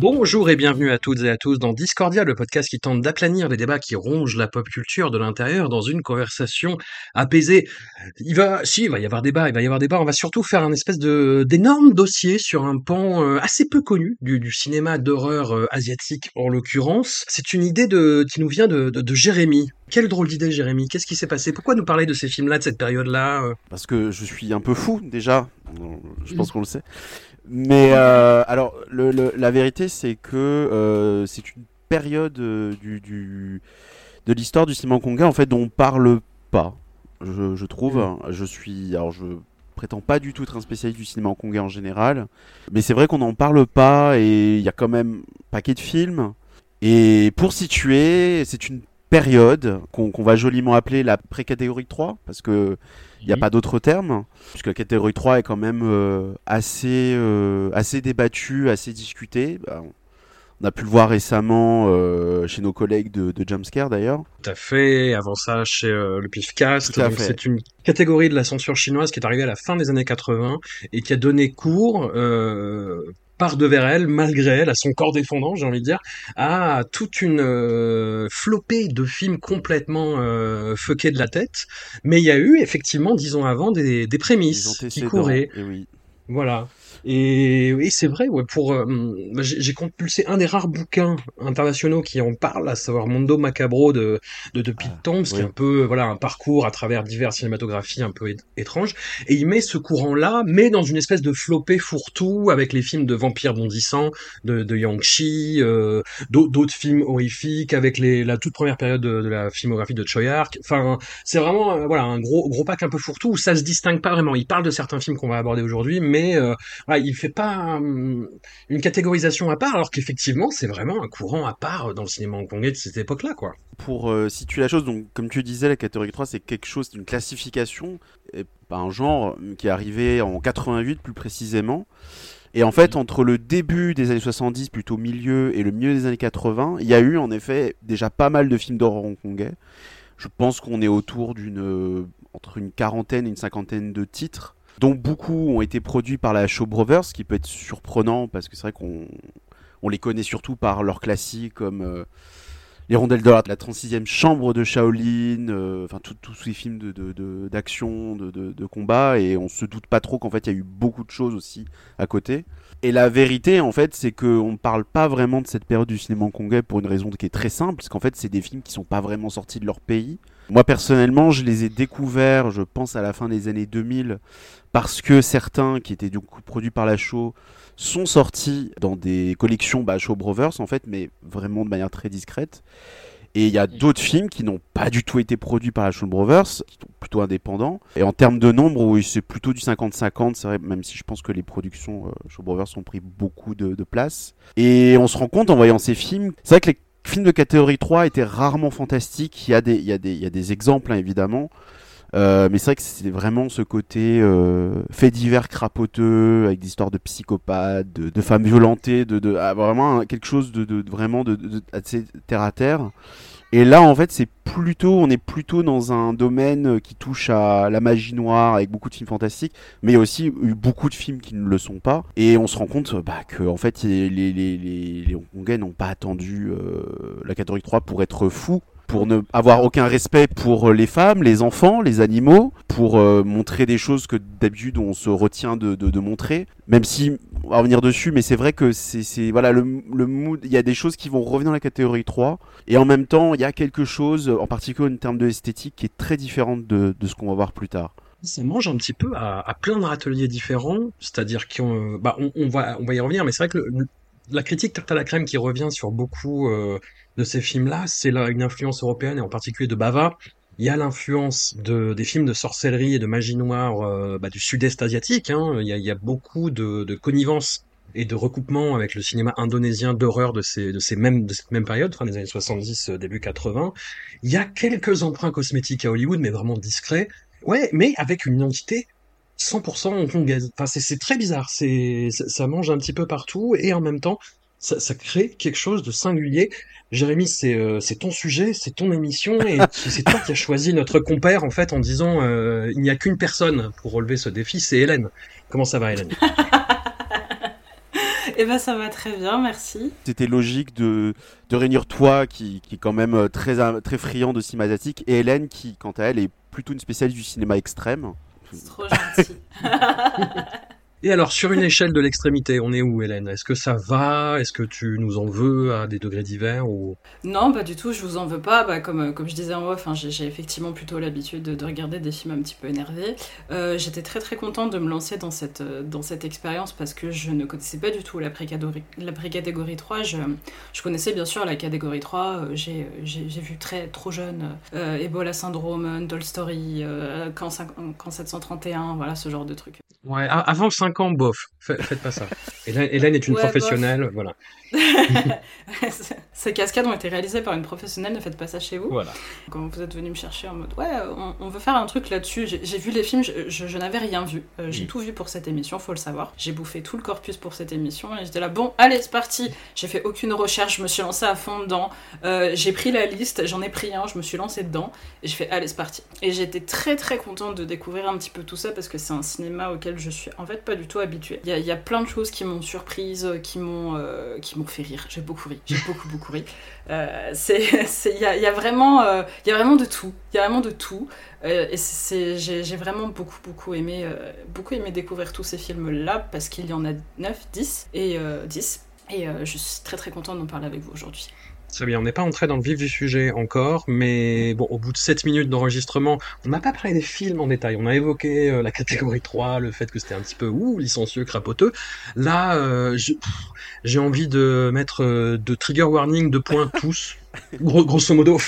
Bonjour et bienvenue à toutes et à tous dans Discordia, le podcast qui tente d'aplanir les débats qui rongent la pop culture de l'intérieur dans une conversation apaisée. Il va, si, il va y avoir débat, il va y avoir débat. On va surtout faire un espèce de d'énorme dossier sur un pan euh, assez peu connu du, du cinéma d'horreur euh, asiatique en l'occurrence. C'est une idée de qui nous vient de, de, de Jérémy. Quelle drôle d'idée, Jérémy. Qu'est-ce qui s'est passé? Pourquoi nous parler de ces films-là, de cette période-là euh? Parce que je suis un peu fou déjà. Je pense qu'on le sait. Mais euh, alors, le, le, la vérité, c'est que euh, c'est une période euh, du, du, de l'histoire du cinéma hongkongais en fait dont on parle pas. Je, je trouve. Mm. Je suis, alors je prétends pas du tout être un spécialiste du cinéma hongkongais en général, mais c'est vrai qu'on n'en parle pas et il y a quand même un paquet de films. Et pour situer, c'est une période qu'on qu'on va joliment appeler la pré-catégorie 3 parce que il n'y a pas d'autre terme, puisque la catégorie 3 est quand même euh, assez, euh, assez débattue, assez discutée. Bah, on a pu le voir récemment euh, chez nos collègues de, de Jumpscare d'ailleurs. Tout à fait. Avant ça, chez euh, le PIFcast. C'est une catégorie de la censure chinoise qui est arrivée à la fin des années 80 et qui a donné cours euh, par devers elle, malgré elle, à son corps défendant, j'ai envie de dire, à toute une euh, flopée de films complètement euh, fuckés de la tête. Mais il y a eu effectivement, dix ans avant, des, des prémices qui couraient. Et oui. Voilà. Et, et c'est vrai, ouais, pour euh, j'ai compulsé un des rares bouquins internationaux qui en parle, à savoir Mondo Macabro de de, de Pete Ah, Toms, qui oui. est un peu voilà un parcours à travers diverses cinématographies un peu étranges. Et il met ce courant-là, mais dans une espèce de flopée fourre-tout avec les films de vampires bondissants de, de Yang Chi, euh, d'au- d'autres films horrifiques, avec les la toute première période de, de la filmographie de Choi Ark. Enfin, c'est vraiment euh, voilà un gros gros pack un peu fourre-tout où ça se distingue pas vraiment. Il parle de certains films qu'on va aborder aujourd'hui, mais euh, voilà, il fait pas hum, une catégorisation à part, alors qu'effectivement c'est vraiment un courant à part dans le cinéma hongkongais de cette époque-là, quoi. Pour euh, situer la chose, donc comme tu disais, la catégorie 3 c'est quelque chose, une classification, et pas un genre euh, qui est arrivé en 88 plus précisément. Et en fait, entre le début des années 70, plutôt milieu, et le milieu des années 80, il y a eu en effet déjà pas mal de films d'horreur hongkongais. Je pense qu'on est autour d'une euh, entre une quarantaine et une cinquantaine de titres, dont beaucoup ont été produits par la Shaw Brothers, ce qui peut être surprenant parce que c'est vrai qu'on on les connaît surtout par leurs classiques comme euh, Les Rondelles de la, la 36e Chambre de Shaolin, euh, enfin tous ces films d'action, de, de, de combat, et on se doute pas trop qu'en fait il y a eu beaucoup de choses aussi à côté. Et la vérité, en fait, c'est qu'on ne parle pas vraiment de cette période du cinéma hongkongais pour une raison qui est très simple, parce qu'en fait, c'est des films qui sont pas vraiment sortis de leur pays. Moi, personnellement, je les ai découverts, je pense, à la fin des années 2000, parce que certains, qui étaient du coup produits par la Shaw, sont sortis dans des collections bah, Shaw Brothers, en fait, mais vraiment de manière très discrète. Et il y a d'autres films qui n'ont pas du tout été produits par la Shaw Brothers, qui sont plutôt indépendants. Et en termes de nombre, oui, c'est plutôt du 50-50, c'est vrai, même si je pense que les productions euh, Shaw Brothers ont pris beaucoup de, de place. Et on se rend compte en voyant ces films, c'est vrai que les films de catégorie 3 étaient rarement fantastiques. Il y a des, exemples, hein, évidemment. Mais c'est vrai que c'est vraiment ce côté euh, fait divers crapoteux avec des histoires de psychopathes, de, femmes violentées, de, ah, vraiment un- quelque chose de, vraiment de, terre à terre. Et là, en fait, c'est plutôt, on est plutôt dans un domaine qui touche à la magie noire avec beaucoup de films fantastiques, mais il y a aussi eu beaucoup de films qui ne le sont pas. Et on se rend compte bah, que, en fait, les, les, les, les, les Hongkongais n'ont pas attendu euh, la catégorie 3 pour être fous pour ne avoir aucun respect pour les femmes, les enfants, les animaux, pour euh, montrer des choses que d'habitude on se retient de, montrer. Même si on va revenir dessus, mais c'est vrai que c'est voilà le, le mood. Il y a des choses qui vont revenir dans la catégorie 3 et en même temps il y a quelque chose, en particulier en termes de esthétique, qui est très différente de, ce qu'on va voir plus tard ça mange un petit peu à, à plein de râteliers différents, c'est-à-dire qu'on bah, on, on, va, y revenir, mais c'est vrai que le, la critique tarte à la crème qui revient sur beaucoup euh, de ces films-là, c'est là une influence européenne et en particulier de Bava. Il y a l'influence de, des films de sorcellerie et de magie noire euh, bah, du sud-est asiatique. Hein. Il, y a, il, y a, beaucoup de, de connivence et de recoupement avec le cinéma indonésien d'horreur de, ces, de, ces mêmes, de cette même période, fin des années 70, euh, début 80. Il y a quelques emprunts cosmétiques à Hollywood, mais vraiment discrets. Ouais, mais avec une identité 100% hongkongaise. Enfin, c'est très bizarre. C'est ça mange un petit peu partout et en même temps, ça, ça crée quelque chose de singulier. Jérémy, c'est euh, ton sujet, c'est ton émission et c'est toi qui as choisi notre compère en fait en disant euh, il n'y a qu'une personne pour relever ce défi, c'est Hélène. Comment ça va, Hélène? Eh ben ça va très bien, merci. C'était logique de, de réunir toi qui, qui est quand même euh, très, très friand de cinéma asiatique et Hélène qui, quant à elle, est plutôt une spécialiste du cinéma extrême. C'est trop gentil. Et alors, sur une échelle de l'extrémité, on est où, Hélène? Est-ce que ça va? Est-ce que tu nous en veux à des degrés divers ou... Non, pas du tout, je vous en veux pas. Bah, comme, comme je disais en off, hein, j'ai effectivement plutôt l'habitude de, de, regarder des films un petit peu énervés. Euh, J'étais très très contente de me lancer dans cette, dans cette expérience parce que je ne connaissais pas du tout la pré-catégorie pré 3. Je, je, connaissais bien sûr la catégorie 3. Euh, j'ai vu très trop jeune euh, Ebola Syndrome, Doll Story, euh, Camp, 731, voilà ce genre de trucs. Ouais, avant 5 ans, bof, faites pas ça. Hélène, Hélène est une ouais, professionnelle, bof. voilà. Ces cascades ont été réalisées par une professionnelle, ne faites pas ça chez vous. Voilà. Quand vous êtes venu me chercher en mode, ouais, on, on veut faire un truc là-dessus, j'ai vu les films, je, je, je n'avais rien vu. Euh, j'ai mmh. tout vu pour cette émission, faut le savoir. J'ai bouffé tout le corpus pour cette émission et j'étais là, bon, allez, c'est parti. J'ai fait aucune recherche, je me suis lancée à fond dedans. Euh, j'ai pris la liste, j'en ai pris un, je me suis lancée dedans et j'ai fait, allez, c'est parti. Et j'étais très très contente de découvrir un petit peu tout ça parce que c'est un cinéma auquel je suis en fait pas du tout habituée. Il y, a plein de choses qui m'ont surprise, qui m'ont euh, qui m'ont fait rire. J'ai beaucoup ri, j'ai beaucoup beaucoup ri. Euh, il y a, vraiment euh, y a vraiment de tout, il y a vraiment de tout. Euh, et j'ai vraiment beaucoup beaucoup aimé euh, beaucoup aimé découvrir tous ces films là parce qu'il y en a 9, 10 et 10 et je suis très très contente d'en parler avec vous aujourd'hui. Très bien, on n'est pas entré dans le vif du sujet encore, mais bon, au bout de 7 minutes d'enregistrement, on n'a pas parlé des films en détail. On a évoqué euh, la catégorie 3, le fait que c'était un petit peu ouh, licencieux, crapoteux. Là, euh, j'ai envie de mettre euh, de trigger warning de points tous. Gros, grosso modo,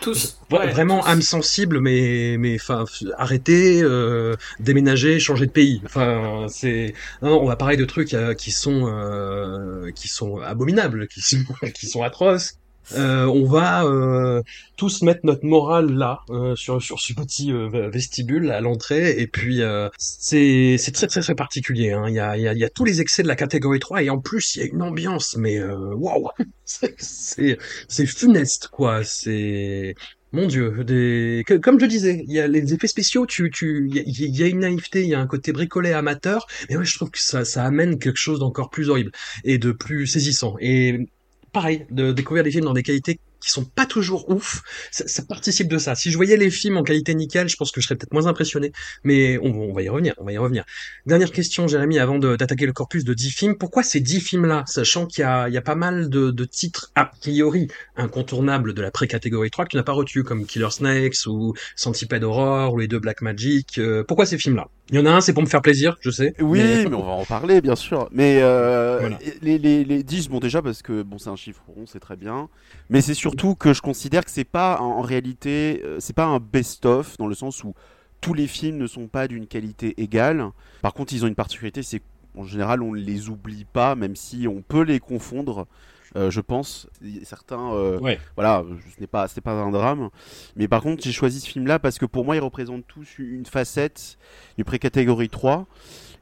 tous, ouais, vraiment tous. âme sensible, mais mais enfin arrêter, euh, déménager, changer de pays. Enfin c'est non, non, on va parler de trucs euh, qui sont euh, qui sont abominables, qui sont qui sont atroces, euh, on va euh, tous mettre notre morale là euh, sur sur ce petit euh, vestibule à l'entrée et puis euh, c'est c'est très très très particulier hein. il y a il y a, y a tous les excès de la catégorie 3 et en plus il y a une ambiance mais waouh c'est c'est funeste quoi c'est mon Dieu, des... comme je disais, il y a les effets spéciaux, tu, tu, il y, a une naïveté, il y a un côté bricolé amateur, mais ouais, je trouve que ça, ça amène quelque chose d'encore plus horrible et de plus saisissant. Et pareil, de découvrir des films dans des qualités qui sont pas toujours ouf, ça, ça, participe de ça. Si je voyais les films en qualité nickel, je pense que je serais peut-être moins impressionné, mais on, on, va y revenir, on va y revenir. Dernière question, Jérémy, avant d'attaquer le corpus de 10 films, pourquoi ces 10 films-là, sachant qu'il y, y a, pas mal de, de, titres a priori incontournables de la pré-catégorie 3 que tu n'as pas reçu, comme Killer Snakes ou Centipede Horror ou les deux Black Magic, euh, pourquoi ces films-là? Il y en a un, c'est pour me faire plaisir, je sais. Oui, mais, mais on va en parler, bien sûr. Mais euh, voilà. les, les, les 10, bon déjà parce que bon c'est un chiffre rond, c'est très bien. Mais c'est surtout que je considère que c'est pas en, en réalité, euh, c'est pas un best-of dans le sens où tous les films ne sont pas d'une qualité égale. Par contre, ils ont une particularité, c'est qu'en général on ne les oublie pas, même si on peut les confondre. Euh, je pense. Certains, euh, ouais. voilà, ce n'est pas, c'est pas un drame. Mais par contre, j'ai choisi ce film-là parce que pour moi, ils représentent tous une facette du pré-catégorie 3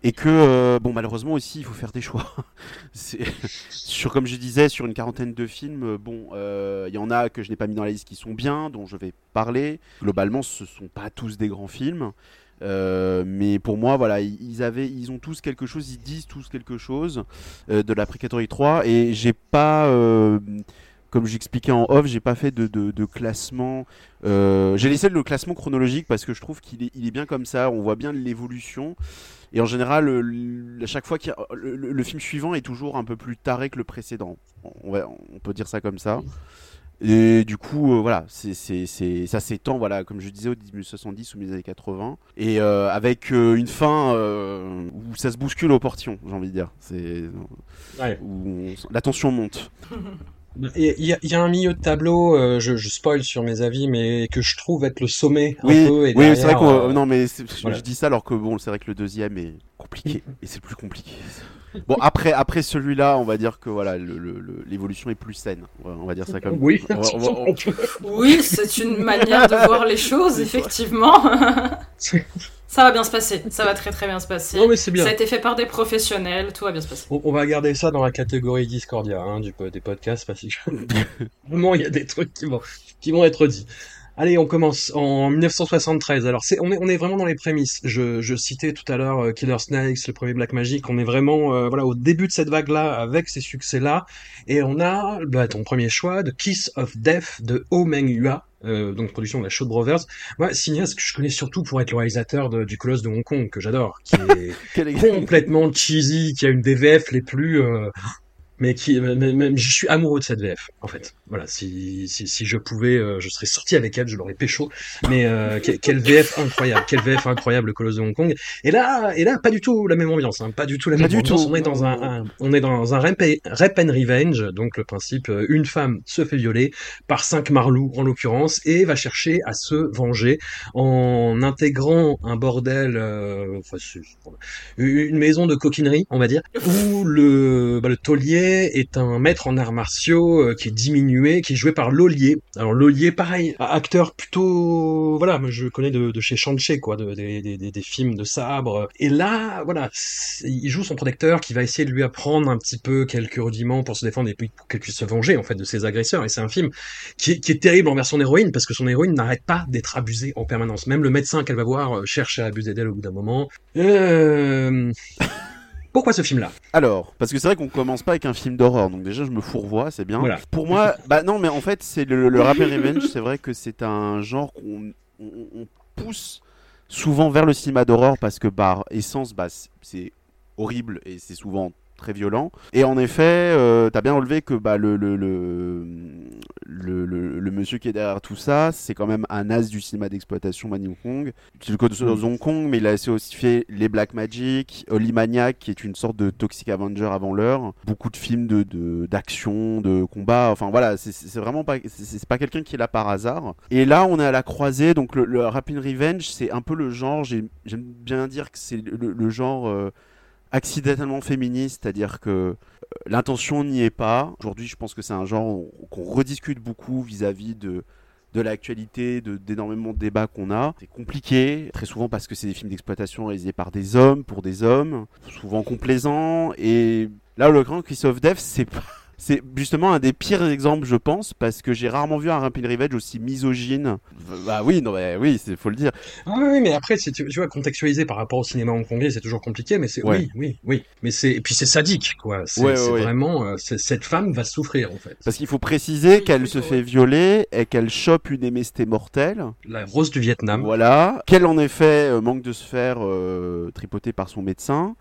et que euh, bon malheureusement aussi il faut faire des choix sur comme je disais sur une quarantaine de films bon il euh, y en a que je n'ai pas mis dans la liste qui sont bien dont je vais parler globalement ce sont pas tous des grands films euh, mais pour moi, voilà, ils avaient, ils ont tous quelque chose, ils disent tous quelque chose euh, de la Precategory 3, et j'ai pas, euh, comme j'expliquais en off, j'ai pas fait de, de, de classement. Euh, j'ai laissé le classement chronologique parce que je trouve qu'il est, il est bien comme ça. On voit bien l'évolution. Et en général, le- à chaque fois qu'il le, le- le film suivant est toujours un peu plus taré que le précédent. On, va- on peut dire ça comme ça. Et du coup, euh, voilà, c'est, c'est, c'est, ça s'étend, voilà, comme je disais, au 1970 ou les années 80. Et euh, avec euh, une fin euh, où ça se bouscule au portillon, j'ai envie de dire. C'est, Ouais. où on- la tension monte. Il y, a- il y a un milieu de tableau, euh, je, je spoil sur mes avis, mais que je trouve être le sommet un Oui, peu. Et oui, c'est vrai qu'on. euh, Non, mais voilà. je dis ça alors que bon, c'est vrai que le deuxième est compliqué et c'est le plus compliqué. Bon, après, après celui-là, on va dire que voilà, le- le- le- l'évolution est plus saine. On va- on va dire ça comme. Oui. on va- on va- on- Oui, c'est une manière de voir les choses, effectivement. ça va bien se passer, ça va très très bien se passer. Non, mais c'est bien. Ça a été fait par des professionnels, tout va bien se passer. On, on va garder ça dans la catégorie Discordia hein, du, des podcasts parce que vraiment il y a des trucs qui vont, qui vont être dits. Allez, on commence en 1973. Alors, c'est, on est, on est vraiment dans les prémices. Je, je citais tout à l'heure euh, Killer Snakes, le premier Black Magic. On est vraiment, euh, voilà, au début de cette vague-là, avec ces succès-là. Et on a, bah, ton premier choix, de Kiss of Death de Oh Meng Hua. Euh, donc production de la Shaw Brothers. Moi, cinéaste que je connais surtout pour être le réalisateur de- du Colosse de Hong Kong, que j'adore, qui est- complètement cheesy, qui a une des VF les plus, euh, mais qui, même, même- je suis amoureux de cette VF, en fait. Voilà, si, si, si je pouvais, euh, je serais sorti avec elle, je l'aurais pécho. Mais euh, que- quelle VF incroyable, quelle VF incroyable, le Colosse de Hong Kong. Et là, et là, pas du tout la même ambiance, hein, pas du tout la Pas même du ambiance. tout. On est dans un, un- on est dans un rep, rep and revenge, donc le principe, euh, une femme se fait violer par cinq marlous en l'occurrence et va chercher à se venger en intégrant un bordel, euh, enfin, une maison de coquinerie, on va dire, où le, bah, le taulier est un maître en arts martiaux euh, qui est diminué, qui est joué par Lolier. Alors Lolier, pareil, acteur plutôt, voilà, je connais de, chez Shanché, quoi, de- des, films de sabre. Et là, voilà, il joue son protecteur qui va essayer de lui apprendre un petit peu quelques rudiments pour se défendre et puis pour qu'elle puisse se venger en fait de ses agresseurs. Et c'est un film qui est, qui est terrible envers son héroïne parce que son héroïne n'arrête pas d'être abusée en permanence. Même le médecin qu'elle va voir euh, cherche à abuser d'elle au bout d'un moment. Euh... Pourquoi ce film-là? Alors, parce que c'est vrai qu'on commence pas avec un film d'horreur, donc déjà je me fourvoie, c'est bien. Voilà. Pour moi, bah non, mais en fait, c'est le, le rap revenge, c'est vrai que c'est un genre qu'on on- on pousse souvent vers le cinéma d'horreur parce que par essence, bah, c'est horrible et c'est souvent très violent. Et en effet, euh, t'as bien relevé que bah, le, le, le, le, monsieur qui est derrière tout ça, c'est quand même un as du cinéma d'exploitation Manny Hong Kong. C'est le code de Hong Kong, mais il a aussi fait les Black Magic, Holy Maniac, qui est une sorte de Toxic Avenger avant l'heure. Beaucoup de films de de- d'action, de, combat. Enfin voilà, c'est- vraiment pas, c'est- pas quelqu'un qui est là par hasard. Et là, on est à la croisée. Donc le, Rapid Revenge, c'est un peu le genre. j'ai- J'aime bien dire que c'est le, le genre euh, accidentellement féministe, c'est-à-dire que euh, l'intention n'y est pas. Aujourd'hui, je pense que c'est un genre qu'on rediscute beaucoup vis-à-vis de de l'actualité, de- d'énormément de débats qu'on a. C'est compliqué, très souvent parce que c'est des films d'exploitation réalisés par des hommes, pour des hommes, souvent complaisants. Et là, le grand Christophe Dev, c'est pas- C'est justement un des pires exemples, je pense, parce que j'ai rarement vu un Rapid Revenge aussi misogyne. Bah oui, non, mais oui, c'est faut le dire. Ah oui, mais après, c'est, tu, tu vois, contextualiser par rapport au cinéma hongkongais, c'est toujours compliqué, mais c'est, Ouais. oui, oui, oui. Mais c'est, et puis c'est sadique, quoi. C'est, Ouais, ouais, c'est ouais. vraiment, euh, c'est- cette femme va souffrir, en fait. Parce qu'il faut préciser Oui, qu'elle se ouais. fait violer et qu'elle chope une MST mortelle. La rose du Vietnam. Voilà. Qu'elle en effet euh, manque de se faire euh, tripoter par son médecin.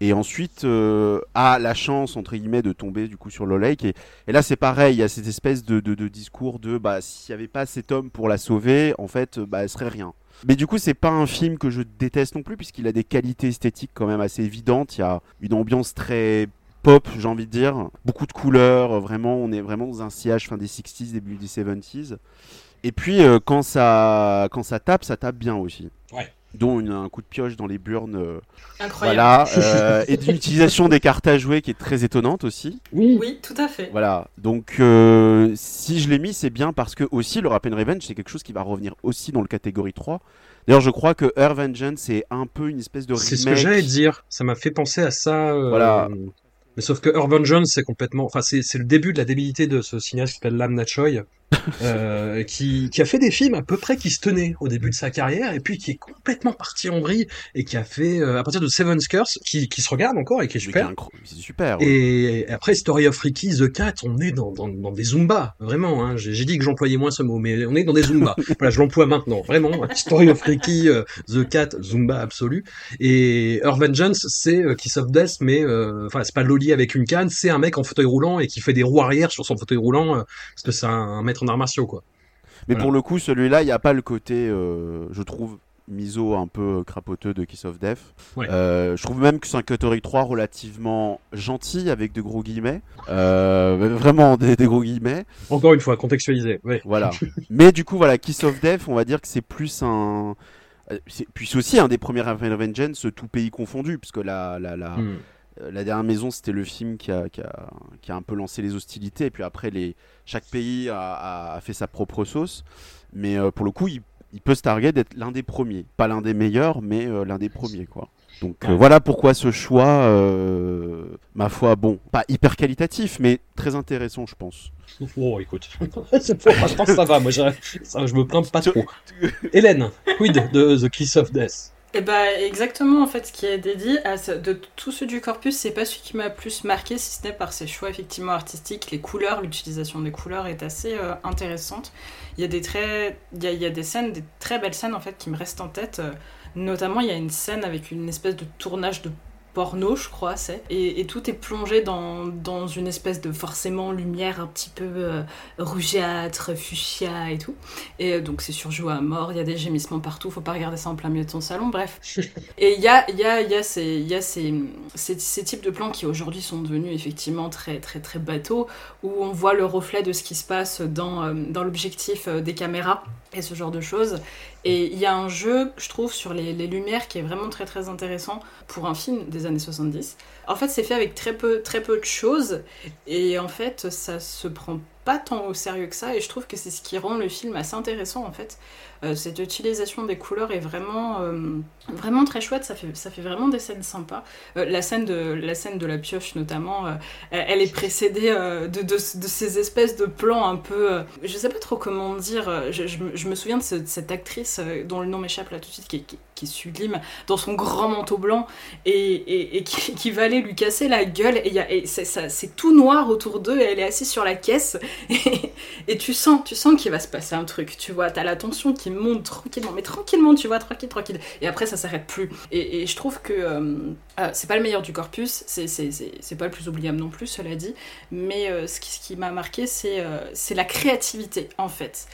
Et ensuite euh, a la chance entre guillemets de tomber du coup sur Low Lake. Et, là c'est pareil, il y a cette espèce de, de- discours de bah s'il n'y avait pas cet homme pour la sauver, en fait euh, bah elle serait rien. Mais du coup c'est pas un film que je déteste non plus puisqu'il a des qualités esthétiques quand même assez évidentes. Il y a une ambiance très pop, j'ai envie de dire, beaucoup de couleurs. euh, Vraiment, on est vraiment dans un sillage fin des 60s, début des 70s. Et puis quand ça quand ça tape, ça tape bien aussi. Ouais. Dont une- un coup de pioche dans les burnes. euh, Incroyable. voilà. euh, et d'une utilisation des cartes à jouer qui est très étonnante aussi. Oui. Oui, tout à fait. Voilà. Donc euh, si je l'ai mis, c'est bien parce que aussi le Rap and Revenge, c'est quelque chose qui va revenir aussi dans le catégorie 3. D'ailleurs, je crois que Her Vengeance c'est un peu une espèce de remake. C'est ce que j'allais dire. Ça m'a fait penser à ça. euh, Voilà. Mais sauf que Urban Jones, c'est complètement, enfin, c'est, c'est le début de la débilité de ce cinéaste qui s'appelle Lam Choi, euh, qui, qui a fait des films à peu près qui se tenaient au début de sa carrière et puis qui est complètement parti en vrille et qui a fait euh, à partir de Seven Curse qui, qui se regarde encore et qui est super. C'est super. ouais. Et après Story of Ricky, The Cat, on est dans, dans, dans des Zumba, vraiment. Hein. J'ai j'ai dit que j'employais moins ce mot, mais on est dans des Zumba. voilà, je l'emploie maintenant, vraiment. Story of Ricky, euh, The Cat, Zumba absolu. Et Her Vengeance, c'est euh, Kiss of Death, mais euh, enfin c'est pas Loli avec une canne, c'est un mec en fauteuil roulant et qui fait des roues arrière sur son fauteuil roulant euh, parce que c'est un, un maître en arts martiaux quoi. Mais Voilà. pour le coup, celui-là, il n'y a pas le côté, euh, je trouve, miso un peu crapoteux de Kiss of Death. Ouais. Euh, je trouve même que c'est un Cutter 3 relativement gentil, avec de gros guillemets. Euh, vraiment des, des gros guillemets. Encore une fois, contextualisé. Ouais. Voilà. mais du coup, voilà, Kiss of Death, on va dire que c'est plus un. Puis c'est aussi un des premiers Vengeance, tout pays confondu, puisque la, la, la, Hmm. Euh, La dernière maison, c'était le film qui a, qui, a, qui a un peu lancé les hostilités. Et puis après, les, chaque pays a, fait sa propre sauce. Mais euh, pour le coup, il, il peut se targuer d'être l'un des premiers. Pas l'un des meilleurs, mais euh, l'un des premiers. quoi. Donc euh, voilà pourquoi ce choix, euh, ma foi, bon, pas hyper qualitatif, mais très intéressant, je pense. Oh, écoute. Je pense que ça va, moi, je, ça, je me plains pas trop. Hélène, quid de The Kiss of Death? Et bah exactement en fait ce qui est dédié à de tous ceux du corpus, c'est pas celui qui m'a plus marqué si ce n'est par ses choix effectivement artistiques, les couleurs, l'utilisation des couleurs est assez euh, intéressante. Il y a des très il y a des scènes, des très belles scènes en fait qui me restent en tête. euh, notamment il y a une scène avec une espèce de tournage de porno, je crois, c'est. Et, et tout est plongé dans, dans une espèce de forcément lumière un petit peu euh, rougeâtre, fuchsia et tout. Et euh, donc c'est surjoué à mort, il y a des gémissements partout, faut pas regarder ça en plein milieu de ton salon, bref. Et il y a, y a, y a, ces, y a ces, ces, ces types de plans qui aujourd'hui sont devenus effectivement très très très bateaux, où on voit le reflet de ce qui se passe dans, euh, dans l'objectif des caméras et ce genre de choses. Et il y a un jeu, je trouve, sur les, lumières qui est vraiment très très intéressant pour un film des années 70. En fait, c'est fait avec très peu, très peu de choses, et en fait, ça se prend pas tant au sérieux que ça, et je trouve que c'est ce qui rend le film assez intéressant en fait. Euh, cette utilisation des couleurs est vraiment, euh, vraiment très chouette, ça fait, ça fait vraiment des scènes sympas. Euh, la, scène de, la scène de la pioche notamment, elle est précédée de, ces espèces de plans un peu... je sais pas trop comment dire, je, me- souviens de, ce- de cette actrice dont le nom m'échappe là tout de suite, qui, est- sublime, dans son grand manteau blanc, et, qui, va aller lui casser la gueule, et, et c'est, tout noir autour d'eux, et elle est assise sur la caisse, et, et tu sens, tu sens qu'il va se passer un truc, tu vois, t'as la tension qui monte tranquillement, mais tranquillement, tu vois, tranquille, tranquille. Et après, ça s'arrête plus. Et, je trouve que euh, euh, c'est pas le meilleur du corpus, c'est, pas le plus oubliable non plus, cela dit, mais euh, ce qui, ce qui m'a marqué, c'est, euh, la créativité, en fait,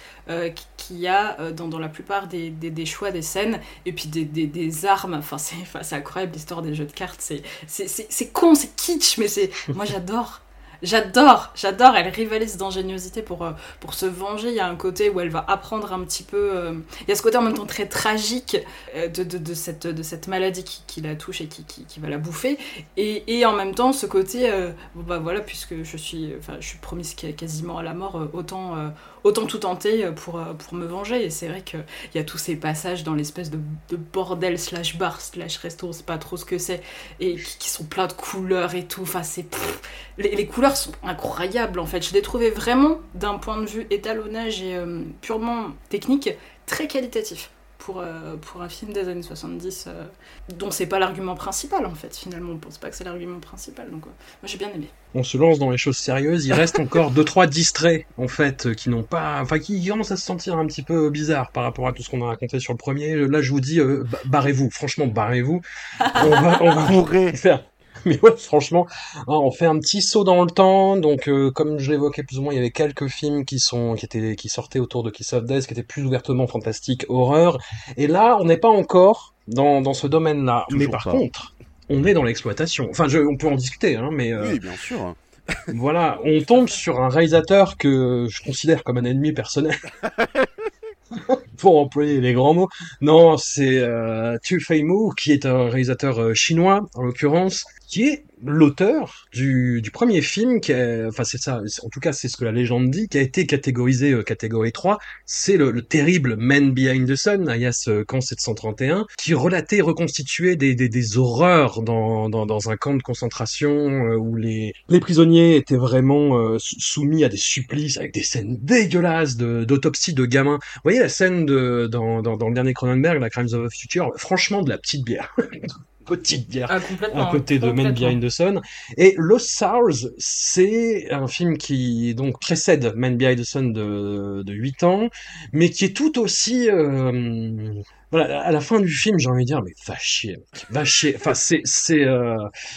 qu'il y a dans, dans la plupart des, des, des choix des scènes, et puis des, des, armes, enfin, c'est, incroyable l'histoire des jeux de cartes, c'est con, c'est kitsch, mais c'est, moi j'adore. J'adore, j'adore, elle rivalise d'ingéniosité pour, euh, pour se venger. Il y a un côté où elle va apprendre un petit peu. euh, Il y a ce côté en même temps très tragique euh, de, cette, maladie qui, la touche et qui, va la bouffer. Et, en même temps, ce côté, bah voilà, puisque je suis, je suis promise qu- quasiment à la mort, autant, autant tout tenter euh, pour, euh, pour me venger. Et c'est vrai qu'il y a tous ces passages dans l'espèce de, de bordel slash bar slash resto, on sait pas trop ce que c'est, et qui, sont pleins de couleurs et tout. Enfin, c'est. les couleurs sont incroyables en fait. Je les trouvais vraiment, d'un point de vue étalonnage et euh, purement technique, très qualitatif pour, euh, pour un film des années 70, euh, dont c'est pas l'argument principal en fait. Finalement, on pense pas que c'est l'argument principal. Donc, euh, moi j'ai bien aimé. On se lance dans les choses sérieuses, il reste encore deux trois distraits en fait euh, qui n'ont pas, enfin qui commencent à se sentir un petit peu bizarres par rapport à tout ce qu'on a raconté sur le premier. Là, je vous dis, euh, ba- barrez-vous, franchement, barrez-vous. On va, on va faire. Mais ouais, franchement, hein, on fait un petit saut dans le temps. Donc, euh, comme je l'évoquais plus ou moins, il y avait quelques films qui sont, qui étaient, qui sortaient autour de Kiss of Death, qui étaient plus ouvertement fantastiques, horreur. Et là, on n'est pas encore dans, dans ce domaine-là. Mais par pas. contre, on est dans l'exploitation. Enfin, je, on peut en discuter, hein, mais euh, Oui, bien sûr. voilà, on tombe sur un réalisateur que je considère comme un ennemi personnel. pour employer les grands mots. Non, c'est euh, Tu Fei Mu, qui est un réalisateur euh, chinois, en l'occurrence, qui est l'auteur du, du premier film, qui a- enfin c'est ça, en tout cas c'est ce que la légende dit, qui a été catégorisé euh, catégorie 3, c'est le, le terrible Man Behind the Sun, alias euh, Camp 731, qui relatait, reconstituait des, des, des horreurs dans, dans, dans un camp de concentration euh, où les, les prisonniers étaient vraiment euh, sou- soumis à des supplices avec des scènes dégueulasses d'autopsie de, gamins. Vous voyez la scène de, dans, dans, dans le dernier Cronenberg, la Crimes of the Future, franchement de la petite bière. petite bière Ah, à côté de complètement. Behind the Sun. Et Lost Souls, c'est un film qui donc précède Man Behind the Sun de, de 8 ans, mais qui est tout aussi... euh, voilà, à la fin du film, j'ai envie de dire, mais va chier, va chier. Enfin, c'est... c'est euh...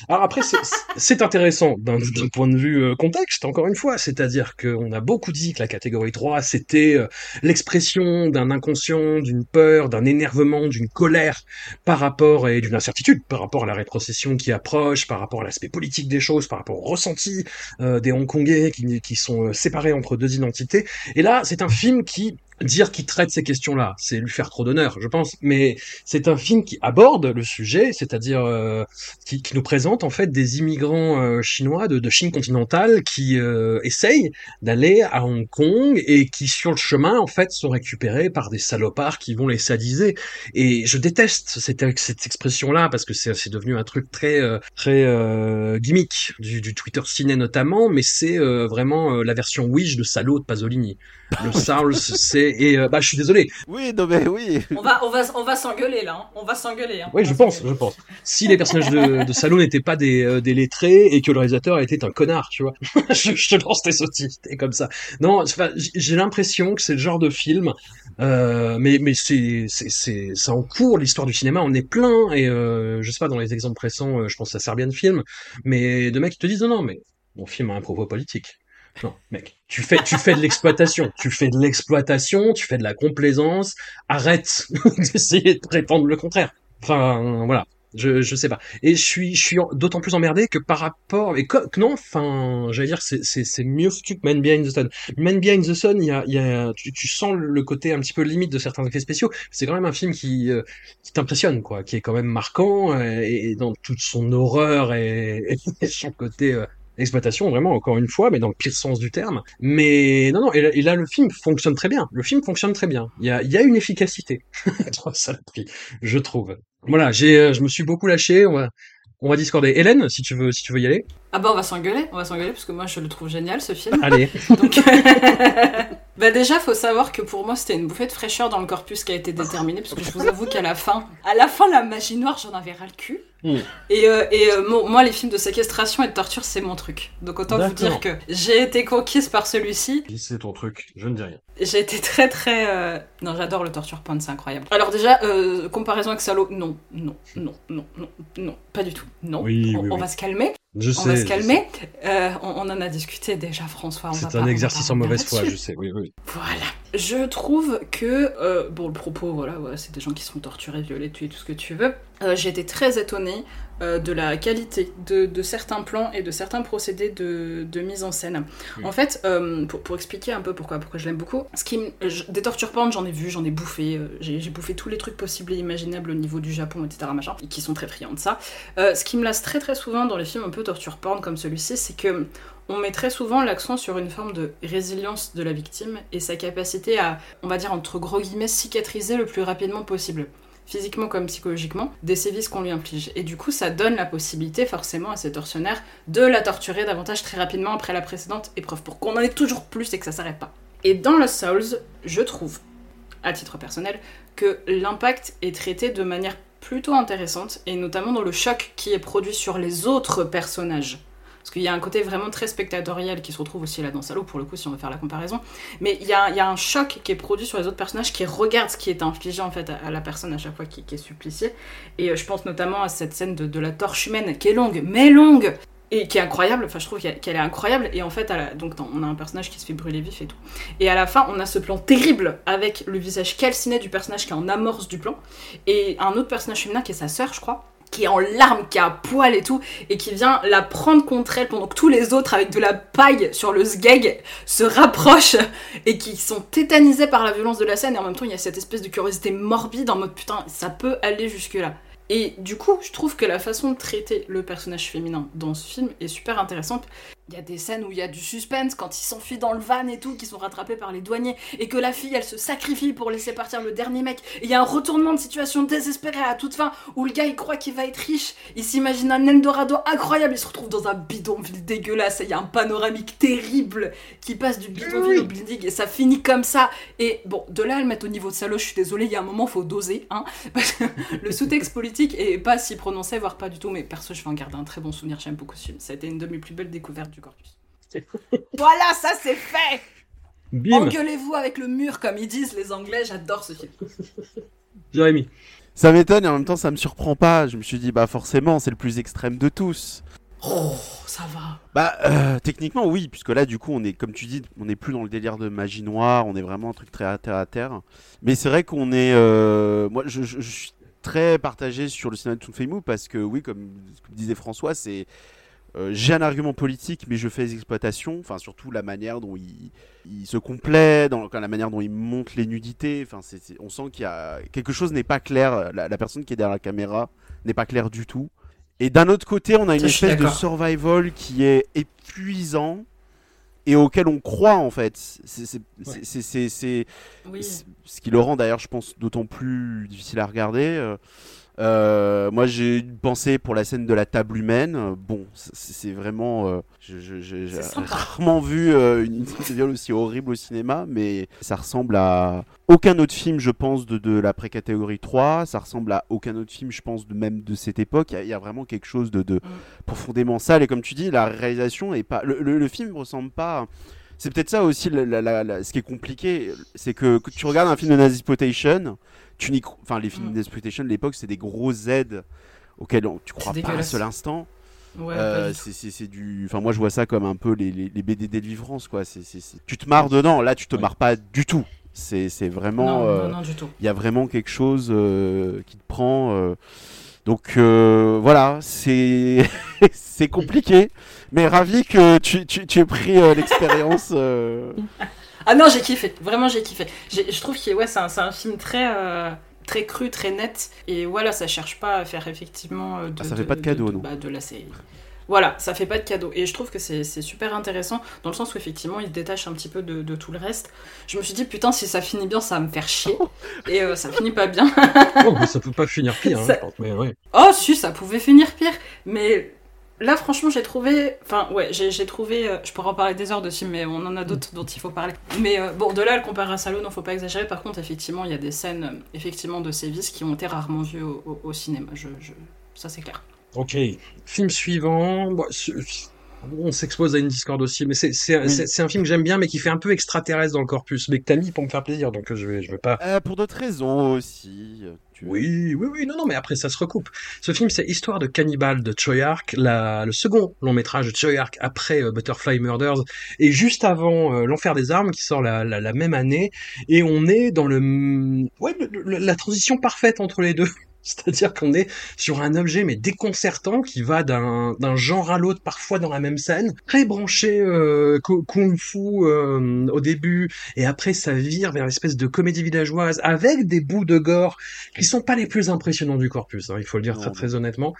Alors après, c'est- intéressant d'un d'un point de vue euh, contexte, encore une fois, c'est-à-dire qu'on a beaucoup dit que la catégorie 3, c'était euh, l'expression d'un inconscient, d'une peur, d'un énervement, d'une colère par rapport et d'une incertitude par rapport à la rétrocession qui approche, par rapport à l'aspect politique des choses, par rapport au ressenti euh, des Hongkongais qui, qui sont euh, séparés entre deux identités. Et là, c'est un film qui dire qu'il traite ces questions-là, c'est lui faire trop d'honneur, je pense. Mais c'est un film qui aborde le sujet, c'est-à-dire euh, qui, qui nous présente en fait des immigrants euh, chinois de, de Chine continentale qui euh, essayent d'aller à Hong Kong et qui sur le chemin en fait sont récupérés par des salopards qui vont les sadiser. Et je déteste cette, cette expression-là parce que c'est devenu un truc très euh, très euh, gimmick du, du Twitter ciné notamment, mais c'est euh, vraiment la version Wish de salaud de Pasolini. Le Souls, c'est et euh, bah je suis désolé. Oui, non mais oui. On va, on va, on va s'engueuler là. hein. On va s'engueuler. hein. Oui, je pense, je pense. Si les personnages de, de Salaud n'étaient pas des, euh, des lettrés et que le réalisateur était un connard, tu vois, je, je te lance tes sottises comme ça. Non, j'ai l'impression que c'est le genre de film, euh, mais mais c'est c'est c'est ça en cours l'histoire du cinéma, on est plein et euh, je sais pas dans les exemples récents, euh, je pense à Serbian Film, mais de mecs qui te disent non non mais mon film a un propos politique. Non, mec, tu fais, tu fais de l'exploitation, tu fais de l'exploitation, tu fais de la complaisance, arrête d'essayer de prétendre le contraire. Enfin, voilà, je, je sais pas. Et je suis, je suis d'autant plus emmerdé que par rapport, et que, non, enfin, j'allais dire, c'est, c'est, c'est mieux foutu que Man Behind the Sun. Man Behind the Sun, il y a, il y a, tu, tu sens le côté un petit peu limite de certains effets spéciaux. C'est quand même un film qui, euh, qui t'impressionne, quoi, qui est quand même marquant, euh, et, et dans toute son horreur et, et son côté, euh, exploitation vraiment encore une fois mais dans le pire sens du terme. Mais non non et là, et là, le film fonctionne très bien. Le film fonctionne très bien. Il y a, il y a une efficacité. Dans ça prix je trouve. Voilà j'ai euh, je me suis beaucoup lâché. On va on va discorder. Hélène si tu veux si tu veux y aller. Ah bah on va s'engueuler, on va s'engueuler parce que moi je le trouve génial ce film. allez. Donc, bah déjà, faut savoir que pour moi, c'était une bouffée de fraîcheur dans le corpus qui a été déterminé, parce que je vous avoue qu'à la fin, à la fin, la magie noire, j'en avais ras le cul. Mm. Et, euh, et euh, mon- moi, les films de séquestration et de torture, c'est mon truc. Donc autant vous dire que j'ai été conquise par celui-ci. c'est ton truc je ne dis rien J'ai été très très... euh, Non, j'adore le torture point, c'est incroyable. Alors déjà, euh, comparaison avec Salo, non, non, non, non, non, non, pas du tout. Non, Oui, on, oui, on oui. va se calmer. je On sais va se calmer. Euh, on, on en a discuté déjà, François. c'est un exercice en mauvaise foi je sais oui oui Voilà. Je trouve que, euh, bon, le propos, voilà, c'est des gens qui sont torturés, violés, tués, tout ce que tu veux. Euh, J'ai été très étonnée euh, de la qualité de, de certains plans et de certains procédés de, de mise en scène. En fait, euh, pour, pour expliquer un peu pourquoi, pourquoi je l'aime beaucoup, ce qui, me- je- des torture porn, j'en ai vu, j'en ai bouffé, euh, j'ai bouffé tous les trucs possibles et imaginables au niveau du Japon, etc., machin, et qui sont très friands de ça. Ce qui me lasse très très souvent dans les films un peu torture porn comme celui-ci, c'est que on met très souvent l'accent sur une forme de résilience de la victime et sa capacité à, on va dire entre gros guillemets, cicatriser le plus rapidement possible physiquement comme psychologiquement, des sévices qu'on lui inflige. Et du coup, ça donne la possibilité forcément à ces tortionnaires de la torturer davantage très rapidement après la précédente épreuve, pour qu'on en ait toujours plus et que ça s'arrête pas. Et dans Lost Souls, je trouve, à titre personnel, que l'impact est traité de manière plutôt intéressante, et notamment dans le choc qui est produit sur les autres personnages. Qu'il y a un côté vraiment très spectatorial qui se retrouve aussi là dans Salo, pour le coup, si on veut faire la comparaison. Mais il y a, il un choc qui est produit sur les autres personnages qui regardent ce qui est infligé en fait à, la personne à chaque fois qui, est suppliciée. Et euh, je pense notamment à cette scène de, la torche humaine qui est longue, mais longue et qui est incroyable, enfin je trouve qu'elle est incroyable, et en fait, on a un personnage qui se fait brûler vif et tout. Et à la fin, on a ce plan terrible avec le visage calciné du personnage qui est en amorce du plan, et un autre personnage féminin qui est sa sœur, je crois, qui est en larmes, qui a poil et tout, et qui vient la prendre contre elle pendant que tous les autres, avec de la paille sur le sgeg, se rapprochent et qui sont tétanisés par la violence de la scène. Et en même temps, il y a cette espèce de curiosité morbide en mode putain, ça peut aller jusque-là. Et du coup, je trouve que la façon de traiter le personnage féminin dans ce film est super intéressante. Il y a des scènes où il y a du suspense quand ils s'enfuient dans le van et tout, qui sont rattrapés par les douaniers, et que la fille elle se sacrifie pour laisser partir le dernier mec. Il y a un retournement de situation désespéré à toute fin où le gars il croit qu'il va être riche, il s'imagine un Eldorado incroyable, il se retrouve dans un bidonville dégueulasse, et il y a un panoramique terrible qui passe du bidonville au building, et ça finit comme ça. Et bon, de là à le mettre au niveau de salaud, je suis désolée, il y a un moment faut doser, hein, le sous-texte politique est pas si prononcé, voire pas du tout, mais perso je vais en garder un très bon souvenir, j'aime beaucoup ce film. Ça a été une de mes plus belles découvertes du corpus. voilà, ça c'est fait Bim Engueulez-vous avec le mur, comme ils disent les Anglais, j'adore ce film. Jérémy. Ça m'étonne et en même temps ça me surprend pas. Je me suis dit, bah forcément, c'est le plus extrême de tous. Oh, ça va. Bah, euh, techniquement, oui, puisque là, du coup, on est, comme tu dis, on n'est plus dans le délire de magie noire, on est vraiment un truc très à terre à terre. Mais c'est vrai qu'on est. euh, moi, je, je- je suis très partagé sur le cinéma de Toonfeimu parce que, oui, comme, comme disait François, c'est. Euh, j'ai un argument politique, mais je fais des exploitations. Enfin, surtout la manière dont il, il se complaît, dans la manière dont il monte les nudités. Enfin, c'est, c'est- on sent qu'il y a quelque chose n'est pas clair. La, la personne qui est derrière la caméra n'est pas claire du tout. Et d'un autre côté, on a une espèce de survival qui est épuisant et auquel on croit en fait. C'est, c'est, c'est- c'est- c'est- c'est- Oui. c- ce qui le rend d'ailleurs, je pense, d'autant plus difficile à regarder. Euh, euh, moi, j'ai une pensée pour la scène de la table humaine. Bon, c'est, vraiment. euh, j'ai rarement vu euh, une scène aussi horrible au cinéma, mais ça ressemble à aucun autre film, je pense, de, de la pré-catégorie 3. Ça ressemble à aucun autre film, je pense, de même de cette époque. Il y a- il y, a vraiment quelque chose de, de profondément sale. Et comme tu dis, la réalisation est pas. Le, le- le film ressemble pas. C'est peut-être ça aussi, la- la- la- la- ce qui est compliqué, c'est que, tu regardes un film de Nazisploitation, tu n'y enfin les films Mm. de Nazisploitation de l'époque, c'est des gros aides auxquels on- tu crois pas un seul instant. Ouais, Euh, c'est du, enfin moi je vois ça comme un peu les, les, les BD quoi. C'est Tu te marres dedans, là tu te Ouais. marres pas du tout. C'est vraiment, non, euh, non, non, du tout. il y a vraiment quelque chose euh, qui te prend. euh. Donc euh, voilà, c'est c'est compliqué, mais ravi que tu, tu, tu aies pris euh, l'expérience. euh. Ah non, j'ai kiffé. Vraiment, j'ai kiffé. Je trouve que ouais, c'est un, c'est un film très, euh, très cru, très net. Et voilà, ça cherche pas à faire effectivement. euh, de, Ah, ça fait pas de cadeau, non. bah, de la série. Voilà, ça fait pas de cadeau. Et je trouve que c'est c'est super intéressant dans le sens où effectivement il se détache un petit peu de, de tout le reste. Je me suis dit, putain, si ça finit bien, ça va me faire chier. Et euh, ça finit pas bien. Oh, mais ça peut pas finir pire, hein, Ça- mais ouais. Oh, si, ça pouvait finir pire. Mais là, franchement, j'ai trouvé. Enfin, ouais, j'ai trouvé. euh, je pourrais en parler des heures de film, mais on en a d'autres dont il faut parler. Mais euh, bon, de là, le comparer à Salo, non, faut pas exagérer. Par contre, effectivement, il y a des scènes euh, effectivement de sévices qui ont été rarement vues au, au- au cinéma. Je, je- Ça, c'est clair. Ok, film suivant. Bon, on s'expose à une discorde aussi, mais c'est c'est Oui. c'est- c'est un film que j'aime bien, mais qui fait un peu extraterrestre dans le corpus, mais que t'as mis pour me faire plaisir, donc euh, je vais je vais pas. Euh, pour d'autres raisons aussi. tu- Oui, oui, oui, non, non, mais après ça se recoupe. Ce film, c'est Histoire de cannibale de Choyark, la, le second long métrage de Choyark après euh, Butterfly Murders et juste avant euh, L'Enfer des armes qui sort la, la, la même année. Et on est dans le, ouais, le- le- la transition parfaite entre les deux. C'est-à-dire qu'on est sur un objet mais déconcertant qui va d'un d'un genre à l'autre, parfois dans la même scène, très branché euh, ku- kung-fu euh, au début, et après ça vire vers l'espèce de comédie villageoise avec des bouts de gore qui sont pas les plus impressionnants du corpus, hein, il faut le dire Non, très très honnêtement.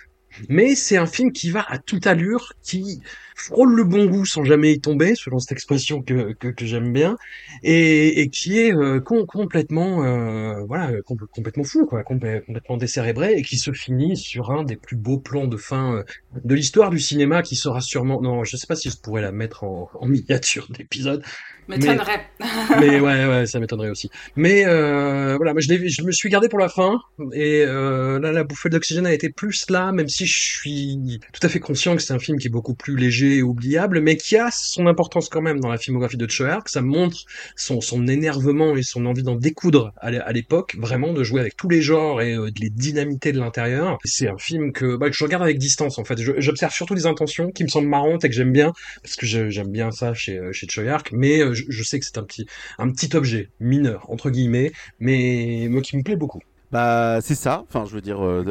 Mais c'est un film qui va à toute allure, qui frôle le bon goût sans jamais y tomber, selon cette expression que, que, que j'aime bien, et, et qui est euh, com- complètement, euh, voilà, com- complètement fou, quoi, complè- complètement décérébré, et qui se finit sur un des plus beaux plans de fin euh, de l'histoire du cinéma, qui sera sûrement, non, je sais pas si je pourrais la mettre en, en miniature d'épisode, M'étonnerait. mais ouais, ouais, ça m'étonnerait aussi. Mais euh, voilà, moi je, je me suis gardé pour la fin et euh, là la bouffée d'oxygène a été plus là, même si je suis tout à fait conscient que c'est un film qui est beaucoup plus léger et oubliable, mais qui a son importance quand même dans la filmographie de Choyark. Ça montre son, énervement et son envie d'en découdre à l'é- à l'époque, vraiment de jouer avec tous les genres et euh, de les dynamiter de l'intérieur. C'est un film que, bah, que je regarde avec distance en fait. J'observe surtout les intentions qui me semblent marrantes et que j'aime bien parce que j'aime bien ça chez euh, chez Choyark, mais euh, je, sais que c'est un petit objet mineur entre guillemets, mais qui me plaît beaucoup. Bah, c'est ça. Enfin, je veux dire, euh,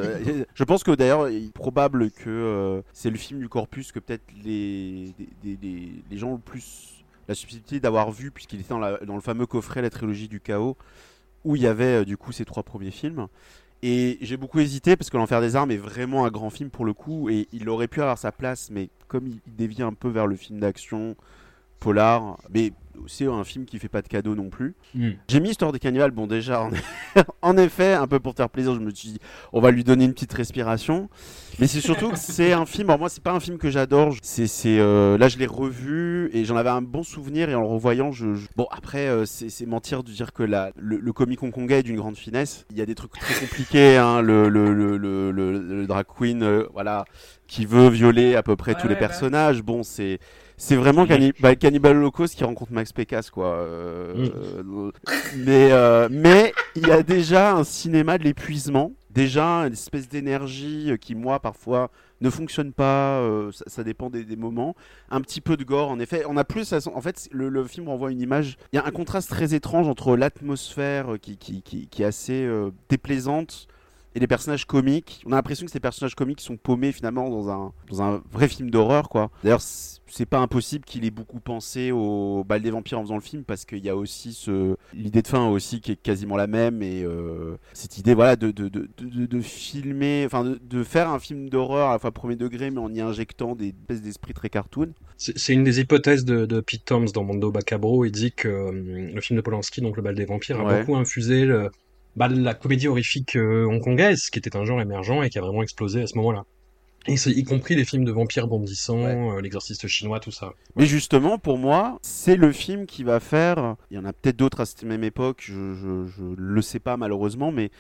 je pense que d'ailleurs, il est probable que euh, c'est le film du corpus que peut-être les, les, les, les gens ont le plus la subtilité d'avoir vu, puisqu'il était dans, la- dans le fameux coffret La trilogie du chaos, où il y avait euh, du coup ces trois premiers films. Et j'ai beaucoup hésité parce que L'Enfer des Armes est vraiment un grand film pour le coup, et il aurait pu avoir sa place, mais comme il il dévie un peu vers le film d'action, polar, mais c'est un film qui fait pas de cadeau non plus. Hmm. J'ai mis Histoire des cannibales, bon déjà, en, en effet, un peu pour te faire plaisir, je me suis dit, on va lui donner une petite respiration. Mais c'est surtout que c'est un film, alors moi c'est pas un film que j'adore, c'est, c'est, euh, là je l'ai revu et j'en avais un bon souvenir et en le revoyant, je... je- Bon après, euh, c'est, c'est mentir de dire que la, le, le comique hongkongais est d'une grande finesse. Il y a des trucs très compliqués, hein, le, le, le, le, le- le drag queen, euh, voilà, qui veut violer à peu près Ouais, tous les ouais, bah. personnages. Bon, c'est... C'est vraiment Canni- bah, Cannibal Holocaust qui rencontre Max Pécasse, quoi. Euh, euh, mais, euh, mais il y a déjà un cinéma de l'épuisement, déjà une espèce d'énergie euh, qui, moi, parfois, ne fonctionne pas. euh, ça, ça dépend des, des moments. Un petit peu de gore, en effet. On a plus, en fait, le, le film renvoie une image. Il y a un contraste très étrange entre l'atmosphère qui, qui, qui, qui est assez déplaisante et les personnages comiques. On a l'impression que ces personnages comiques sont paumés finalement dans un, dans un vrai film d'horreur, quoi. D'ailleurs, c'est pas impossible qu'il ait beaucoup pensé au bal des vampires en faisant le film parce qu'il y a aussi ce l'idée de fin aussi qui est quasiment la même et euh, cette idée voilà de, de, de, de, filmer enfin de, faire un film d'horreur à la fois premier degré mais en y injectant des espèces d'esprit très cartoon C'est une des hypothèses de, Pete Toms dans Mondo Macabro. Il dit que euh, le film de Polanski, donc Le bal des vampires, a beaucoup infusé le, bah, la comédie horrifique euh, hongkongaise, qui était un genre émergent et qui a vraiment explosé à ce moment-là. Et y compris les films de vampires bondissants, euh, l'exorciste chinois, tout ça. Mais justement, pour moi, c'est le film qui va faire. Il y en a peut-être d'autres à cette même époque, je, je, je le sais pas malheureusement, mais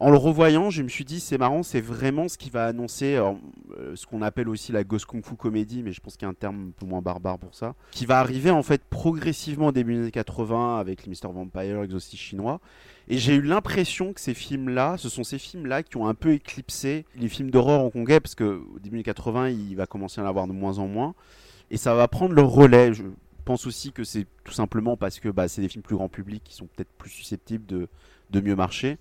en le revoyant, je me suis dit, c'est marrant, c'est vraiment ce qui va annoncer alors, euh, ce qu'on appelle aussi la Ghost Kung Fu comédie, mais je pense qu'il y a un terme un peu moins barbare pour ça, qui va arriver en fait progressivement au début des années 80 avec les Mr. Vampire, Exorcist chinois. Et j'ai eu l'impression que ces films-là, ce sont ces films-là qui ont un peu éclipsé les films d'horreur hongkongais, parce qu'au début des 80, il va commencer à en avoir de moins en moins. Et ça va prendre le relais. Je pense aussi que c'est tout simplement parce que bah, c'est des films plus grand public qui sont peut-être plus susceptibles de, mieux marcher.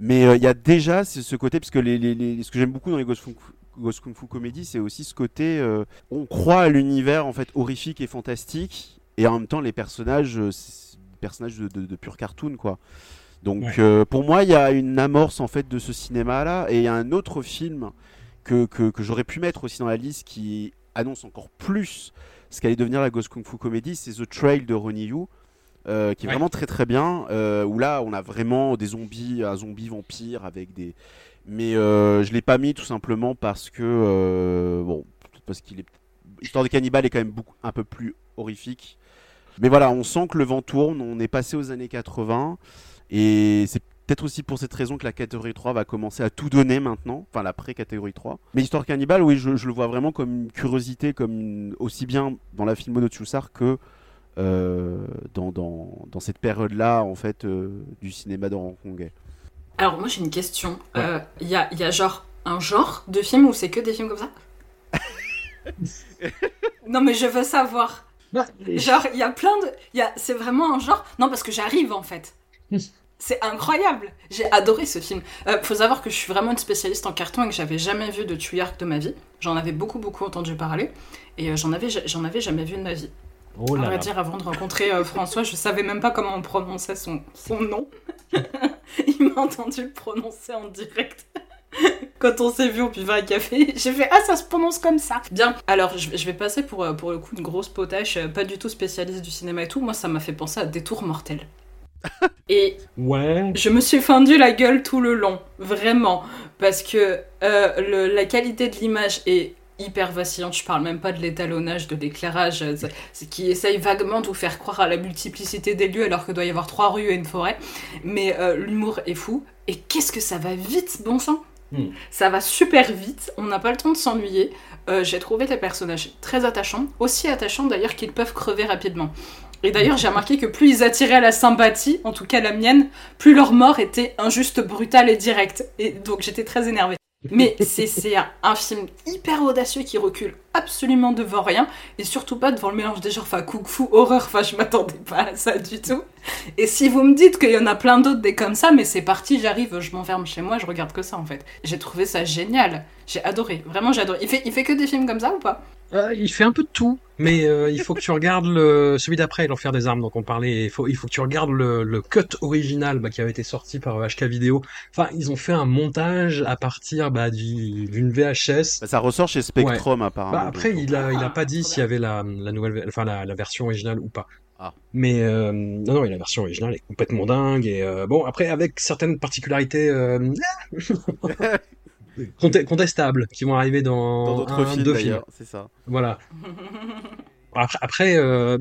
Mais euh, il y a déjà ce, côté, parce que ce que j'aime beaucoup dans les Ghost Kung Ghost Fu comédie, c'est aussi ce côté, euh, on croit à l'univers en fait horrifique et fantastique, et en même temps les personnages, euh, personnages de, de, de pur cartoon quoi. Donc Ouais. euh, pour moi, il y a une amorce en fait de ce cinéma-là, et il y a un autre film que, que, que j'aurais pu mettre aussi dans la liste qui annonce encore plus ce qu'allait devenir la Ghost Kung Fu comédie, c'est The Trail de Ronnie Yu. euh, qui est Ouais. vraiment très très bien, euh, où là on a vraiment des zombies, un zombie vampire avec des... Mais je l'ai pas mis tout simplement parce que... bon, parce qu'il est... Histoire de cannibale est quand même beaucoup, un peu plus horrifique. Mais voilà, on sent que le vent tourne, on est passé aux années 80, et c'est peut-être aussi pour cette raison que la catégorie 3 va commencer à tout donner maintenant, enfin la pré-catégorie 3. Mais Histoire cannibale, oui, je, je le vois vraiment comme une curiosité, comme une- aussi bien dans la filmo de Tchoussar que euh, dans, dans, dans cette période-là, en fait, euh, du cinéma de hongkongais. Alors moi j'ai une question. Il Ouais. y, a, y a genre un genre de film où c'est que des films comme ça? Non mais je veux savoir. Genre il y a plein de... y a... C'est vraiment un genre... Non parce que j'arrive en fait. C'est incroyable. J'ai adoré ce film. Euh, faut savoir que je suis vraiment une spécialiste en carton et que j'avais jamais vu de Tuyark de ma vie. J'en avais beaucoup beaucoup entendu parler et euh, j'en avais j'en avais jamais vu de ma vie. Oh À là vrai là. dire, avant de rencontrer euh, François, je savais même pas comment on prononçait son, son nom. Il m'a entendu le prononcer en direct. Quand on s'est vu au buvait un café, j'ai fait Ah, ça se prononce comme ça Bien, alors je, vais- je vais passer pour, pour le coup une grosse potache, pas du tout spécialiste du cinéma et tout. Moi, ça m'a fait penser à Détour mortel. Et Ouais. je me suis fendu la gueule tout le long, vraiment, parce que euh, le- la qualité de l'image est hyper vacillante. Je parle même pas de l'étalonnage, de l'éclairage, euh, qui essaye vaguement de vous faire croire à la multiplicité des lieux alors qu'il doit y avoir trois rues et une forêt. Mais euh, l'humour est fou. Et qu'est-ce que ça va vite, bon sang Hmm. Ça va super vite. On n'a pas le temps de s'ennuyer. Euh, J'ai trouvé les personnages très attachants, aussi attachants d'ailleurs qu'ils peuvent crever rapidement. Et d'ailleurs, j'ai remarqué que plus ils attiraient la sympathie, en tout cas la mienne, plus leur mort était injuste, brutale et directe. Et donc j'étais très énervée. Mais c'est un film hyper audacieux qui recule absolument devant rien, et surtout pas devant le mélange des genres, enfin, kung-fu, horreur, enfin, je m'attendais pas à ça du tout. Et si vous me dites qu'il y en a plein d'autres des comme ça, mais c'est parti, j'arrive, je m'enferme chez moi, je regarde que ça en fait. J'ai trouvé ça génial. J'ai adoré, vraiment j'ai adoré. Il fait, il fait que des films comme ça ou pas? Euh, il fait un peu de tout, mais euh, il faut que tu regardes le, celui d'après, l'enfer des armes dont on parlait. Il faut, il faut que tu regardes le, le cut original bah, qui avait été sorti par HK Vidéo. Enfin, ils ont fait un montage à partir bah, du- d'une VHS. Bah, ça ressort chez Spectrum apparemment. Après, il a, il a pas dit s'il y avait la, la nouvelle, enfin la, la version originale ou pas. Ah. Mais euh, non, non, et la version originale est complètement dingue. Et euh, bon, après, avec certaines particularités euh, conte- contestables qui vont arriver dans, Dans d'autres un, films deux films. c'est ça. Voilà. Après, euh,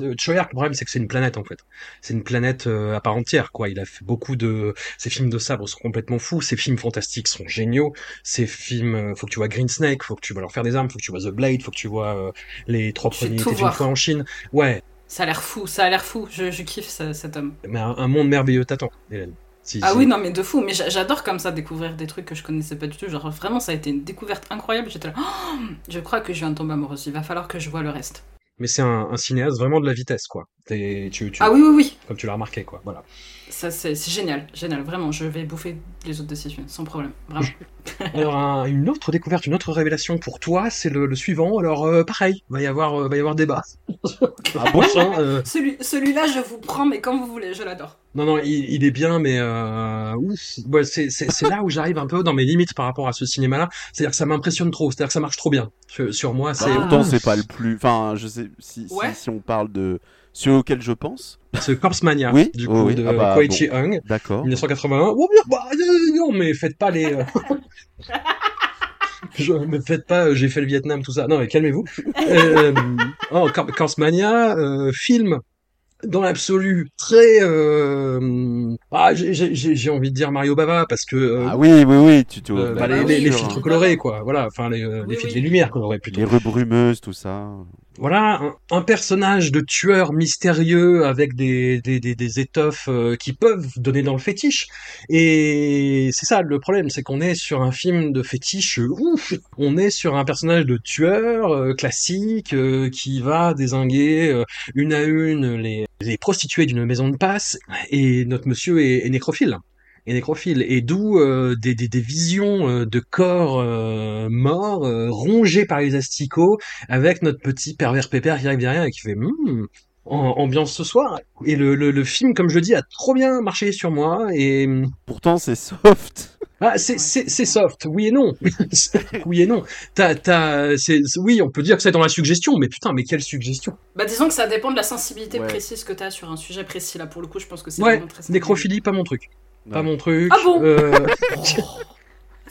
euh, le problème, c'est que c'est une planète, en fait. C'est une planète euh, à part entière, quoi. Il a fait beaucoup de... Ses films de sabre sont complètement fous, ses films fantastiques sont géniaux, ses films... euh, faut que tu vois Green Snake, faut que tu vois L'Enfer des Armes, faut que tu vois The Blade, faut que tu vois euh, les trois premiers voir. fois en Chine. Ouais, Ça a l'air fou, ça a l'air fou, je, je kiffe ce- cet homme. mais un, un monde merveilleux t'attend, Hélène. Si- Ah si- oui, non, mais de fou. Mais j'a- j'adore comme ça découvrir des trucs que je connaissais pas du tout. Genre, vraiment, ça a été une découverte incroyable. J'étais là, Oh, je crois que je viens de tomber amoureuse. Il va falloir que je vois le reste. Mais c'est un, un cinéaste vraiment de la vitesse, quoi. Tu, tu, Ah oui, oui, oui. Comme tu l'as remarqué, quoi. Voilà. Ça, c'est génial, génial. Vraiment, je vais bouffer les autres décisions, sans problème. Vraiment. Alors un- une autre découverte, une autre révélation pour toi, c'est le, le suivant. Alors euh, pareil, va y avoir, euh, va y avoir débat. Ah bon Prochain, euh, Celui- Celui-là, je vous prends, mais quand vous voulez, je l'adore. non non, il, il est bien, mais euh, ouais, c'est là où j'arrive un peu dans mes limites par rapport à ce cinéma-là. C'est-à-dire que ça m'impressionne trop, c'est-à-dire que ça marche trop bien sur, sur moi. C'est Ah. Pourtant, c'est pas le plus. Enfin, je sais si, si- Ouais. si on parle de celui auquel je pense. ce Corpse Mania, Oui, du oh coup oui, de ah bah, Koichi Hung, D'accord. 1981. Oh, bien, bah, euh, non, mais faites pas les. euh, Je, me faites pas, euh, j'ai fait le Vietnam, tout ça. Non, mais calmez-vous. Euh, oh, Cor- Corpse Mania, euh, film dans l'absolu très. Euh, ah, j'ai- envie de dire Mario Bava parce que. euh, Ah oui, oui, oui, tu te. euh, bah, bah, les, bien les- les sûr. filtres colorés, quoi. Voilà, enfin les, les, Oui, filtres- oui. les lumières colorées plutôt. Les rebrumeuses, tout ça. Voilà, un, personnage de tueur mystérieux avec des, des, des, des étoffes euh, qui peuvent donner dans le fétiche. Et c'est ça le problème, c'est qu'on est sur un film de fétiche ouf. On est sur un personnage de tueur euh, classique euh, qui va désinguer une à une les, les prostituées d'une maison de passe. Et notre monsieur est nécrophile. Est nécrophile. Et d'où euh, des, des, des visions euh, de corps euh, morts, euh, rongés par les asticots, avec notre petit pervers pépère qui arrive derrière et qui fait en- ambiance ce soir. Et le, le, le film, comme je le dis, a trop bien marché sur moi. Et Pourtant, c'est soft. ah, c'est c'est c'est soft, oui et non, oui et non. T'as t'as c'est c'est- oui, on peut dire que c'est dans la suggestion, mais putain, mais quelle suggestion. Bah, disons que ça dépend de la sensibilité Ouais. précise que t'as sur un sujet précis. Là, pour le coup, je pense que c'est Ouais, vraiment très Nécrophilie, pas mon truc, pas Ouais. mon truc. Ah bon Euh,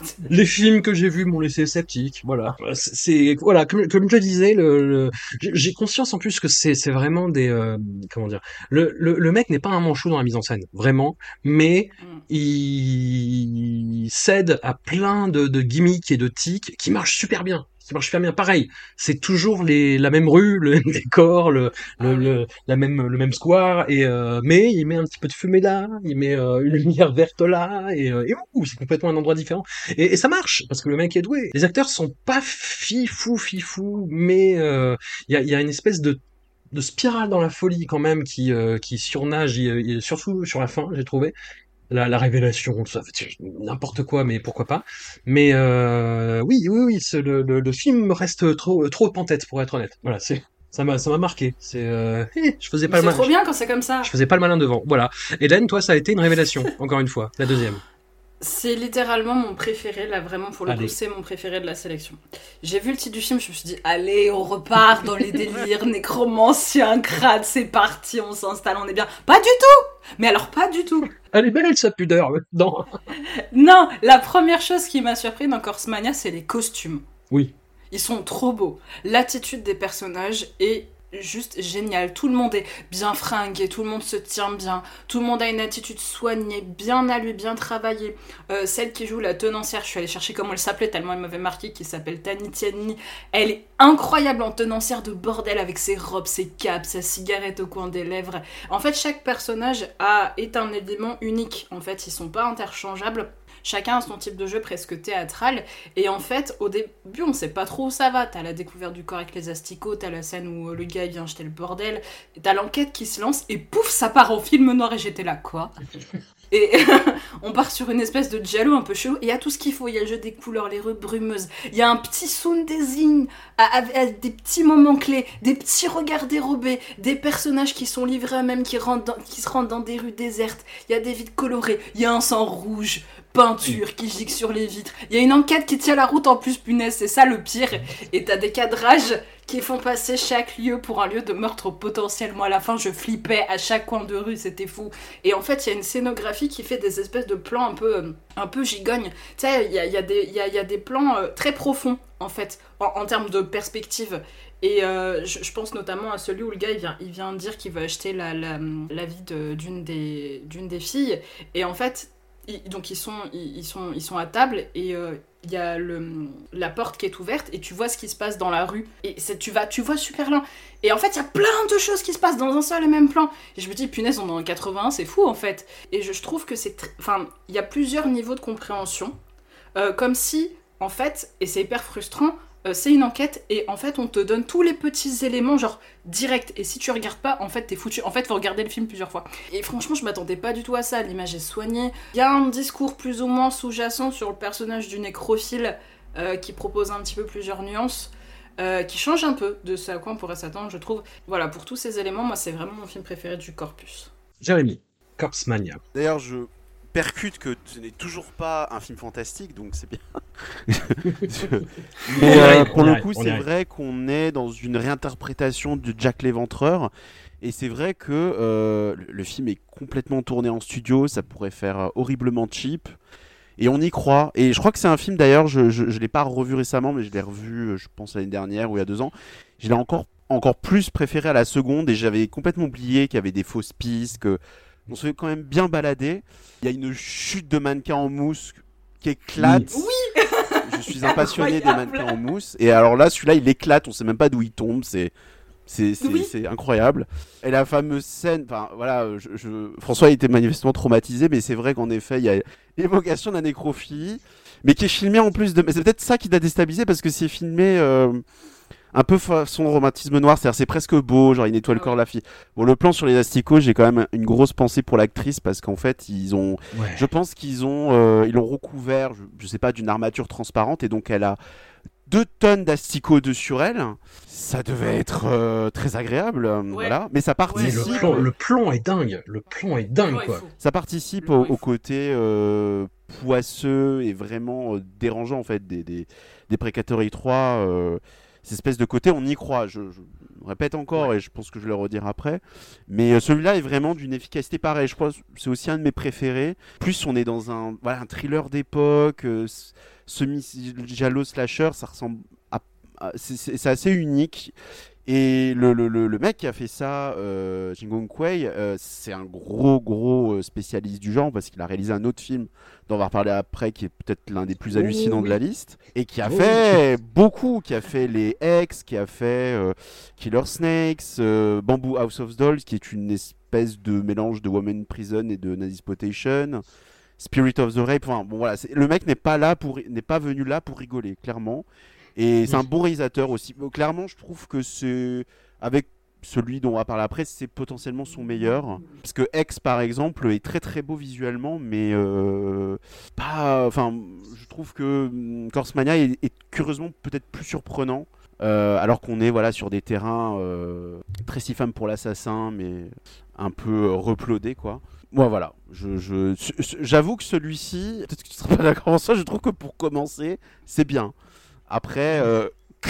les films que j'ai vus m'ont laissé sceptique. Voilà, c'est voilà comme comme je le disais, le, le- j'ai conscience en plus que c'est c'est vraiment des euh, comment dire. Le le, le mec n'est pas un manchot dans la mise en scène, vraiment, mais Mm. il cède à plein de, de gimmicks et de tics qui marchent super bien. Qui marchent super bien. Pareil, c'est toujours les, la même rue, le même décor, le, Ah le, oui. le- la même, le même square, et euh, mais il met un petit peu de fumée là, il met euh, une lumière verte là, et, euh, et ouh, c'est complètement un endroit différent. Et, et ça marche parce que le mec est doué. Les acteurs sont pas fifou fifou, mais euh, il y, a, il y a une espèce de de spirale dans la folie quand même qui euh, qui surnage, il- il- surtout sur la fin, j'ai trouvé la, la révélation, tout ça, c'est n'importe quoi, mais pourquoi pas. Mais euh, oui, oui, oui, le, le, le film reste trop trop en tête pour être honnête. Voilà, c'est ça m'a ça m'a marqué. C'est euh, eh, je faisais pas Mais le C'est trop malin. bien quand c'est comme ça. Je faisais pas le malin devant. Voilà. Hélène, toi, ça a été une révélation. Encore une fois, la deuxième. C'est littéralement mon préféré, là vraiment pour le Allez. coup, c'est mon préféré de la sélection. J'ai vu le titre du film, je me suis dit, allez, on repart dans les délires, nécromancien, crade, c'est parti, on s'installe, on est bien. Pas du tout Mais alors, pas du tout Elle est belle sa pudeur. Non. Non, la première chose qui m'a surpris dans Corse Mania, c'est les costumes. Oui. Ils sont trop beaux. L'attitude des personnages est juste géniale. Tout le monde est bien fringué, tout le monde se tient bien, tout le monde a une attitude soignée, bien à lui, bien travaillée. Euh, celle qui joue la tenancière, je suis allée chercher comment elle s'appelait tellement elle m'avait marqué, qui s'appelle Tani Tiani. Elle est incroyable en tenancière de bordel avec ses robes, ses capes, sa cigarette au coin des lèvres. En fait, chaque personnage a, est un élément unique. En fait, ils sont pas interchangeables. Chacun a son type de jeu presque théâtral. Et en fait, au début, on sait pas trop où ça va. T'as la découverte du corps avec les asticots, t'as la scène où le gars vient jeter le bordel, t'as l'enquête qui se lance, et pouf, ça part en film noir et j'étais là, quoi. Et on part sur une espèce de giallo un peu chelou. Et il y a tout ce qu'il faut. Il y a le jeu des couleurs, les rues brumeuses. Il y a un petit sound design à, à- à des petits moments clés, des petits regards dérobés, des personnages qui sont livrés à eux-mêmes, qui, rentrent dans- qui se rendent dans des rues désertes. Il y a des vitres colorées. Il y a un sang rouge, peinture qui gicle sur les vitres. Il y a une enquête qui tient la route en plus, punaise. C'est ça le pire. Et t'as des cadrages qui font passer chaque lieu pour un lieu de meurtre potentiel. Moi, à la fin, je flippais à chaque coin de rue, c'était fou. Et en fait, il y a une scénographie qui fait des espèces de plans un peu, euh, un peu gigognes. Tu sais, il y a, y, des- y a- y a des plans euh, très profonds, en fait, en, termes de perspective. Et euh, je, pense notamment à celui où le gars, il vient, il vient dire qu'il veut acheter la, la, vie de- d'une des, d'une des filles. Et en fait, donc ils sont, ils, sont, ils sont à table et euh, il y a le, la porte qui est ouverte et tu vois ce qui se passe dans la rue. Et tu, vas, tu vois super loin. Et en fait, il y a plein de choses qui se passent dans un seul et même plan. Et je me dis, punaise, on est en 81, c'est fou en fait. Et je, je trouve que c'est. Enfin, il y a plusieurs niveaux de compréhension. Euh, comme si, en fait, et c'est hyper frustrant, euh, c'est une enquête et en fait, on te donne tous les petits éléments, genre direct. Et si tu regardes pas, en fait, t'es foutu. En fait, faut regarder le film plusieurs fois. Et franchement, je m'attendais pas du tout à ça. L'image est soignée. Il y a un discours plus ou moins sous-jacent sur le personnage du nécrophile euh, qui propose un petit peu plusieurs nuances. euh, qui change un peu de ce à quoi on pourrait s'attendre, je trouve. Voilà, pour tous ces éléments, moi, c'est vraiment mon film préféré du corpus. Jérémy, Corpse Mania. D'ailleurs, je percute que ce n'est toujours pas un film fantastique, donc c'est bien. Mais euh, pour le coup, c'est vrai qu'on est dans une réinterprétation de Jack l'Éventreur. Et c'est vrai que euh, le- film est complètement tourné en studio, ça pourrait faire euh, horriblement cheap. Et on y croit. Et je crois que c'est un film d'ailleurs, je ne l'ai pas revu récemment, mais je l'ai revu, je pense, l'année dernière ou il y a deux ans. Je l'ai encore, encore plus préféré à la seconde et j'avais complètement oublié qu'il y avait des fausses pistes, que on se fait quand même bien balader. Il y a une chute de mannequins en mousse qui éclate. Oui. Je suis un passionné des mannequins en mousse. Et alors là, celui-là, il éclate, on sait même pas d'où il tombe. C'est. C'est Oui. incroyable. Et la fameuse scène, enfin voilà, je, je- François était manifestement traumatisé, mais c'est vrai qu'en effet, il y a l'évocation de la nécrophilie, mais qui est filmée en plus de. Mais c'est peut-être ça qui l'a déstabilisé parce que c'est filmé euh, un peu façon romantisme noir, c'est-à-dire c'est presque beau, genre il nettoie le Ah corps de la fille. Bon, le plan sur les asticots, j'ai quand même une grosse pensée pour l'actrice parce qu'en fait, ils ont Ouais. je pense qu'ils ont, euh, ils l'ont recouvert, je, je sais pas, d'une armature transparente et donc elle a deux tonnes d'asticots dessus sur elle. Ça devait être euh, très agréable, euh, voilà. Mais ça Mais participe, le, plan, le plan est dingue. Le plan est dingue, Ouais, quoi. ça participe au, côté euh, poisseux et vraiment euh, dérangeant en fait des des, des Précatori 3. Euh, cette espèce de côté, on y croit. Je, je répète encore et je pense que je vais le redire après. Mais euh, celui-là est vraiment d'une efficacité pareille. Je crois que c'est aussi un de mes préférés. Plus on est dans un, voilà, un thriller d'époque, euh, s- semi-giallo slasher, ça ressemble à. c'est assez unique. Et le, le, le, le mec qui a fait ça, euh, Jin Gong Kuei, euh, c'est un gros gros euh, spécialiste du genre parce qu'il a réalisé un autre film dont on va reparler après qui est peut-être l'un des plus hallucinants de la liste et qui a fait beaucoup, qui a fait les X, qui a fait euh, Killer Snakes, Bamboo House of Dolls qui est une espèce de mélange de Woman in Prison et de Nazi Spotation. Spirit of the Rape, enfin bon voilà, le mec n'est pas là pour n'est pas venu là pour rigoler, clairement. Et c'est un bon réalisateur aussi. Clairement, je trouve que c'est avec celui dont on va parler après, c'est potentiellement son meilleur. Parce que X, par exemple, est très très beau visuellement, mais euh, pas. Enfin, je trouve que hum, Corse Mania est, est curieusement peut-être plus surprenant. euh, alors qu'on est voilà sur des terrains euh, très si femme pour l'assassin, mais un peu replaudés quoi. Moi voilà, je, je- j'avoue que celui-ci, peut-être que tu seras pas d'accord avec ça, je trouve que pour commencer, c'est bien. Après, euh,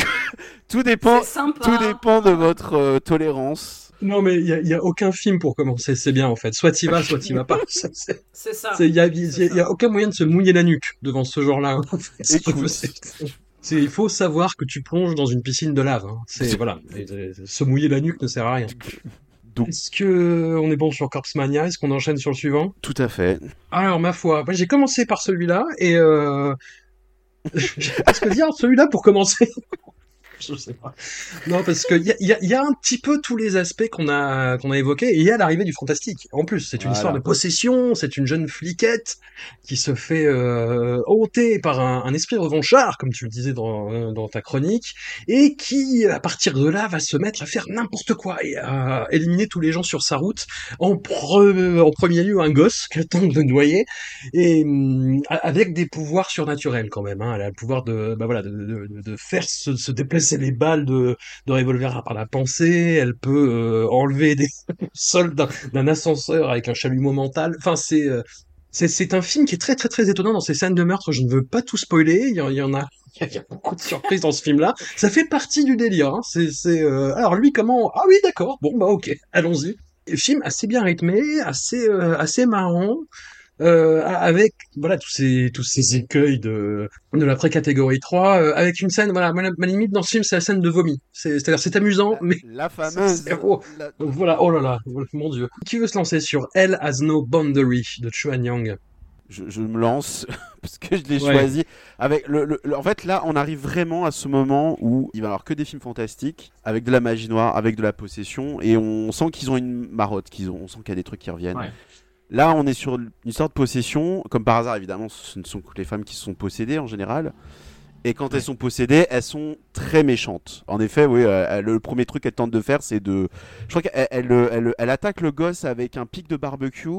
tout dépend, tout dépend de votre euh, tolérance. Non, mais il n'y a, il y a aucun film pour commencer, c'est bien en fait. Soit t'y vas, soit t'y vas pas. C'est- ça. Il n'y a, il y il y aucun moyen de se mouiller la nuque devant ce genre-là. en fait. Il faut savoir que tu plonges dans une piscine de lave. hein. C'est voilà, Et, euh, se mouiller la nuque ne sert à rien. Est-ce que on est bon sur Corpse Mania? Est-ce qu'on enchaîne sur le suivant? Tout à fait. Alors ma foi, j'ai commencé par celui-là et euh... je sais pas ce que dire celui-là pour commencer? je sais pas. Non, parce qu'il y a, y, a, y a un petit peu tous les aspects qu'on a, qu'on a évoqués, et il y a l'arrivée du fantastique. En plus, c'est une Voilà. histoire de possession, c'est une jeune fliquette qui se fait euh, hanter par un, un esprit revanchard, comme tu le disais dans, dans ta chronique, et qui, à partir de là, va se mettre à faire n'importe quoi et à éliminer tous les gens sur sa route, en, pre- en premier lieu un gosse qu'elle tente de noyer, et a- avec des pouvoirs surnaturels quand même. Hein. Elle a le pouvoir de, bah voilà, de, de, de- de faire se, se déplacer les balles de, de revolver par la pensée. Elle peut euh, enlever des sols d'un ascenseur avec un chalumeau mental. Enfin, c'est euh, c'est un film qui est très très très étonnant dans ses scènes de meurtre. Je ne veux pas tout spoiler. Il y, en- a. Il y a beaucoup de surprises dans ce film-là. Ça fait partie du délire. Hein. C'est. euh, Alors lui, comment Ah oui, d'accord. Bon bah ok, allons-y. Film assez bien rythmé, assez euh, assez marrant. Euh, avec voilà tous ces tous ces écueils de de la pré-catégorie 3 euh, avec une scène voilà ma, ma limite dans ce film c'est la scène de vomi c'est c'est-à-dire c'est amusant mais La fameuse. Oh. la- voilà oh là là mon dieu qui veut se lancer sur Hell Has No Boundary de Chuan Yang? Je, je me lance parce que je l'ai Ouais. choisi avec le, le- le- en fait là on arrive vraiment à ce moment où il va y avoir que des films fantastiques avec de la magie noire avec de la possession et on sent qu'ils ont une marotte qu'ils ont on sent qu'il y a des trucs qui reviennent Ouais. Là on est sur une sorte de possession comme par hasard évidemment ce ne sont que les femmes qui sont possédées en général et quand Ouais. elles sont possédées, elles sont très méchantes. En effet, oui, euh, elle- le premier truc qu'elle tente de faire, c'est de. Je crois qu'elle elle, elle, elle- elle attaque le gosse avec un pic de barbecue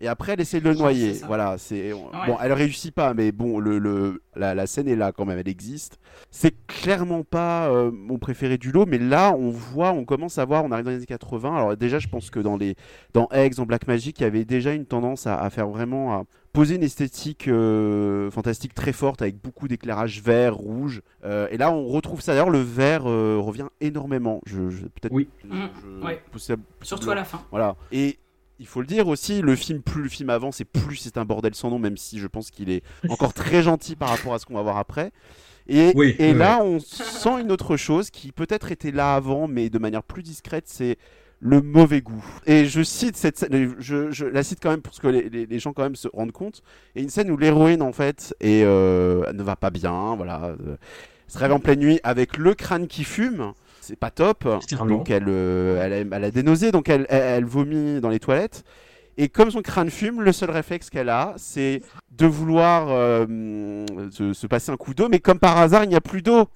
et après elle essaie de le noyer. Voilà, c'est. Bon, elle réussit pas, mais bon, le, le, la, la scène est là quand même, elle existe. C'est clairement pas euh, mon préféré du lot, mais là, on voit, on commence à voir, on arrive dans les années 80. Alors déjà, je pense que dans les dans Eggs, dans Black Magic, il y avait déjà une tendance à, à faire vraiment à poser une esthétique euh, fantastique très forte avec beaucoup d'éclairage vert, rouge. Euh, et là, on retrouve ça. D'ailleurs, le vert euh, revient énormément. Je, je- peut-être. Oui. je- je- Ouais. possible- Surtout à la fin. voilà. Et il faut le dire aussi, le film, plus le film avance et plus c'est un bordel sans nom, même si je pense qu'il est encore très gentil par rapport à ce qu'on va voir après. Et, Oui, et oui, là, on sent une autre chose qui peut-être était là avant, mais de manière plus discrète, c'est le mauvais goût. Et je cite cette scène, je, je la cite quand même pour que les, les- les gens quand même se rendent compte. Et une scène où l'héroïne en fait et elle ne va pas bien, voilà, euh, se réveille en pleine nuit avec le crâne qui fume. C'est pas top. Donc elle, euh, elle, a, elle a des nausées, donc elle, elle, elle vomit dans les toilettes. Et comme son crâne fume, le seul réflexe qu'elle a, c'est de vouloir euh, se, se passer un coup d'eau. Mais comme par hasard, il n'y a plus d'eau.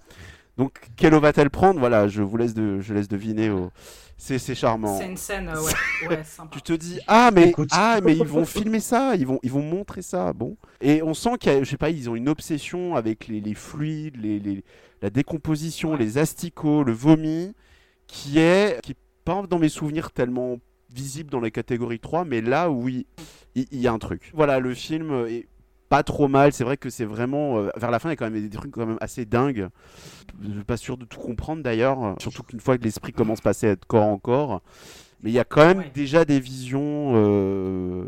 Donc quelle eau va-t-elle prendre? Voilà, je vous laisse, de, je laisse deviner. au- C'est c'est charmant. C'est une scène, euh, ouais, ouais, sympa. Tu te dis ah mais Écoute. ah mais ils vont filmer ça, ils vont ils vont montrer ça, bon. Et on sent qu'il y a, je sais pas, ils ont une obsession avec les, les fluides, les, les- la décomposition, Ouais. les asticots, le vomi, qui est qui est pas dans mes souvenirs tellement visible dans la catégorie 3, mais là oui, il il y, a un truc. Voilà, le film est pas trop mal. C'est vrai que c'est vraiment euh, vers la fin, il y a quand même des trucs quand même assez dingues. Je suis pas sûr de tout comprendre d'ailleurs, surtout qu'une fois que l'esprit commence à passer à être corps en corps. Mais il y a quand même Ouais. déjà des visions euh,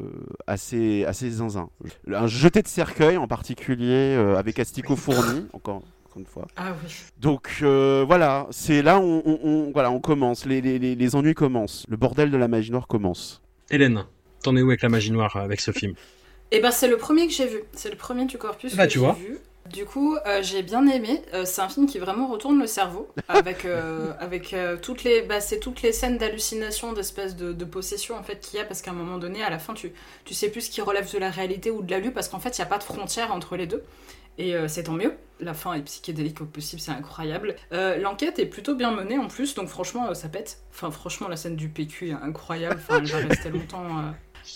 assez, assez zinzin. Un jeté de cercueil en particulier, euh, avec Astico fourni, encore, encore une fois. Ah oui. Donc euh, voilà, c'est là où on, on- on- voilà, on commence, les, les, les, les ennuis commencent, le bordel de la magie noire commence. Hélène t'en es où avec la magie noire avec ce film? Et ben c'est le premier que j'ai vu. C'est le premier du corpus Bah, que tu j'ai vois. vu. Du coup, euh, j'ai bien aimé. Euh, c'est un film qui vraiment retourne le cerveau avec euh, avec toutes les bah, c'est toutes les scènes d'hallucination, d'espèce de, de possession en fait qu'il y a parce qu'à un moment donné, à la fin, tu tu sais plus ce qui relève de la réalité ou de la lue parce qu'en fait, il y a pas de frontière entre les deux. Et c'est tant mieux. La fin est psychédélique au possible, c'est incroyable. L'enquête est plutôt bien menée en plus, donc franchement, ça pète. Enfin, franchement, la scène du PQ est incroyable. Enfin, elle va rester longtemps.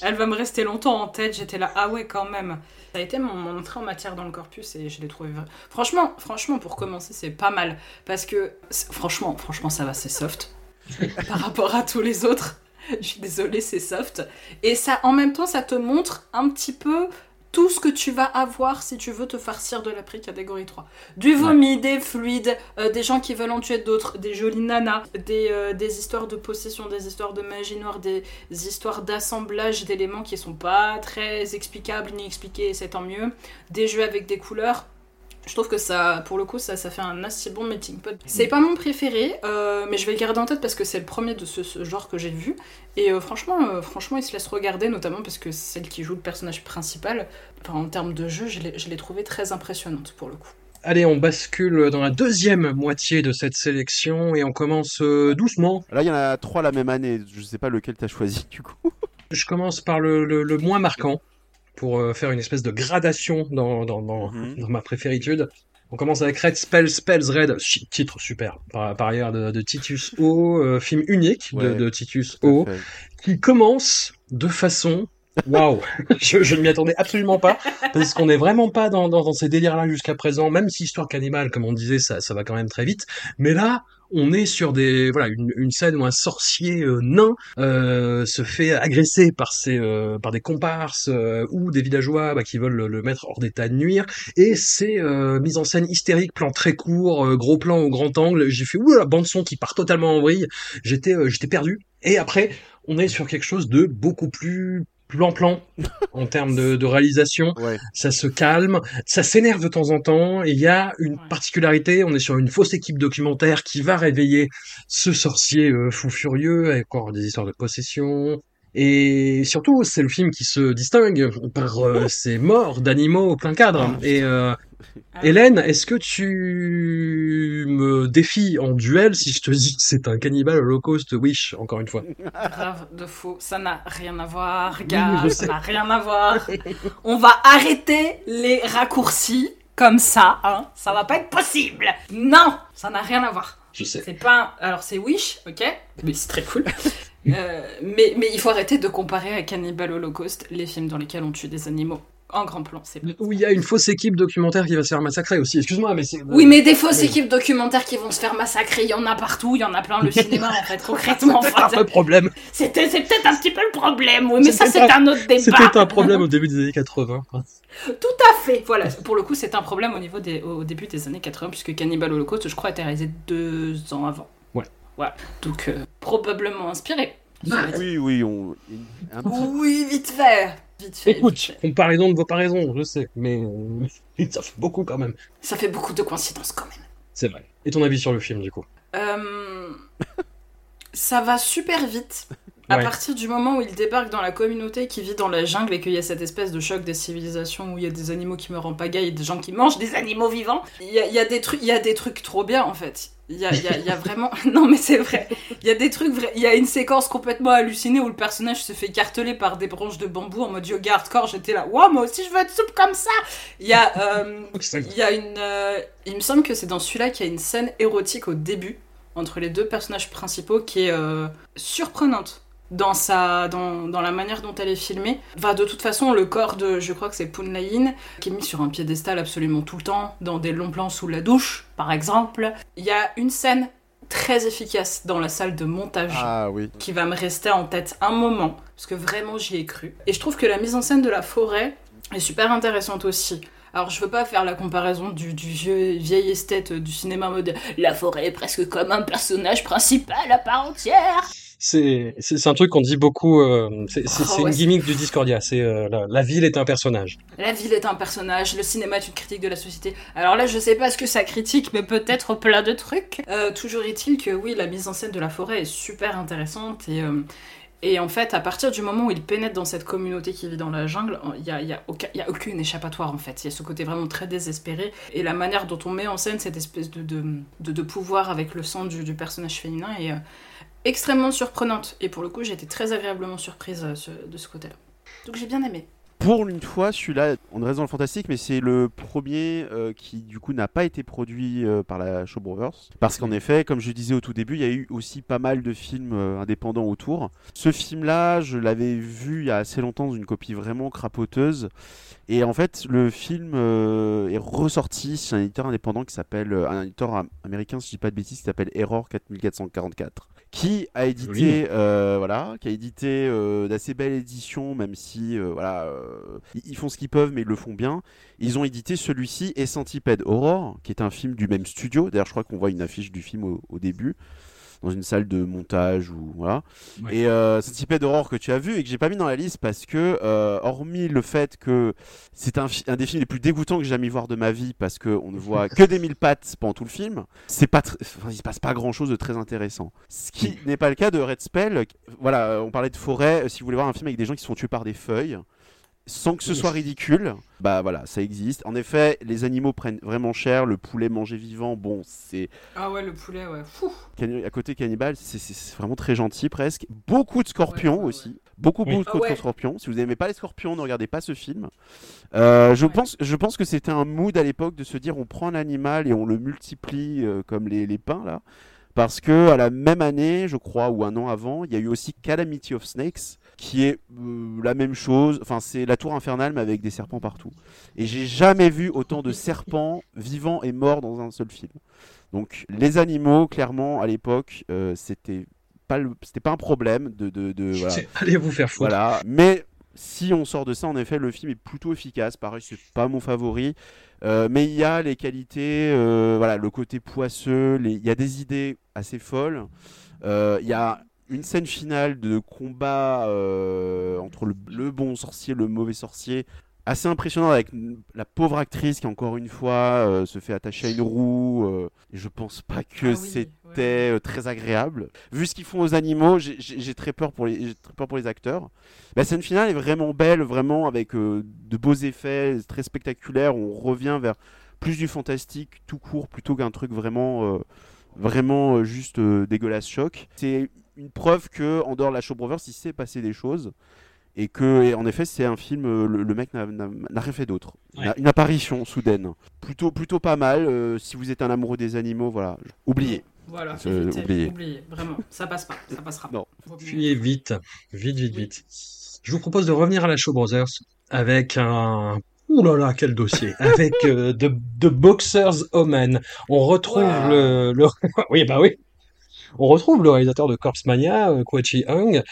Elle va me rester longtemps en tête. J'étais là, ah ouais, quand même. Ça a été mon, mon entrée en matière dans le corpus et je l'ai trouvé. vra- Franchement, franchement, pour commencer, c'est pas mal parce que franchement, franchement, ça va, c'est soft par rapport à tous les autres. Je suis désolée, c'est soft. Et ça, en même temps, ça te montre un petit peu tout ce que tu vas avoir si tu veux te farcir de la prix catégorie 3. Du vomi, des fluides, euh, des gens qui veulent en tuer d'autres, des jolies nanas, des, euh, des histoires de possession, des histoires de magie noire, des histoires d'assemblage d'éléments qui sont pas très explicables ni expliqués, c'est tant mieux. Des jeux avec des couleurs. Je trouve que ça, pour le coup, ça, ça fait un assez bon melting pot. C'est pas mon préféré, euh, mais je vais le garder en tête parce que c'est le premier de ce, ce genre que j'ai vu. Et euh, franchement, euh, franchement, il se laisse regarder, notamment parce que celle qui joue le personnage principal, enfin, en termes de jeu, je l'ai- trouvée très impressionnante pour le coup. Allez, on bascule dans la deuxième moitié de cette sélection et on commence doucement. Là, il y en a trois la même année. Je sais pas lequel t'as choisi du coup. Je commence par le, le- le moins marquant pour euh, faire une espèce de gradation dans, dans, dans, Mhm. dans ma préféritude. On commence avec Red Spell, Spells Red, titre super, par, par ailleurs de, de Titus O, euh, film unique de, Ouais. de Titus O, fait. qui commence de façon... Waouh, je, je ne m'y attendais absolument pas, parce qu'on n'est vraiment pas dans, dans, dans ces délires-là jusqu'à présent, même si Histoire cannibale, comme on disait, ça, ça va quand même très vite. Mais là, on est sur des voilà une, une scène où un sorcier euh, nain euh, se fait agresser par ses euh, par des comparses euh, ou des villageois bah, qui veulent le, mettre hors d'état de nuire. Et c'est euh, mise en scène hystérique plan très court euh, gros plan au grand angle. J'ai fait ouh la bande son qui part totalement en vrille. J'étais j'étais perdu. Et après on est sur quelque chose de beaucoup plus plan-plan en termes de, de réalisation. Ouais. ça se calme, ça s'énerve de temps en temps, et il y a une particularité, on est sur une fausse équipe documentaire qui va réveiller ce sorcier euh, fou furieux, avec encore des histoires de possession, et surtout, c'est le film qui se distingue par euh, ses morts d'animaux au plein cadre. Et euh, Ah. Hélène, est-ce que tu me défies en duel si je te dis que c'est un cannibal holocauste Wish, encore une fois? Grave de faux, ça n'a rien à voir, Oui, gars, je ça n'a rien à voir. On va arrêter les raccourcis comme ça, hein. Ça va pas être possible. Non, ça n'a rien à voir. Je sais. C'est pas. un- Alors c'est Wish, ok Mais c'est très cool. Euh, mais, mais il faut arrêter de comparer à Cannibal Holocaust les films dans lesquels on tue des animaux en grand plan. C'est Où il y a une fausse équipe documentaire qui va se faire massacrer aussi. Excuse-moi, mais c'est. Oui, mais des fausses Oui. équipes documentaires qui vont se faire massacrer, il y en a partout, il y en a plein le cinéma en fait, concrètement. C'est un Enfin, peu problème. C'était, c'est peut-être un petit peu le problème, oui, mais ça c'est un autre débat. C'était un problème au début des années 80. quoi. Tout à fait. Voilà, pour le coup, c'est un problème au niveau des, au début des années 80, puisque Cannibal Holocaust, je crois, a été réalisé deux ans avant. Ouais. Voilà. Donc, euh, probablement inspiré. dit. Oui, oui, on. un Oui, vite fait. Vite fait. vite Écoute, fait. comparaison de vos paraisons, je sais, mais euh, ça fait beaucoup quand même. Ça fait beaucoup de coïncidences quand même. C'est vrai. Et ton avis sur le film, du coup? Euh, ça va super vite. À Ouais. partir du moment où il débarque dans la communauté qui vit dans la jungle et qu'il y a cette espèce de choc des civilisations où il y a des animaux qui meurent en pagaille et des gens qui mangent des animaux vivants, il y a, il y a des trucs, il y a des trucs trop bien en fait. Il y a, il y a- il y a vraiment, non mais c'est vrai. Il y a des trucs vrais. Il y a une séquence complètement hallucinée où le personnage se fait carteler par des branches de bambou en mode yoga hardcore. J'étais là, waouh, moi aussi je veux être souple comme ça. Il y a, euh, il y a une. euh, il me semble que c'est dans celui-là qu'il y a une scène érotique au début entre les deux personnages principaux qui est euh, surprenante dans sa dans, dans la manière dont elle est filmée. Va de toute façon le corps de je crois que c'est Punlayin qui est mis sur un piédestal absolument tout le temps dans des longs plans sous la douche par exemple. Il y a une scène très efficace dans la salle de montage Ah oui. qui va me rester en tête un moment, parce que vraiment j'y ai cru. Et je trouve que la mise en scène de la forêt est super intéressante aussi. Alors je veux pas faire la comparaison du, du vieux, vieille esthète du cinéma moderne. La forêt est presque comme un personnage principal à part entière. C'est un truc qu'on dit beaucoup. euh, c'est c'est- Oh, ouais, une gimmick du Discordia. C'est euh, la, la ville est un personnage. La ville est un personnage, le cinéma est une critique de la société. Alors là, je sais pas ce que ça critique, mais peut-être plein de trucs. Euh, toujours est-il que oui, la mise en scène de la forêt est super intéressante et. et en fait, à partir du moment où il pénètre dans cette communauté qui vit dans la jungle, il n'y a, il y a aucun- il y a aucune échappatoire en fait. Il y a ce côté vraiment très désespéré. Et la manière dont on met en scène cette espèce de, de, de- de pouvoir avec le sang du, du personnage féminin est extrêmement surprenante. Et pour le coup, j'ai été très agréablement surprise euh, de ce côté-là. Donc j'ai bien aimé. Pour une fois, celui-là, on reste dans le fantastique, mais c'est le premier euh, qui, du coup, n'a pas été produit euh, par la Brothers. Parce qu'en effet, comme je disais au tout début, il y a eu aussi pas mal de films indépendants autour. Ce film-là, je l'avais vu il y a assez longtemps dans une copie vraiment crapoteuse. Et en fait, le film euh, est ressorti chez un éditeur indépendant qui s'appelle, euh, un éditeur am- américain, si je dis pas de bêtises, qui s'appelle Error 4444 qui a édité euh, voilà qui a édité euh, d'assez belles éditions même si voilà ils, ils font ce qu'ils peuvent mais ils le font bien. Ils ont édité celui-ci et Centipede Aurore qui est un film du même studio. D'ailleurs je crois qu'on voit une affiche du film au, au début dans une salle de montage ou voilà. Ouais. et euh, Centipede Aurore que tu as vu et que j'ai pas mis dans la liste parce que euh, hormis le fait que c'est un, un des films les plus dégoûtants que j'ai jamais voir de ma vie parce que on ne voit que des mille pattes pendant tout le film c'est pas enfin, il se passe pas grand chose de très intéressant. Ce qui n'est pas le cas de Red Spell voilà on parlait de forêt euh, si vous voulez voir un film avec des gens qui se font tuer par des feuilles sans que ce soit ridicule. Bah voilà, ça existe. En effet, les animaux prennent vraiment cher. Le poulet mangé vivant, bon, c'est Ah ouais, le poulet, ouais. Fou. À côté cannibale, c'est- vraiment très gentil presque. Beaucoup de scorpions Ouais, ouais, ouais. aussi. Beaucoup, Oui. beaucoup Ah ouais. de scorpions. Si vous n'aimez pas les scorpions, ne regardez pas ce film. Euh, je, Ouais. pense, je pense que c'était un mood à l'époque de se dire on prend un animal et on le multiplie euh, comme les, les pins là. Parce que à la même année, je crois, ou un an avant, il y a eu aussi Calamity of Snakes, qui est euh, la même chose. Enfin, c'est la tour infernale, mais avec des serpents partout. Et j'ai jamais vu autant de serpents vivants et morts dans un seul film. Donc, les animaux, clairement, à l'époque, euh, c'était pas le- c'était pas un problème de, de, de- voilà. Allez vous faire foutre. Voilà. Mais si on sort de ça, en effet, le film est plutôt efficace. Pareil, c'est pas mon favori. Euh, mais il y a les qualités, voilà, le côté poisseux, les- il y a des idées assez folles. Il y a une scène finale de combat euh, entre le, le bon sorcier et le mauvais sorcier. Assez impressionnant avec la pauvre actrice qui, encore une fois, euh, se fait attacher à une roue. euh, je pense pas que Ah oui, c'était ouais. euh, très agréable. Vu ce qu'ils font aux animaux, j'ai- très peur pour les, j'ai très peur pour les acteurs. La scène finale est vraiment belle, vraiment avec de beaux effets, très spectaculaire. On revient vers plus du fantastique tout court plutôt qu'un truc vraiment, vraiment juste euh, dégueulasse choc. C'est une preuve que en dehors de la Show Brothers, il s'est passé des choses. Et que, et en effet, c'est un film, euh, le, le mec n'a- n'a n'a rien fait d'autre. Ouais. Une apparition soudaine. Plutôt, plutôt pas mal. euh, si vous êtes un amoureux des animaux, voilà. Oubliez. Voilà, Euh, oubliez. oubliez. Vraiment, ça passe pas, ça passera. Non. Fuyez vite, vite, vite, vite. Je vous propose de revenir à la Show Brothers avec un. Ouh là là, quel dossier Avec euh, The, The Boxer's Omen. On retrouve Wow. le, le... Oui, bah oui. On retrouve le réalisateur de Corpse Mania, euh, Kwai Hung,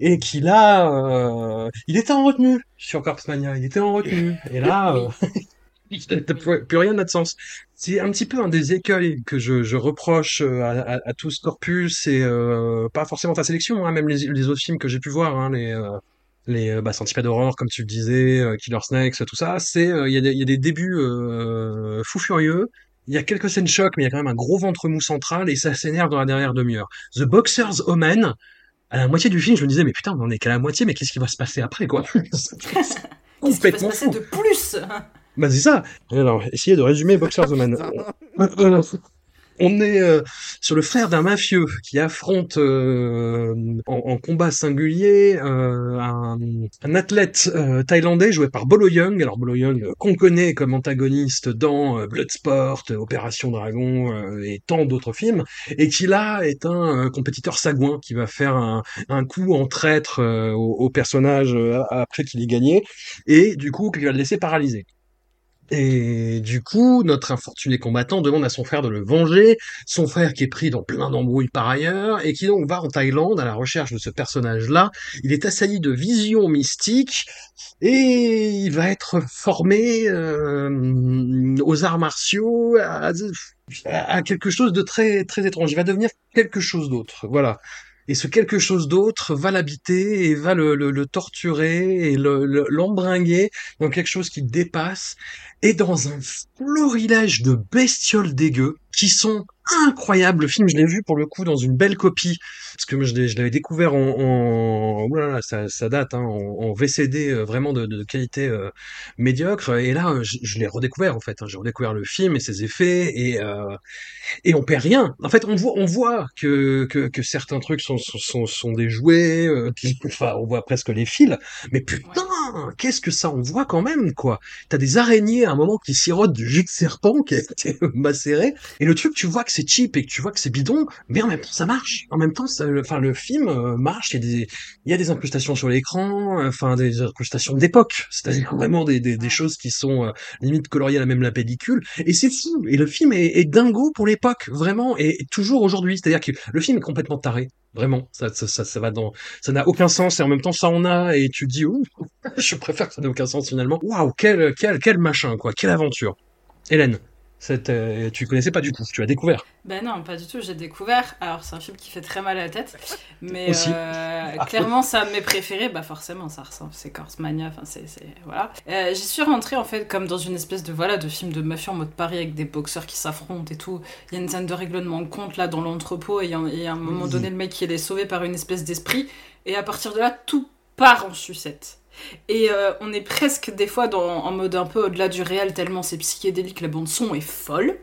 et qui là, euh, il était en retenue sur Corpse Mania, il était en retenue. Et là, euh, plus, rien n'a de sens. C'est un petit peu un des écueils que je, je reproche euh, à, à, à tout Scorpus et euh, pas forcément ta sélection, hein, même les, les autres films que j'ai pu voir, hein, les euh, les bah, Centipede d'horreur comme tu le disais, Killer Snakes, tout ça, c'est euh, il y, a des- il y a des débuts euh, fous furieux. Il y a quelques scènes chocs, mais il y a quand même un gros ventre mou central et ça s'énerve dans la dernière demi-heure. The Boxer's Omen, à la moitié du film, je me disais mais putain, on en est qu'à la moitié, mais qu'est-ce qui va se passer après quoi? Qu'est-ce qui va se Complètement passer de plus? Bah c'est ça. Alors, essayez de résumer Boxer's Omen. On est euh, sur le frère d'un mafieux qui affronte euh, en, combat singulier euh, un, athlète thaïlandais joué par Bolo Young. Alors Bolo Young qu'on connaît comme antagoniste dans Bloodsport, Opération Dragon et tant d'autres films, et qui là est un compétiteur sagouin qui va faire un, coup en traître au, au personnage après qu'il ait gagné, et du coup qui va le laisser paralysé. Et du coup, notre infortuné combattant demande à son frère de le venger, son frère qui est pris dans plein d'embrouilles par ailleurs, et qui donc va en Thaïlande à la recherche de ce personnage-là. Il est assailli de visions mystiques, et il va être formé euh, aux arts martiaux, à, quelque chose de très très étrange. Il va devenir quelque chose d'autre, voilà. Et ce quelque chose d'autre va l'habiter et va le, le, le torturer et le- le- l'embringuer dans quelque chose qui dépasse et dans un florilège de bestioles dégueu qui sont incroyables. Le film, je l'ai vu pour le coup dans une belle copie parce que je l'avais découvert en, en oulala, ça, ça date, hein, en, VCD euh, vraiment de, qualité euh, médiocre. Et là, je, l'ai redécouvert en fait. hein. J'ai redécouvert le film et ses effets et euh, et on perd rien. En fait, on voit, on voit que, que, que certains trucs sont, sont, sont, des jouets, euh, enfin, on voit presque les fils, mais putain, qu'est-ce que ça envoie quand même, quoi? T'as des araignées à un moment qui sirotent du jus de serpent qui a été macéré, et le truc, tu vois que c'est cheap et que tu vois que c'est bidon, mais en même temps, ça marche. En même temps, ça, le- enfin, le film euh, marche, il y a des, il y a des incrustations sur l'écran, euh, enfin, des incrustations d'époque, c'est-à-dire vraiment des, des, des choses qui sont euh, limite coloriées à la même la pellicule, et c'est fou. Et le film est, est dingo pour l'époque, vraiment, et, et toujours aujourd'hui. C'est-à-dire que le film est complètement taré. Vraiment, ça, ça, ça, va dans, ça n'a aucun sens et en même temps ça en a et tu dis ouh, je préfère que ça n'ait aucun sens finalement. Waouh, quel, quel, quel machin quoi, quelle aventure. Hélène, cette, euh, tu connaissais pas du tout, tu as découvert. Ben non, pas du tout, j'ai découvert. Alors, c'est un film qui fait très mal à la tête, mais euh, clairement, ça mes préférés, bah forcément, ça ressemble, c'est Corse Mania, enfin, c'est. c'est- Voilà. Euh, J'y suis rentrée, en fait, comme dans une espèce de, voilà, de film de mafia en mode Paris avec des boxeurs qui s'affrontent et tout. Il y a une scène de règlement de compte, là, dans l'entrepôt, et à un moment Oui. donné, le mec, il est sauvé par une espèce d'esprit, et à partir de là, tout part en sucette. Et euh, on est presque des fois dans, en mode un peu au-delà du réel, tellement c'est psychédélique, la bande son est folle.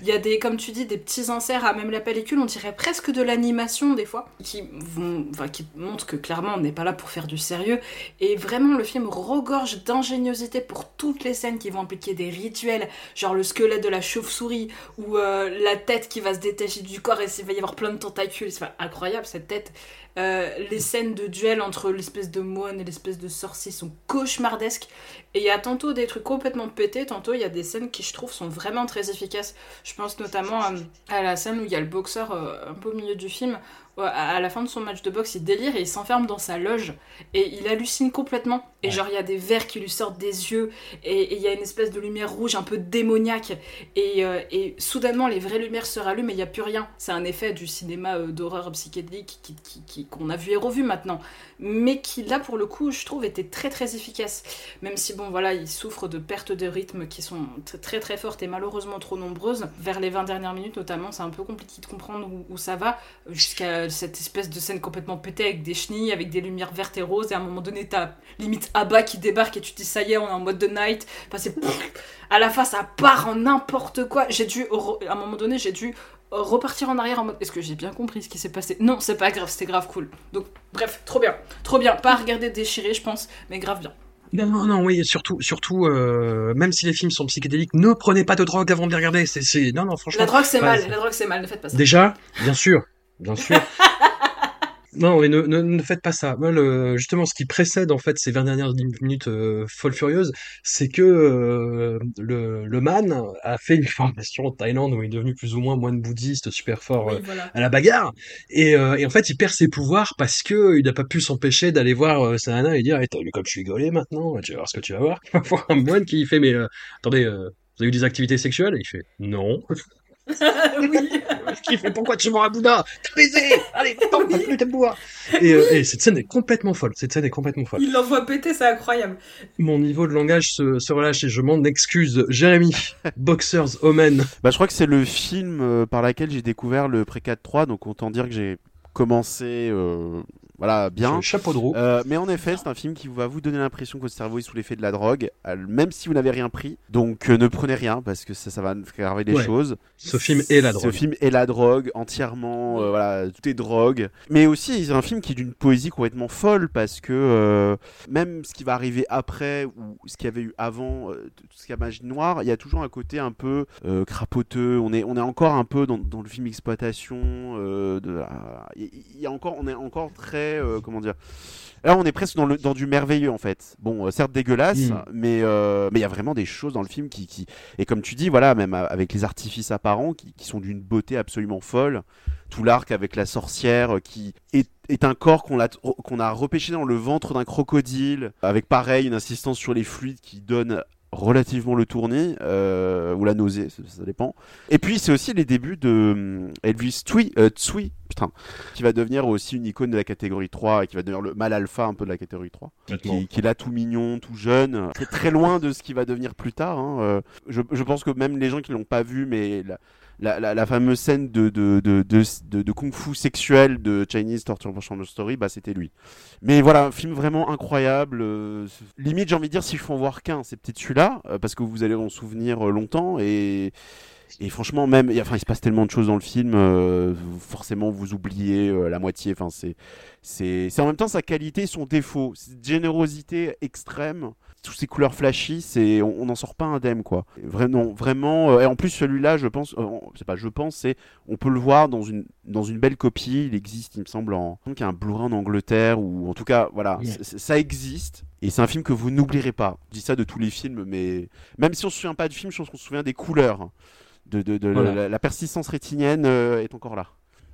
Il y a des, comme tu dis, des petits inserts à même la pellicule, on dirait presque de l'animation des fois, qui, vont, enfin, qui montrent que clairement on n'est pas là pour faire du sérieux. Et vraiment, le film regorge d'ingéniosité pour toutes les scènes qui vont impliquer des rituels, genre le squelette de la chauve-souris, ou euh, la tête qui va se détacher du corps et il va y avoir plein de tentacules. C'est enfin, incroyable cette tête. Euh, les scènes de duel entre l'espèce de moine et l'espèce de sorcier sont cauchemardesques. Et il y a tantôt des trucs complètement pétés, tantôt il y a des scènes qui je trouve sont vraiment très efficaces. Je pense notamment à, la scène où il y a le boxeur euh, un peu au milieu du film. À- la fin de son match de boxe, il délire et il s'enferme dans sa loge. Et il hallucine complètement. Et genre, il y a des vers qui lui sortent des yeux. Et il y a une espèce de lumière rouge un peu démoniaque. Et, euh, et soudainement, les vraies lumières se rallument et il n'y a plus rien. C'est un effet du cinéma euh, d'horreur psychédélique qui- qui- qui- qu'on a vu et revu maintenant. Mais qui, là, pour le coup, je trouve, était très très efficace. Même si, bon, voilà, il souffre de pertes de rythme qui sont très très fortes et malheureusement trop nombreuses. Vers les 20 dernières minutes, notamment, c'est un peu compliqué de comprendre où, où ça va. Jusqu'à cette espèce de scène complètement pétée avec des chenilles, avec des lumières vertes et roses. Et à un moment donné, t'as limite Abba qui débarque et tu te dis, ça y est, on est en mode de night. Enfin, c'est. À la fin, ça part en n'importe quoi. J'ai dû. À un moment donné, j'ai dû euh, repartir en arrière en mode est-ce que j'ai bien compris ce qui s'est passé? Non, c'est pas grave, c'était grave cool. Donc bref, trop bien. Trop bien. Pas à regarder déchirer, je pense, mais grave bien. Non, non, non, oui, surtout, surtout, euh, même si les films sont psychédéliques, ne prenez pas de drogue avant de les regarder. C'est, non, non, franchement. La drogue c'est mal, la drogue c'est mal, ne faites pas ça. Déjà, bien sûr, bien sûr. Non, mais ne, ne, ne faites pas ça. Moi, le, justement, ce qui précède en fait ces 20 dernières minutes euh, folles furieuses, c'est que euh, le, le man a fait une formation en Thaïlande où il est devenu plus ou moins moine bouddhiste super fort Oui, euh, voilà. à la bagarre. Et, euh, et en fait, il perd ses pouvoirs parce que il n'a pas pu s'empêcher d'aller voir sa nana et dire hey, T'as vu comme je suis gaulé maintenant Tu vas voir ce que tu vas voir. Il va voir un moine qui fait Mais attendez, vous avez eu des activités sexuelles? Et il fait Non. oui. qui fait pourquoi tu mords à Bouddha T'as baisé Allez, attends, t'as plus et, euh, et cette scène est complètement folle. Cette scène est complètement folle. Il l'envoie péter, c'est incroyable. Mon niveau de langage se, se relâche et je m'en excuse. Jérémy, Boxers Omen. Bah, je crois que c'est le film euh, par lequel j'ai découvert le Pré 4-3, donc autant dire que j'ai commencé euh, voilà, bien. Chapeau de roue. Euh, mais en effet, c'est un film qui va vous donner l'impression que votre cerveau est sous l'effet de la drogue, euh, même si vous n'avez rien pris. Donc euh, ne prenez rien parce que ça, ça va aggraver les Ouais. choses. Ce film est la drogue. Ce film est la drogue entièrement. euh, voilà, tout est drogue. Mais aussi, c'est un film qui est d'une poésie complètement folle parce que même ce qui va arriver après ou ce qu'il y avait eu avant, tout ce qui a magie noire, il y a toujours un côté un peu crapoteux. On est, on est encore un peu dans, dans le film exploitation. de, il y a encore, on est encore très, euh, comment dire. Là, on est presque dans, le, dans du merveilleux en fait. Bon, euh, certes dégueulasse, Mm. mais euh, mais il y a vraiment des choses dans le film qui, qui et comme tu dis, voilà, même avec les artifices apparents qui, qui sont d'une beauté absolument folle. Tout l'arc avec la sorcière qui est, est un corps qu'on a, qu'on a repêché dans le ventre d'un crocodile, avec pareil une insistance sur les fluides qui donne relativement le tournis euh, ou la nausée, ça, ça dépend. Et puis c'est aussi les débuts de hum, Elvis Tsui, euh, Tsui, putain, qui va devenir aussi une icône de la catégorie 3 et qui va devenir le mal alpha un peu de la catégorie 3 qui, qui est là tout mignon, tout jeune, très très loin de ce qui va devenir plus tard. hein. Euh, je, je pense que même les gens qui l'ont pas vu, mais la, la, fameuse scène de, kung-fu sexuel de Chinese Torture Portion Story, bah c'était lui. Mais voilà, un film vraiment incroyable. euh, limite, j'ai envie de dire, s'il faut en voir qu'un, c'est peut-être celui-là, euh, parce que vous allez en souvenir euh, longtemps et. Franchement, même, il se passe tellement de choses dans le film, forcément, vous oubliez la moitié. Enfin, c'est, c'est en même temps sa qualité, son défaut, cette générosité extrême, toutes ces couleurs flashy, c'est, on n'en sort pas indemne, quoi. Vraiment, vraiment. euh, et en plus, celui-là, je pense, euh, c'est pas, je pense, c'est, on peut le voir dans une, dans une belle copie. Il existe, il me semble, en, donc, il y a un Blu-ray en Angleterre ou en tout cas, voilà, ça existe. Et c'est un film que vous n'oublierez pas. Je dis ça de tous les films, mais même si on se souvient pas du film, je pense qu'on se souvient des couleurs. De, de, de- Voilà. la, la persistance rétinienne euh, est encore là.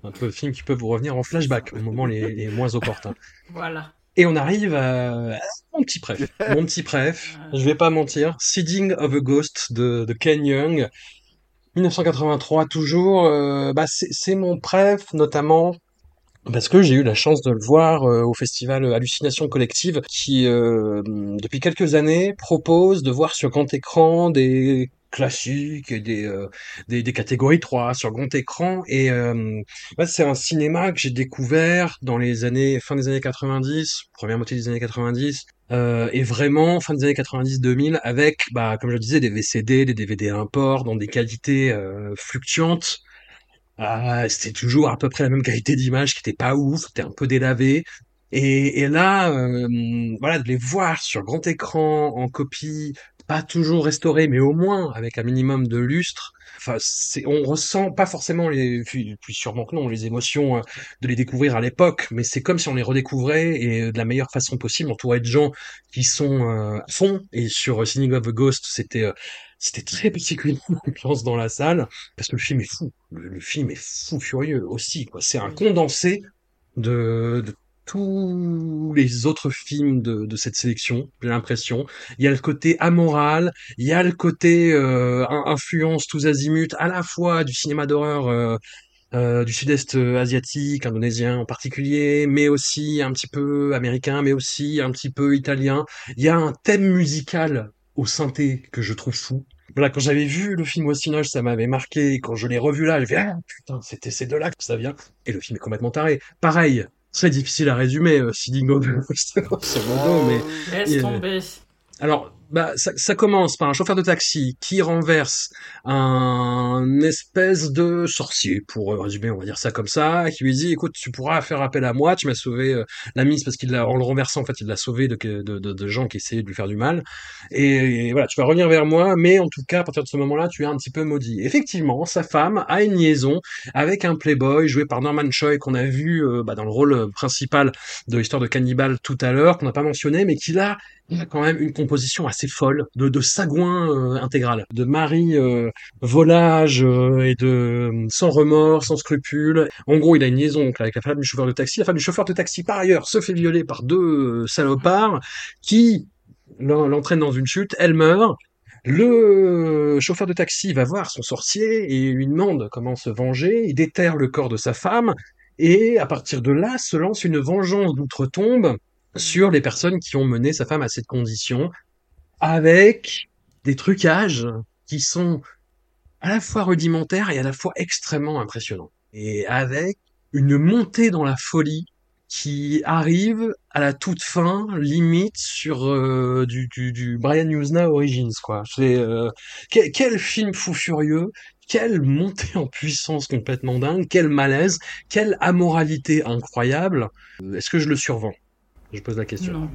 Un peu de film qui peut vous revenir en flashback au moment les, les moins opportuns. Voilà. Et on arrive à, mon petit préf. Mon petit préf, je vais pas mentir. Seeding of a Ghost de, de Ken Young. 1983 toujours. euh, bah c'est c'est mon préf notamment parce que j'ai eu la chance de le voir euh, au festival Hallucination Collective qui, euh, depuis quelques années, propose de voir sur grand écran des classiques et des, euh, des, des catégories 3 sur grand écran. Et euh, ouais, c'est un cinéma que j'ai découvert dans les années, fin des années 90, première moitié des années 90, euh, et vraiment fin des années 90-2000 avec, bah, comme je le disais, des VCD, des DVD import dans des qualités euh, fluctuantes. Ah, c'était toujours à peu près la même qualité d'image qui était pas ouf, c'était un peu délavé. Et, et là, euh, voilà, de les voir sur grand écran, en copie, pas toujours restaurée, mais au moins avec un minimum de lustre. Enfin, c'est, on ressent pas forcément les, puis, sûrement que non, les émotions euh, de les découvrir à l'époque, mais c'est comme si on les redécouvrait et de la meilleure façon possible, entouré de gens qui sont euh. Et sur euh, Singing of a Ghost, c'était euh, c'était très particulièrement l'ambiance dans la salle parce que le film est fou. Le, le film est fou furieux aussi. Quoi. C'est un condensé de, de tous les autres films de, de cette sélection, j'ai l'impression. Il y a le côté amoral, il y a le côté euh, in- influence tous azimuts, à la fois du cinéma d'horreur euh, euh, du sud-est euh, asiatique, indonésien en particulier, mais aussi un petit peu américain, mais aussi un petit peu italien. Il y a un thème musical au synthé que je trouve fou. Voilà, quand j'avais vu le film au Cinoche, ça m'avait marqué. Quand je l'ai revu là, j'ai fait ah putain, c'était ces deux-là que ça vient. Et le film est complètement taré. Pareil, très difficile à résumer, euh, Sidi Gobe, grosso modo, mais Laisse tomber. alors, bah, ça, ça commence par un chauffeur de taxi qui renverse un espèce de sorcier, pour euh, résumer, on va dire ça comme ça, qui lui dit, écoute, tu pourras faire appel à moi, tu m'as sauvé euh, la mise parce qu'il l'a, en le renversant, en fait, il l'a sauvé de, de, de, gens qui essayaient de lui faire du mal. Et, voilà, tu vas revenir vers moi, mais en tout cas, à partir de ce moment-là, tu es un petit peu maudit. Effectivement, sa femme a une liaison avec un playboy joué par Norman Choi qu'on a vu euh, bah, dans le rôle principal de l'histoire de Cannibal tout à l'heure, qu'on n'a pas mentionné, mais qui là il a quand même une composition assez folle de, de sagouin euh, intégral, de mari euh, volage euh, et de sans remords, sans scrupules. En gros, il a une liaison donc, avec la femme du chauffeur de taxi. La femme du chauffeur de taxi, par ailleurs, se fait violer par deux salopards qui l'en- l'entraînent dans une chute. Elle meurt. Le chauffeur de taxi va voir son sorcier et lui demande comment se venger. Il déterre le corps de sa femme et à partir de là se lance une vengeance d'outre-tombe sur les personnes qui ont mené sa femme à cette condition, avec des trucages qui sont à la fois rudimentaires et à la fois extrêmement impressionnants. Et avec une montée dans la folie qui arrive à la toute fin, limite sur euh, du, du, du Brian Usna Origins, quoi. C'est euh, quel, quel film fou furieux, quelle montée en puissance complètement dingue, quel malaise, quelle amoralité incroyable. Est-ce que je le survends? Je pose la question. Non,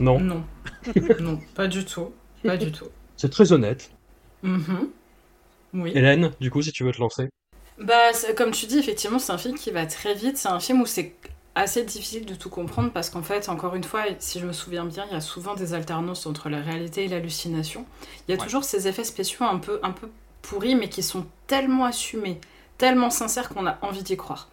Non, non, non. Non, pas du tout, pas du tout. c'est très honnête. Mhm. Oui. Hélène, du coup, si tu veux te lancer. Bah, comme tu dis, effectivement, c'est un film qui va très vite. C'est un film où c'est assez difficile de tout comprendre parce qu'en fait, encore une fois, si je me souviens bien, il y a souvent des alternances entre la réalité et l'hallucination. Il y a Ouais. toujours ces effets spéciaux un peu, un peu pourris, mais qui sont tellement assumés, tellement sincères qu'on a envie d'y croire.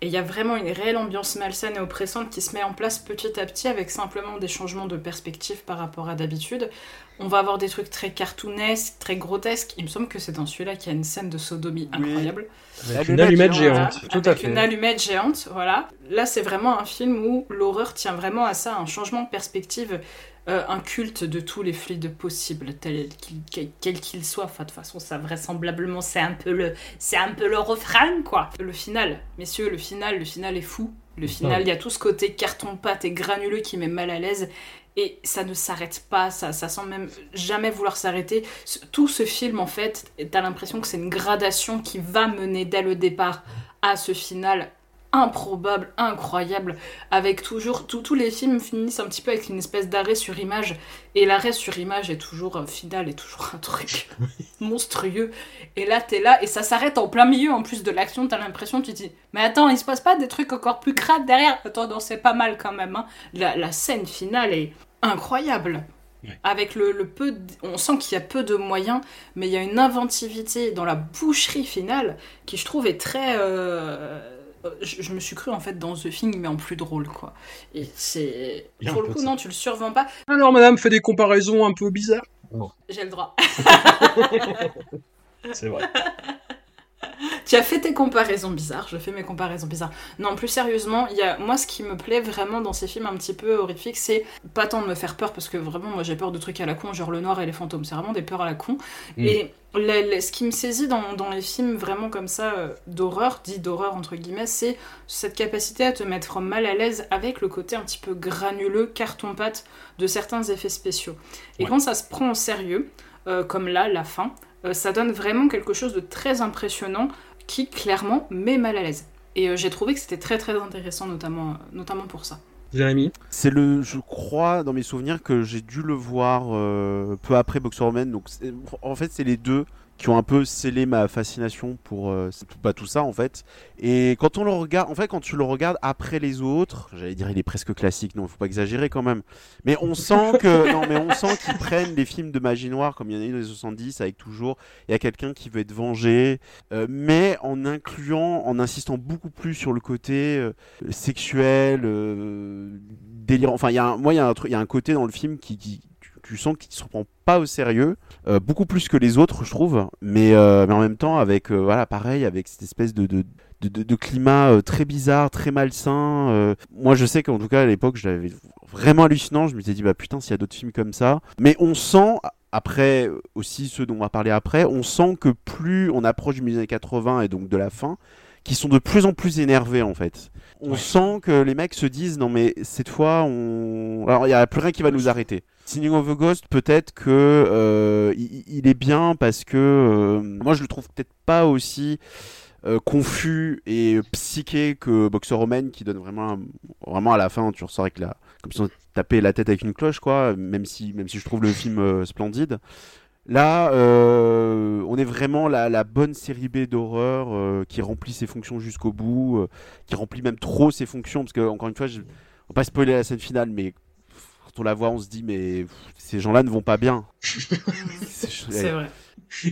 Et il y a vraiment une réelle ambiance malsaine et oppressante qui se met en place petit à petit avec simplement des changements de perspective par rapport à d'habitude. On va avoir des trucs très cartoonesques, très grotesques. Il me semble que c'est dans celui-là qu'il y a une scène de sodomie Oui. incroyable. Avec une allumette géante, tout à avec fait. une allumette géante, voilà. Là, c'est vraiment un film où l'horreur tient vraiment à ça, un changement de perspective, euh, un culte de tous les fluides possibles, tel qu'il- quel qu'il soit. Enfin, de toute façon, ça vraisemblablement, c'est un peu le, c'est un peu le refrain, quoi. Le final, messieurs, le final, le final est fou. Le final, il y a tout ce côté carton-pâte et granuleux qui met mal à l'aise. Et ça ne s'arrête pas, ça, ça semble même jamais vouloir s'arrêter. Tout ce film, en fait, t'as l'impression que c'est une gradation qui va mener dès le départ à ce final improbable, incroyable, avec toujours, tous tous les films finissent un petit peu avec une espèce d'arrêt sur image, et l'arrêt sur image est toujours un final, est toujours un truc monstrueux, et là t'es là, et ça s'arrête en plein milieu en plus de l'action, t'as l'impression, tu te dis, mais attends, il se passe pas des trucs encore plus crades derrière, attends, non, c'est pas mal quand même, hein. la, la scène finale est incroyable. Avec le, le peu, on sent qu'il y a peu de moyens, mais il y a une inventivité dans la boucherie finale qui je trouve est très. euh, Je, je me suis cru en fait dans The Thing, mais en plus drôle quoi. Et c'est. Pour le coup, non, tu le survends pas. Alors, madame fait des comparaisons un peu bizarres. J'ai le droit. C'est vrai. tu as fait tes comparaisons bizarres, je fais mes comparaisons bizarres. Non, plus sérieusement, il y a... moi ce qui me plaît vraiment dans ces films un petit peu horrifiques, c'est pas tant de me faire peur, parce que vraiment, moi j'ai peur de trucs à la con, genre le noir et les fantômes, c'est vraiment des peurs à la con. Mm. Et le- le- ce qui me saisit dans, dans les films vraiment comme ça, euh, d'horreur, dit d'horreur entre guillemets, c'est cette capacité à te mettre mal à l'aise avec le côté un petit peu granuleux, carton-pâte de certains effets spéciaux. Et Ouais. quand ça se prend au sérieux, euh, comme là, la fin, ça donne vraiment quelque chose de très impressionnant qui clairement met mal à l'aise. Et euh, j'ai trouvé que c'était très très intéressant, notamment, notamment pour ça. Jérémy C'est le, je crois, dans mes souvenirs, que j'ai dû le voir euh, peu après Boxerman. Donc, en fait, c'est les deux qui ont un peu scellé ma fascination pour euh, c'est tout- pas tout ça en fait. Et quand on le regarde, en fait, quand tu le regardes après les autres, j'allais dire il est presque classique, non, faut pas exagérer quand même. Mais on sent que, non, mais on sent qu'ils prennent les films de magie noire comme il y en a eu dans les 70 avec toujours il y a quelqu'un qui veut être vengé, euh, mais en incluant, en insistant beaucoup plus sur le côté euh, sexuel, euh, délirant. Enfin, il y a un, moi, il y a un truc, il y a un côté dans le film qui, qui tu, sens qu'il se prend pas au sérieux, euh, beaucoup plus que les autres, je trouve. Mais, euh, mais en même temps, avec, euh, voilà, pareil, avec cette espèce de, de de, climat très bizarre, très malsain. moi, je sais qu'en tout cas, à l'époque, je l'avais vraiment hallucinant. Je me suis dit, bah putain, s'il y a d'autres films comme ça. Mais on sent, après, aussi ceux dont on va parler après, on sent que plus on approche du milieu des années 80 et donc de la fin, qui sont de plus en plus énervés en fait. On Ouais. sent que les mecs se disent non mais cette fois on alors il y a plus rien qui va nous arrêter. Signing of a Ghost peut-être que euh, il, il est bien parce que euh, moi je le trouve peut-être pas aussi euh, confus et psyché que Boxer Roman qui donne vraiment un- vraiment à la fin tu ressors avec la comme si on tapait la tête avec une cloche quoi même si même si je trouve le film euh, splendide Là, euh, on est vraiment la, la bonne série B d'horreur euh, qui remplit ses fonctions jusqu'au bout, euh, qui remplit même trop ses fonctions, parce que encore une fois, je, on va pas spoiler la scène finale, mais quand on la voit, on se dit mais pff, ces gens-là ne vont pas bien. C'est vrai.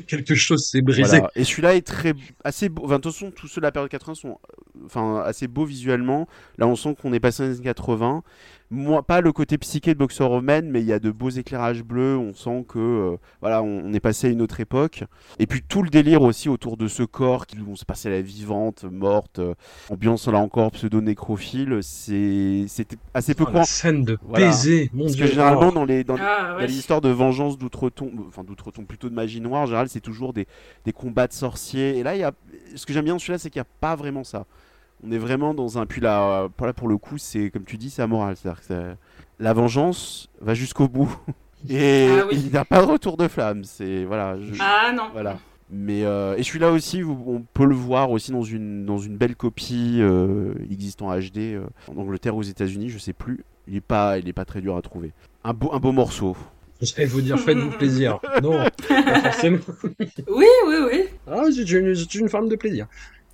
Quelque chose s'est brisé. Voilà. Et celui-là est très assez beau. Enfin, de toute façon, tous ceux de la période 80 sont enfin assez beaux visuellement. Là, on sent qu'on est passé dans les années 80. Moi, pas le côté psyché de Boxer Roman, mais il y a de beaux éclairages bleus. On sent que euh, voilà, on, on est passé à une autre époque. Et puis tout le délire aussi autour de ce corps qui vont se passer la vivante, morte, euh, ambiance là encore pseudo nécrophile. C'est c'était assez peu Oh, courant. la scène de Voilà. baiser, mon Parce dieu. que généralement Oh. dans les dans, Ah dans ouais. les histoires de vengeance d'outre-tombe, enfin d'outre-tombe plutôt de magie noire, en général c'est toujours des, des combats de sorciers. Et là, il y a, ce que j'aime bien dans celui-là, c'est qu'il n'y a pas vraiment ça. On est vraiment dans un. Puis là, là pour le coup, c'est comme tu dis, c'est amoral. C'est-à-dire que la vengeance va jusqu'au bout. Et Ah oui. il n'y a pas de retour de flamme. C'est voilà. je- Ah non. Voilà. Mais euh, et celui-là aussi, on peut le voir aussi dans une dans une belle copie. euh, existe en HD euh, en Angleterre ou aux États-Unis, je sais plus. Il est pas il est pas très dur à trouver. Un beau un beau morceau. J'allais vous dire, faites-vous plaisir. Non, pas forcément. Oui, oui, oui. Ah, c'est une, c'est une forme de plaisir.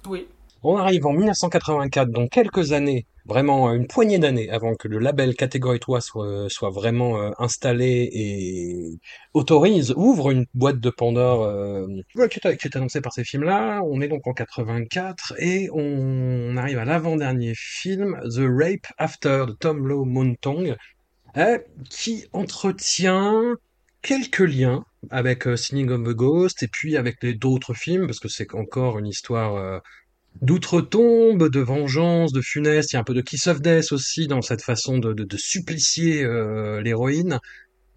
Oui. On arrive en 1984, donc quelques années, vraiment euh, une poignée d'années avant que le label Catégorie 3 soit, vraiment euh, installé et autorise, ouvre une boîte de Pandore euh, qui, est, annoncée par ces films-là. On est donc en 84 et on arrive à l'avant-dernier film, The Rape After de Tom Lowe Montong, euh, qui entretient quelques liens avec euh, Singing of the Ghost et puis avec les d'autres films parce que c'est encore une histoire euh, d'outre-tombe, de vengeance, de funeste. Il y a un peu de Kiss of Death aussi dans cette façon de, de, supplicier euh, l'héroïne.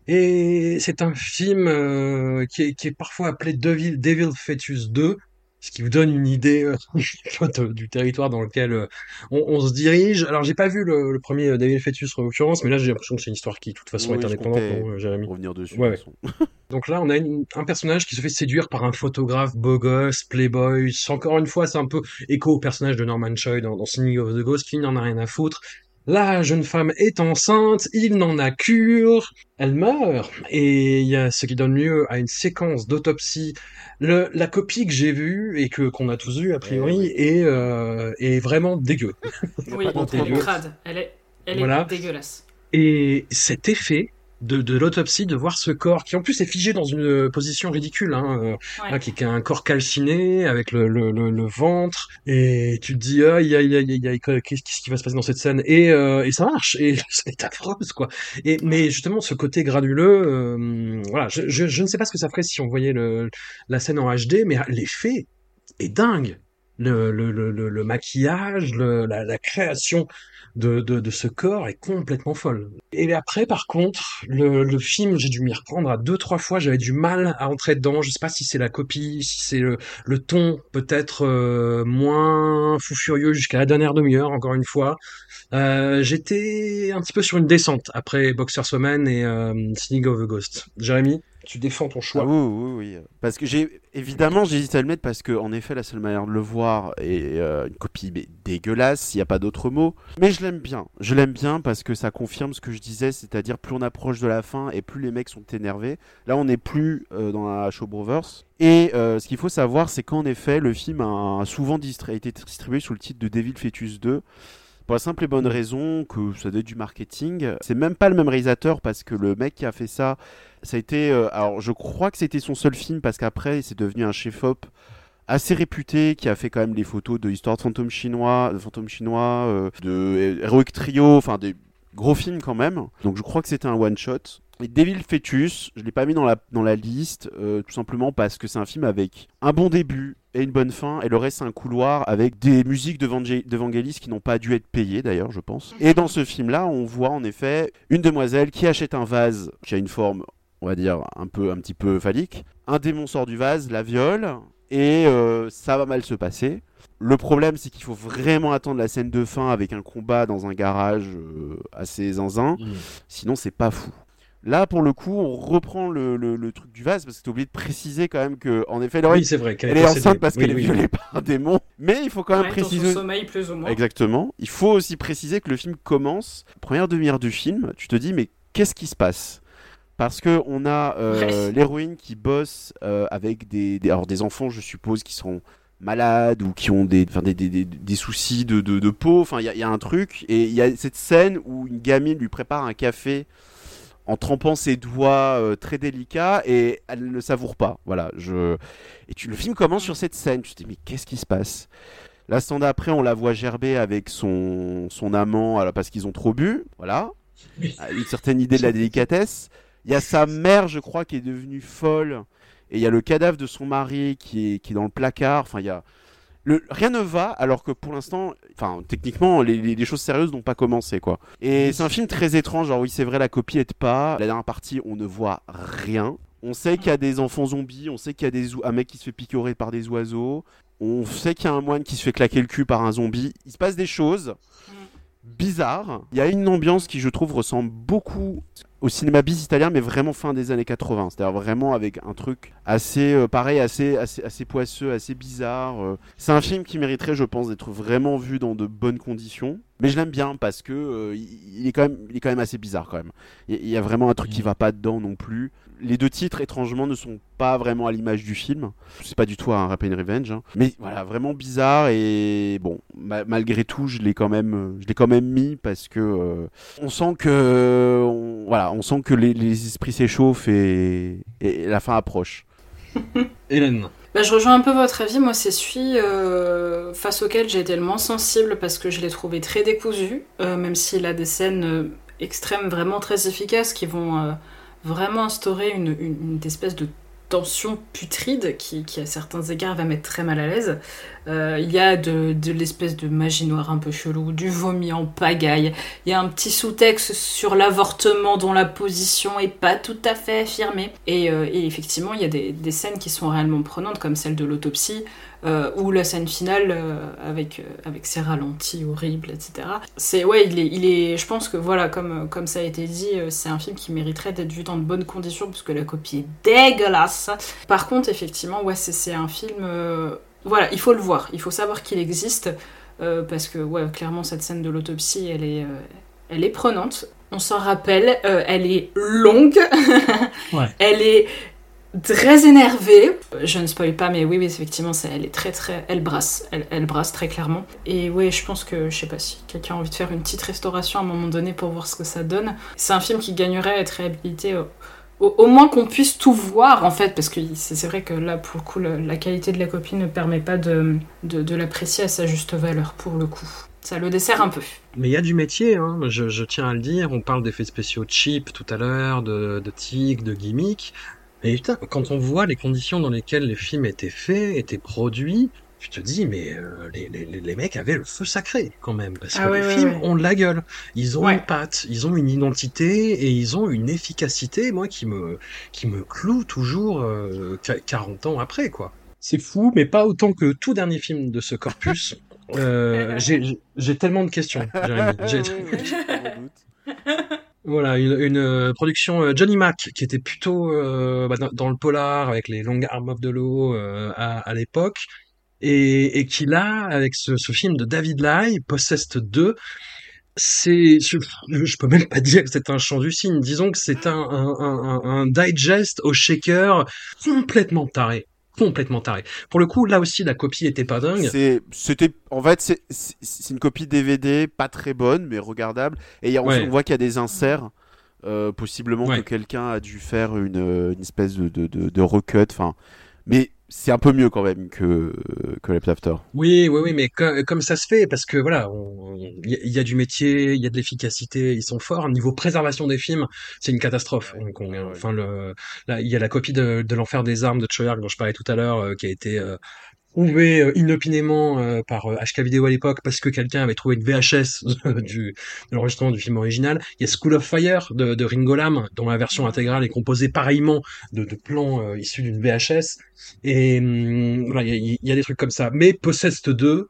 Et c'est un film euh, qui, est, qui est parfois appelé Devil, Devil Fetus 2, ce qui vous donne une idée euh, du territoire dans lequel euh, on, on se dirige. Alors j'ai pas vu le, le premier euh, Devil Fetus en l'occurrence, mais là j'ai l'impression que c'est une histoire qui de toute façon Oui, est indépendante, euh, Jérémy Revenir dessus. Ouais, de donc là, on a une- un personnage qui se fait séduire par un photographe beau gosse, playboy. Encore une fois, c'est un peu écho au personnage de Norman Choi dans, dans Singing of the Ghost, qui n'en a rien à foutre. La jeune femme est enceinte, il n'en a cure, elle meurt, et il y a ce qui donne lieu à une séquence d'autopsie. Le, la copie que j'ai vue et que qu'on a tous vue a priori est, euh, est vraiment dégueu. Oui, pas elle est crade. Elle est, elle Voilà. est dégueulasse. Et cet effet de, de l'autopsie, de voir ce corps qui en plus est figé dans une position ridicule, hein, euh, Ouais. là, qui, qui a un corps calciné avec le, le, le, le ventre, et tu te dis aïe aïe aïe aïe qu'est-ce qui va se passer dans cette scène? Et, euh, et ça marche et c'est affreuse quoi. Et mais justement ce côté granuleux, euh, voilà, je, je, je ne sais pas ce que ça ferait si on voyait le, la scène en HD, mais l'effet est dingue. le, le, le, le- maquillage, le, la, la création de, de, de ce corps est complètement folle. Et après, par contre, le, le film, j'ai dû m'y reprendre à deux, trois fois. J'avais du mal à entrer dedans. Je sais pas si c'est la copie, si c'est le, le ton peut-être euh, moins fou furieux jusqu'à la dernière demi-heure, encore une fois. Euh, J'étais un petit peu sur une descente après Boxer's Woman et euh, Sneak of a Ghost. Jérémy, tu défends ton choix. Ah oui, oui, oui. Parce que j'ai évidemment j'hésite à le mettre parce que en effet la seule manière de le voir est euh, une copie dégueulasse, il n'y a pas d'autre mot. Mais je l'aime bien. Je l'aime bien parce que ça confirme ce que je disais, c'est-à-dire plus on approche de la fin et plus les mecs sont énervés. Là on n'est plus euh, dans la Show Brothers. Et euh, ce qu'il faut savoir, c'est qu'en effet le film a souvent distra- été distribué sous le titre de Devil Fetus 2. Pour la simple et bonne raison que ça doit être du marketing. C'est même pas le même réalisateur parce que le mec qui a fait ça, ça a été. euh, alors je crois que c'était son seul film parce qu'après c'est devenu un chef-op assez réputé qui a fait quand même les photos de Histoire de fantômes chinois, de fantômes chinois, euh, de Heroic Trio, enfin des gros films quand même. Donc je crois que c'était un one shot. Et Devil Fetus, je l'ai pas mis dans la, dans la liste, euh, tout simplement parce que c'est un film avec un bon début et une bonne fin, et le reste c'est un couloir avec des musiques de Vangé- de qui n'ont pas dû être payées d'ailleurs, je pense. Et dans ce film-là, on voit en effet une demoiselle qui achète un vase qui a une forme, on va dire, un peu, un petit peu phallique. Un démon sort du vase, la viole, et euh, ça va mal se passer. Le problème, c'est qu'il faut vraiment attendre la scène de fin avec un combat dans un garage euh, assez zinzin. Mm. Sinon, c'est pas fou. Là, pour le coup, on reprend le, le- le truc du vase parce que t'as oublié de préciser quand même que, en effet, Laurie, Oui, c'est vrai. elle est enceinte parce Oui, qu'elle est oui. violée par un démon. Mais il faut quand même Ouais, dans son préciser. sommeil, plus ou moins. Exactement. Il faut aussi préciser que le film commence, première demi-heure du film, tu te dis mais qu'est-ce qui se passe? Parce que on a euh, l'héroïne qui bosse euh, avec des, des- alors des enfants, je suppose, qui seront malades ou qui ont des, enfin, des, des, des- des soucis de, de, de peau. Enfin, il y a, il y a un truc. Et il y a cette scène où une gamine lui prépare un café en trempant ses doigts euh, très délicats et elle ne le savoure pas. Voilà, je... Et tu, le film commence sur cette scène. Tu te dis, mais qu'est-ce qui se passe? L'instant d'après, on la voit gerber avec son, son amant alors, parce qu'ils ont trop bu. Voilà. Une certaine idée de la délicatesse. Il y a sa mère, je crois, qui est devenue folle. Et il y a le cadavre de son mari qui est, qui est dans le placard. Enfin, il y a. Le, rien ne va, alors que pour l'instant, enfin, techniquement, les, les- les choses sérieuses n'ont pas commencé, quoi. Et c'est un film très étrange. Genre, oui, c'est vrai, la copie aide pas. La dernière partie, on ne voit rien. On sait qu'il y a des enfants zombies, on sait qu'il y a des, un mec qui se fait picorer par des oiseaux, on sait qu'il y a un moine qui se fait claquer le cul par un zombie. Il se passe des choses bizarres. Il y a une ambiance qui, je trouve, ressemble beaucoup au cinéma bis italien, mais vraiment fin des années 80. C'est-à-dire vraiment avec un truc assez, euh, pareil, assez, assez, assez poisseux, assez bizarre. euh. C'est un film qui mériterait, je pense, d'être vraiment vu dans de bonnes conditions. Mais je l'aime bien parce que euh, il est quand même, il est quand même assez bizarre quand même. Il y a- vraiment un truc qui va pas dedans non plus. Les deux titres, étrangement, ne sont pas vraiment à l'image du film. C'est pas du tout un Rap and Revenge. hein. Mais voilà, vraiment bizarre et bon, ma- malgré tout, je l'ai quand même, je l'ai quand même mis parce que on sent que, on- voilà, on sent que les, les esprits s'échauffent et, et la fin approche. Hélène. Bah, je rejoins un peu votre avis. Moi, c'est celui euh, face auquel j'ai été le moins sensible parce que je l'ai trouvé très décousu, euh, même s'il a des scènes euh, extrêmes vraiment très efficaces qui vont euh, vraiment instaurer une, une- une espèce de tension putride qui, qui, à certains égards, va mettre très mal à l'aise. Euh, il y a de, l'espèce de magie noire un peu chelou, du vomi en pagaille. Il y a un petit sous-texte sur l'avortement dont la position est pas tout à fait affirmée. Et, euh, effectivement, il y a des scènes qui sont réellement prenantes, comme celle de l'autopsie, euh, ou la scène finale euh, avec, euh, avec ses ralentis horribles, etc. C'est ouais, il est, il est, je pense que voilà, comme, comme ça a été dit, euh, c'est un film qui mériterait d'être vu dans de bonnes conditions puisque la copie est dégueulasse. Par contre, effectivement, ouais, c'est c'est un film. voilà, il faut le voir, il faut savoir qu'il existe parce que ouais, clairement cette scène de l'autopsie, elle est, elle est prenante. On s'en rappelle, euh, elle est longue, Ouais. elle est très énervée. Je ne spoil pas, mais oui, oui, effectivement, ça, elle est très, très, elle brasse, elle, brasse très clairement. Et oui, je pense que, je sais pas si quelqu'un a envie de faire une petite restauration à un moment donné pour voir ce que ça donne. C'est un film qui gagnerait à être réhabilité. Au, moins qu'on puisse tout voir en fait, parce que c'est vrai que là pour le coup la qualité de la copie ne permet pas de, de, l'apprécier à sa juste valeur pour le coup. Ça le dessert un peu. Mais il y a du métier, hein. je, je tiens à le dire. On parle d'effets spéciaux cheap tout à l'heure, de, de tics, de gimmicks. Et putain, quand on voit les conditions dans lesquelles les films étaient faits, étaient produits, tu te dis, mais euh, les, les, les mecs avaient le feu sacré quand même, parce Ah que ouais, les ouais, films ouais. ont de la gueule, ils ont Ouais. une patte, ils ont une identité et ils ont une efficacité, moi, qui me, qui me cloue toujours euh, qu- 40 ans après, quoi. C'est fou, mais pas autant que tout dernier film de ce corpus. Euh, j'ai- j'ai j'ai tellement de questions, Jérémy. Voilà, une, euh, production euh, Johnny Mac qui était plutôt euh, bah, dans, le polar avec les longues armes law euh, à, l'époque et, qui là avec ce, film de David Lai, Possessed 2, c'est je, peux même pas dire que c'est un chant du cygne, disons que c'est un, un digest au shaker complètement taré. Complètement taré. Pour le coup, là aussi, la copie était pas dingue. C'était, en fait, c'est, une copie DVD, pas très bonne, mais regardable. Et a- on, Ouais. on voit qu'il y a des inserts, euh, possiblement Ouais. que quelqu'un a dû faire une, euh, une espèce de, de, de, de recut. Enfin, mais c'est un peu mieux quand même que que Left After. Oui, oui, oui, mais co- comme ça se fait, parce que voilà, il y, a- il y a du métier, il y a de l'efficacité, ils sont forts. Niveau préservation des films, c'est une catastrophe. Donc, on- enfin, le, là, il y a la copie de, de l'enfer des armes de Choyark dont je parlais tout à l'heure, euh, qui a été euh, trouvée euh, inopinément euh, par euh, HK Vidéo à l'époque parce que quelqu'un avait trouvé une VHS du, de l'enregistrement du film original. Il y a School of Fire de, de Ringo Lam, dont la version intégrale est composée pareillement de, de plans euh, issus d'une VHS. Et hum, voilà, il y y a des trucs comme ça. Mais Possessed 2,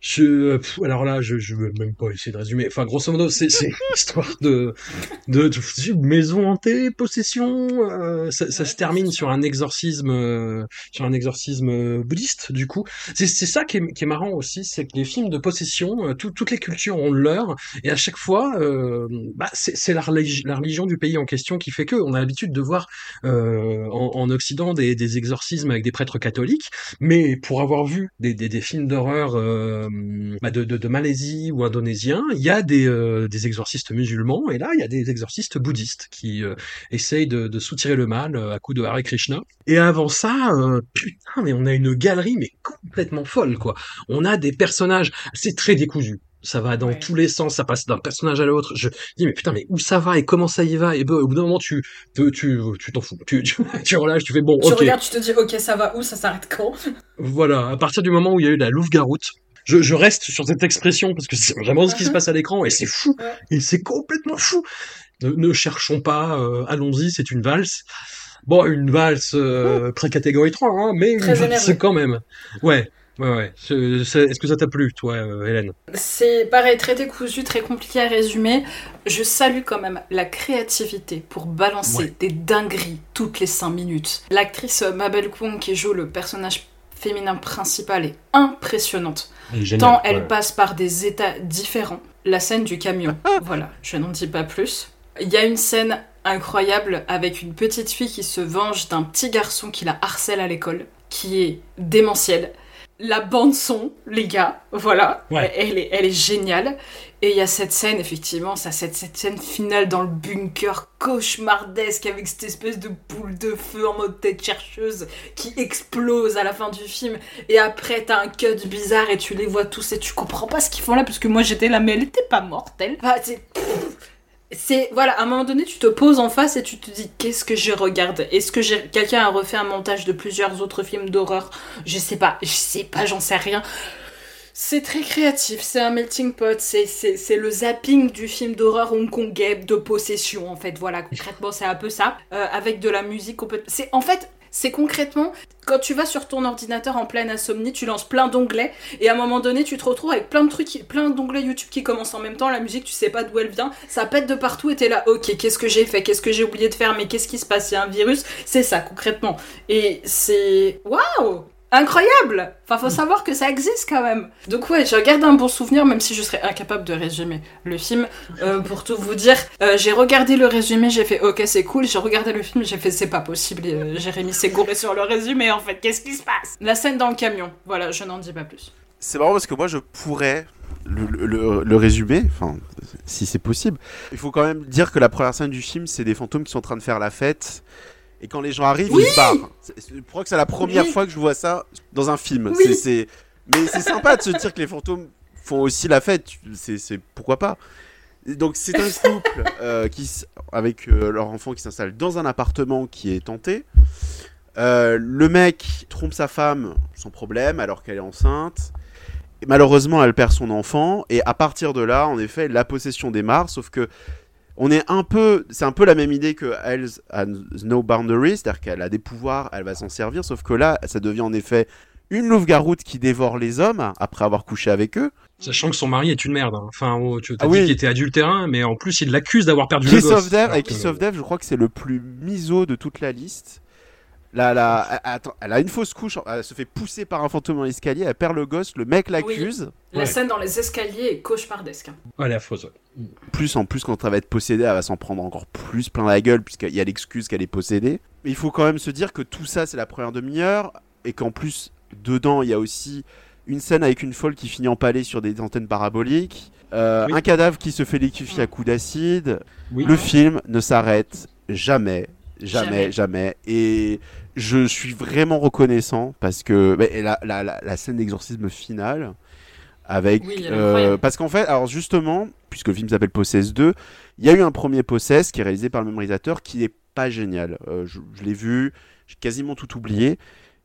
je, pff, alors là, je, je veux même pas essayer de résumer. Enfin, grosso modo, c'est histoire de, de, de maison hantée, possession. euh, ça, ça se termine sur un exorcisme, euh, sur un exorcisme euh, bouddhiste. Du coup, c'est c'est ça qui est, qui est marrant aussi, c'est que les films de possession, euh, tout- toutes les cultures ont le leur, et à chaque fois, euh, bah, c'est c'est la, religi- la religion du pays en question qui fait que on a l'habitude de voir euh, en, en Occident des, des exorcismes avec des prêtres catholiques, mais pour avoir vu des, des, des films d'horreur euh, bah, de, de, de Malaisie ou indonésiens, il y a des, euh, des exorcistes musulmans, et là, il y a des exorcistes bouddhistes qui euh, essayent de, de soutirer le mal euh, à coup de Hare Krishna. Et avant ça, euh, putain, mais on a une galerie mais complètement folle, quoi. On a des personnages, c'est très décousu. Ça va dans Ouais. tous les sens, ça passe d'un personnage à l'autre. Je dis mais putain mais où ça va et comment ça y va? Et ben, au bout d'un moment tu tu tu tu t'en fous, tu, tu tu relâches, tu fais bon Tu regardes, tu te dis, ok, ça va où, ça s'arrête quand? Voilà, à partir du moment où il y a eu la Louve-Garoute, je, je reste sur cette expression parce que c'est vraiment ce qui se passe à l'écran et c'est fou. Et c'est complètement fou. Ne, ne cherchons pas, euh, allons-y, c'est une valse. Bon, une valse euh, pré-catégorie 3, hein, mais une Très valse énervée. quand même. Ouais, ouais, ouais. Est-ce que ça t'a plu, toi, euh, Hélène? C'est pareil, très décousu, très compliqué à résumer. Je salue quand même la créativité pour balancer Ouais. des dingueries toutes les 5 minutes. L'actrice euh, Mabel Kwong qui joue le personnage féminin principal est impressionnante. Elle est géniale, Tant elle ouais. passe par des états différents. La scène du camion, voilà, je n'en dis pas plus. Il y a une scène incroyable avec une petite fille qui se venge d'un petit garçon qui la harcèle à l'école, qui est démentiel. La bande son, les gars, voilà, Ouais. elle, est, elle est géniale. Et il y a cette scène, effectivement, ça, cette, cette scène finale dans le bunker cauchemardesque avec cette espèce de boule de feu en mode tête chercheuse qui explose à la fin du film. Et après, t'as un cut bizarre et tu les vois tous et tu comprends pas ce qu'ils font là parce que moi j'étais là, mais elle était pas mortelle. Enfin, c'est. Voilà, à un moment donné, tu te poses en face et tu te dis qu'est-ce que je regarde Est-ce que quelqu'un a refait un montage de plusieurs autres films d'horreur? Je sais pas, je sais pas, j'en sais rien. C'est très créatif, c'est un melting pot, c'est, le zapping du film d'horreur hongkongais de possession en fait, voilà, concrètement c'est un peu ça, euh, avec de la musique complètement... C'est, en fait, c'est concrètement, quand tu vas sur ton ordinateur en pleine insomnie, tu lances plein d'onglets, et à un moment donné tu te retrouves avec plein de trucs, plein d'onglets YouTube qui commencent en même temps, la musique tu sais pas d'où elle vient, ça pète de partout et t'es là, ok, qu'est-ce que j'ai fait, qu'est-ce que j'ai oublié de faire, mais qu'est-ce qui se passe, il y a un virus, c'est ça concrètement. Et c'est... Waouh Incroyable Enfin, faut savoir que ça existe quand même. Donc ouais, je regarde un bon souvenir, même si je serais incapable de résumer le film. Euh, pour tout vous dire, euh, j'ai regardé le résumé, j'ai fait ok c'est cool. J'ai regardé le film, j'ai fait c'est pas possible. euh, Jérémy s'est gouré sur le résumé en fait. Qu'est-ce qui se passe? La scène dans le camion. Voilà, je n'en dis pas plus. C'est marrant parce que moi je pourrais le, le- le- le résumer, enfin si c'est possible. Il faut quand même dire que la première scène du film, c'est des fantômes qui sont en train de faire la fête. Et quand les gens arrivent, ils se barrent. Je crois que c'est la première Oui. fois que je vois ça dans un film. Oui. C'est- c'est- Mais c'est sympa de se dire que les fantômes font aussi la fête. C'est pourquoi pas. Et Donc c'est un couple euh, qui avec euh, leur enfant qui s'installe dans un appartement qui est tenté. Euh, le mec trompe sa femme sans problème alors qu'elle est enceinte. Et malheureusement, elle perd son enfant. Et à partir de là, en effet, la possession démarre. Sauf que on est un peu, c'est un peu la même idée que Hells has no boundaries, c'est-à-dire qu'elle a des pouvoirs, elle va s'en servir. Sauf que là, ça devient en effet une louve-garoute qui dévore les hommes après avoir couché avec eux. Sachant que son mari est une merde. hein. Enfin, oh, tu as Ah dit oui. qu'il était adultérin, mais en plus, il l'accuse d'avoir perdu le gosse. of et que- Kiss of Death, je crois que c'est le plus miso de toute la liste. Là, là, elle- attends, elle a une fausse couche, elle se fait pousser par un fantôme dans l'escalier, elle perd le gosse, le mec l'accuse. La Ouais. scène dans les escaliers est cauchemardesque. Ouais, elle est affreuse. ouais. Plus en plus, quand elle va être possédée, elle va s'en prendre encore plus plein la gueule, puisqu'il y a l'excuse qu'elle est possédée. Mais il faut quand même se dire que tout ça, c'est la première demi-heure, et qu'en plus, dedans, il y a aussi une scène avec une folle qui finit empalée sur des antennes paraboliques, euh, Oui. un cadavre qui se fait liquéfier à coups d'acide. Oui. Le film ne s'arrête jamais, jamais, Jamais. jamais. Et je suis vraiment reconnaissant parce que bah, la, la, la, la scène d'exorcisme finale avec Oui, euh, parce qu'en fait alors justement puisque le film s'appelle Possess 2 il y a eu un premier Possess qui est réalisé par le même réalisateur qui n'est pas génial Euh, je, je l'ai vu j'ai quasiment tout oublié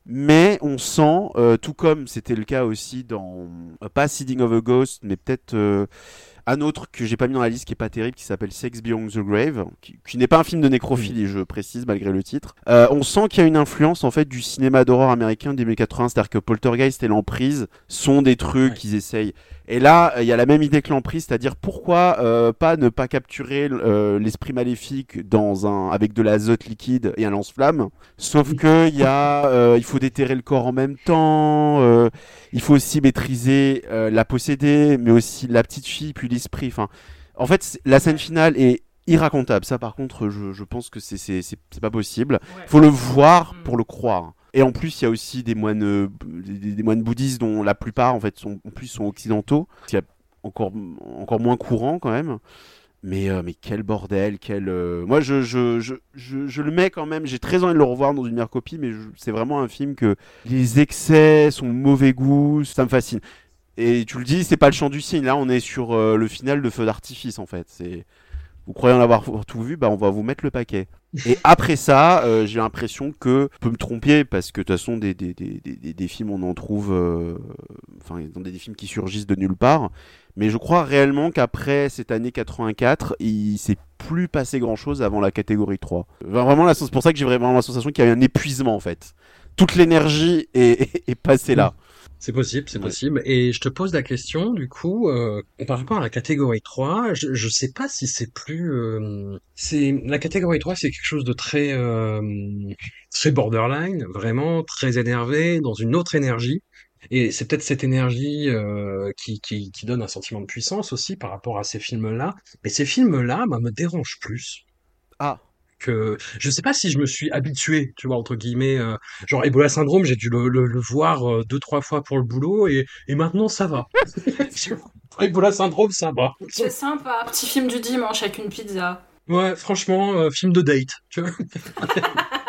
mais on sent, euh, tout comme c'était le cas aussi dans euh, pas Seeding of a Ghost, mais peut-être euh, un autre que j'ai pas mis dans la liste qui est pas terrible, qui s'appelle Sex Beyond the Grave, qui, qui n'est pas un film de nécrophilie, je précise malgré le titre. Euh, on sent qu'il y a une influence en fait du cinéma d'horreur américain des années 80, c'est-à-dire que Poltergeist et l'emprise sont des trucs qu'ils essayent. Et là, il y a la même idée que l'emprise, c'est-à-dire pourquoi euh, pas ne pas capturer euh, l'esprit maléfique dans un avec de l'azote liquide et un lance-flamme? Sauf que il y a, euh, il faut déterrer le corps en même temps. euh, il faut aussi maîtriser euh, la possédée, mais aussi la petite fille, puis l'esprit. Enfin, en fait, la scène finale est irracontable. Ça, par contre, je, je pense que c'est c'est pas possible. Faut le voir Mm. pour le croire. Et en plus, il y a aussi des moines, euh, des, moines bouddhistes dont la plupart, en fait, sont, en plus, sont occidentaux. Ce qui est encore, encore moins courant, quand même. Mais, euh, mais quel bordel, quel. euh, Moi, je, je, je, je, le mets quand même. J'ai très envie de le revoir dans une meilleure copie, mais c'est vraiment un film que les excès, son mauvais goût, ça me fascine. Et tu le dis, c'est pas le chant du cygne. Là, on est sur le final de Feu d'artifice, en fait. C'est. Vous croyez en avoir tout vu, bah on va vous mettre le paquet. Et après ça, euh, j'ai l'impression que je peux me tromper parce que de toute façon des, des, des, des, des films on en trouve, euh, enfin dans des, films qui surgissent de nulle part. Mais je crois réellement qu'après cette année 84, il s'est plus passé grand chose avant la catégorie 3. Enfin, Vraiment, c'est pour ça que j'ai vraiment la sensation qu'il y a eu un épuisement en fait. Toute l'énergie est, est, est passée là. C'est possible, c'est Ouais. possible. Et je te pose la question, du coup, euh, par rapport à la catégorie 3, je, je sais pas si c'est plus... euh, c'est La catégorie 3, c'est quelque chose de très, euh, très borderline, vraiment très énervé, dans une autre énergie. Et c'est peut-être cette énergie euh, qui, qui, qui donne un sentiment de puissance aussi par rapport à ces films-là. Mais ces films-là, moi, me dérangent plus Ah. Que je sais pas si je me suis habitué, tu vois, entre guillemets, euh, genre Ebola syndrome, j'ai dû le, le, le voir euh, deux, trois fois pour le boulot et, et maintenant ça va. Ebola syndrome, ça va. C'est sympa. Petit film du dimanche avec une pizza. Ouais, franchement, euh, film de date, tu vois.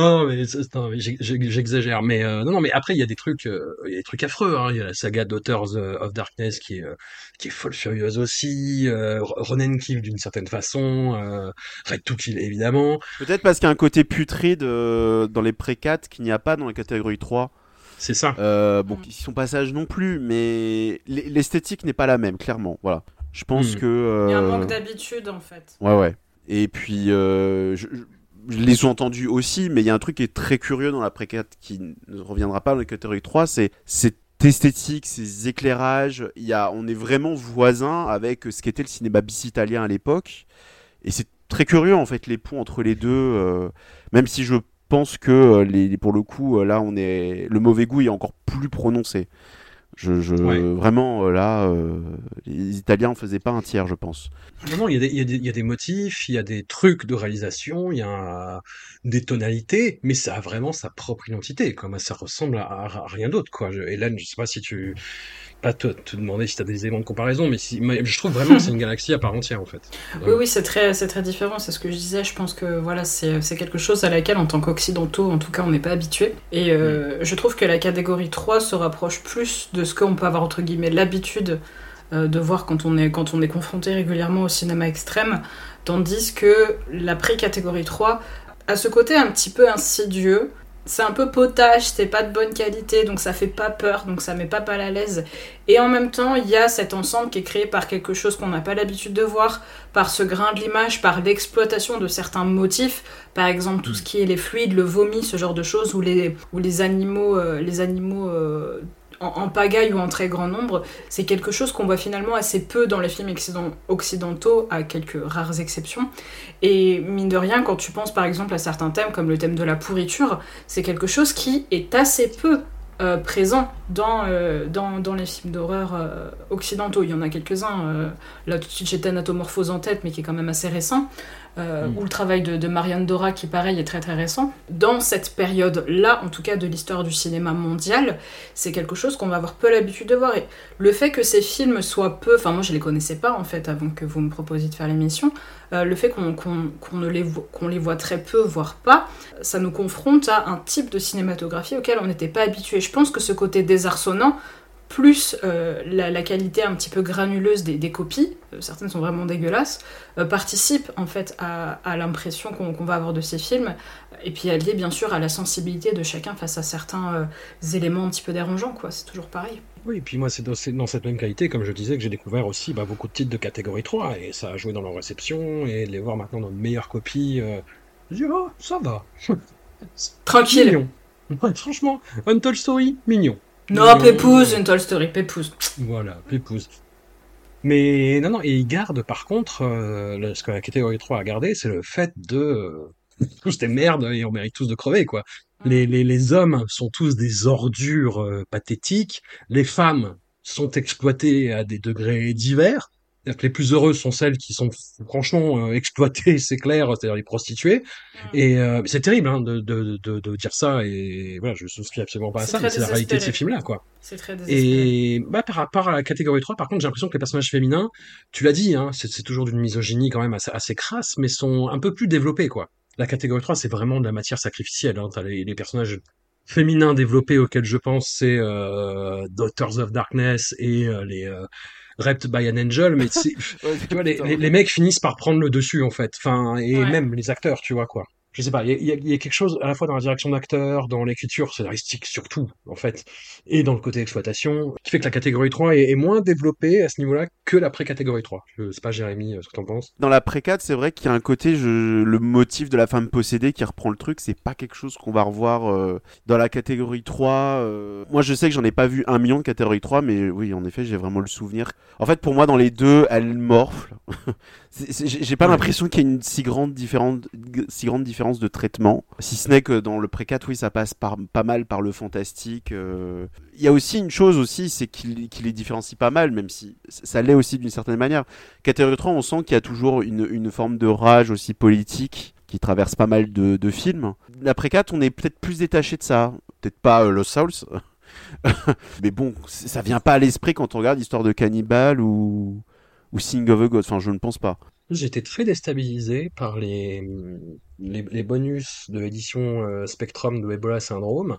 Non, mais, non, j'exagère. Mais euh, non, non, mais après il y a des trucs, euh, il y a des trucs affreux. Hein. Il y a la saga Daughters euh, of Darkness qui est euh, qui est folle furieuse aussi. Euh, Ronan Kill d'une certaine façon. Euh, Red to Kill évidemment. Peut-être parce qu'il y a un côté putride euh, dans les pré-4 qu'il n'y a pas dans la catégorie 3. C'est ça. Euh, bon, Mm. qui sont passage non plus, mais l'esthétique n'est pas la même, clairement. Voilà. Je pense Mm. que. Il y a un manque d'habitude en fait. Ouais, ouais. Et puis, euh, je, je- je les ai entendus aussi, mais il y a un truc qui est très curieux dans la pré-4 qui ne reviendra pas dans la catégorie 3, c'est cette esthétique, ces éclairages. Y a, on est vraiment voisins avec ce qu'était le cinéma bis italien à l'époque. Et c'est très curieux, en fait, les ponts entre les deux. euh, même si je pense que, euh, les, pour le coup, euh, là, on est, le mauvais goût est encore plus prononcé. Je, je- Ouais. Vraiment, euh, là, euh, les Italiens en faisaient pas un tiers, je pense. Non, non, il y, a des, y y a motifs, il y a des trucs de réalisation, il y a des tonalités, mais ça a vraiment sa propre identité. Moi, ça ressemble à, à- à rien d'autre. Quoi. Je- Hélène, je sais pas si tu... Pas te, te demander si tu as des éléments de comparaison, mais si, je trouve vraiment que c'est une galaxie à part entière, en fait. Oui, oui, c'est très, c'est très différent. C'est ce que je disais. Je pense que voilà, c'est c'est quelque chose à laquelle, en tant qu'occidentaux, en tout cas, on n'est pas habitué. Et euh, je trouve que la catégorie 3 se rapproche plus de ce qu'on peut avoir, entre guillemets, l'habitude euh, de voir quand on, est, quand on est confronté régulièrement au cinéma extrême. Tandis que la pré-catégorie 3 a ce côté un petit peu insidieux. C'est un peu potage, c'est pas de bonne qualité, donc ça fait pas peur, donc ça met pas mal à l'aise. Et en même temps, il y a cet ensemble qui est créé par quelque chose qu'on n'a pas l'habitude de voir, par ce grain de l'image, par l'exploitation de certains motifs, par exemple tout ce qui est les fluides, le vomi, ce genre de choses, ou les, ou les animaux, euh, les animaux euh, en, pagaille ou en très grand nombre, c'est quelque chose qu'on voit finalement assez peu dans les films occident- occidentaux, à quelques rares exceptions. Et mine de rien, quand tu penses par exemple à certains thèmes comme le thème de la pourriture, c'est quelque chose qui est assez peu euh, présent dans, euh, dans, les films d'horreur euh, occidentaux. Il y en a quelques-uns. là, tout de suite, j'ai Thanatomorphose en tête, mais qui est quand même assez récent. Euh, Mm. Ou le travail de, de Marianne Dora, qui pareil est très très récent. Dans cette période-là, en tout cas de l'histoire du cinéma mondial, c'est quelque chose qu'on va avoir peu l'habitude de voir. Et le fait que ces films soient peu, enfin moi je les connaissais pas en fait avant que vous me proposiez de faire l'émission, euh, le fait qu'on ne les, vo- les voit très peu, voire pas, ça nous confronte à un type de cinématographie auquel on n'était pas habitué. Je pense que ce côté désarçonnant, plus euh, la, la qualité un petit peu granuleuse des, des copies, euh, certaines sont vraiment dégueulasses, euh, participe en fait à, à l'impression qu'on va avoir de ces films, et puis allié bien sûr à la sensibilité de chacun face à certains éléments un petit peu dérangeants, quoi. C'est toujours pareil. Oui, et puis moi, c'est dans, cette même qualité, comme je disais, que j'ai découvert aussi bah, beaucoup de titres de catégorie 3, et ça a joué dans leur réception, et de les voir maintenant dans de meilleures copies, je dis, oh, ça va. Tranquille. Mignon. Ouais, franchement, Untold Story, mignon. Non, Euh, Pépouze, une Toy Story, Pépouze. Voilà, Pépouze. Mais non, non, et ils gardent par contre, euh, ce que la catégorie 3 a gardé, c'est le fait de euh, tous des merdes et on mérite tous de crever, quoi. Les, les, les hommes sont tous des ordures euh, pathétiques, les femmes sont exploitées à des degrés divers. C'est-à-dire que les plus heureuses sont celles qui sont franchement euh, exploitées, c'est clair, c'est-à-dire les prostituées. Et euh, c'est terrible hein, de, de, de, de dire ça, et voilà, je souscris absolument pas à ça, mais c'est la réalité de ces films-là, quoi. C'est très désespéré. Et bah, par rapport à la catégorie 3, par contre, j'ai l'impression que les personnages féminins, tu l'as dit, hein, c'est c'est toujours d'une misogynie quand même assez, assez crasse, mais sont un peu plus développés, quoi. La catégorie 3, c'est vraiment de la matière sacrificielle. Hein. T'as les, les personnages féminins développés auxquels je pense, c'est euh, Daughters of Darkness et euh, les euh, Raped by an Angel, mais tu vois, les, les, les mecs finissent par prendre le dessus, en fait. Enfin, et Ouais. même les acteurs, tu vois, quoi. Je sais pas, il y a, y y quelque chose à la fois dans la direction d'acteur, dans l'écriture scénaristique surtout, en fait, et dans le côté exploitation, qui fait que la catégorie 3 est, est moins développée à ce niveau-là que la pré-catégorie 3. Je sais pas, Jérémy, euh, ce que t'en penses. Dans la précade, c'est vrai qu'il y a un côté, je... le motif de la femme possédée qui reprend le truc, c'est pas quelque chose qu'on va revoir euh, dans la catégorie 3. euh. Moi, je sais que j'en ai pas vu un million de catégorie 3, mais oui, en effet, j'ai vraiment le souvenir. En fait, pour moi, dans les deux, elle morfle. J'ai pas l'impression qu'il y ait une si grande, différente, si grande différence de traitement. Si ce n'est que dans le précade, oui, ça passe pas mal par le fantastique. euh. Il y a aussi une chose aussi, c'est qu'il les différencie pas mal, même si ça l'est aussi d'une certaine manière. Catégorie 3, on sent qu'il y a toujours une, forme de rage aussi politique qui traverse pas mal de, de films. L'après 4, on est peut-être plus détaché de ça. Peut-être pas euh, Lost Souls. Mais bon, ça vient pas à l'esprit quand on regarde l'histoire de Cannibal ou, ou Sing of a God. Enfin, je ne pense pas. J'étais très déstabilisé par les, les, les bonus de l'édition euh, Spectrum de Ebola Syndrome,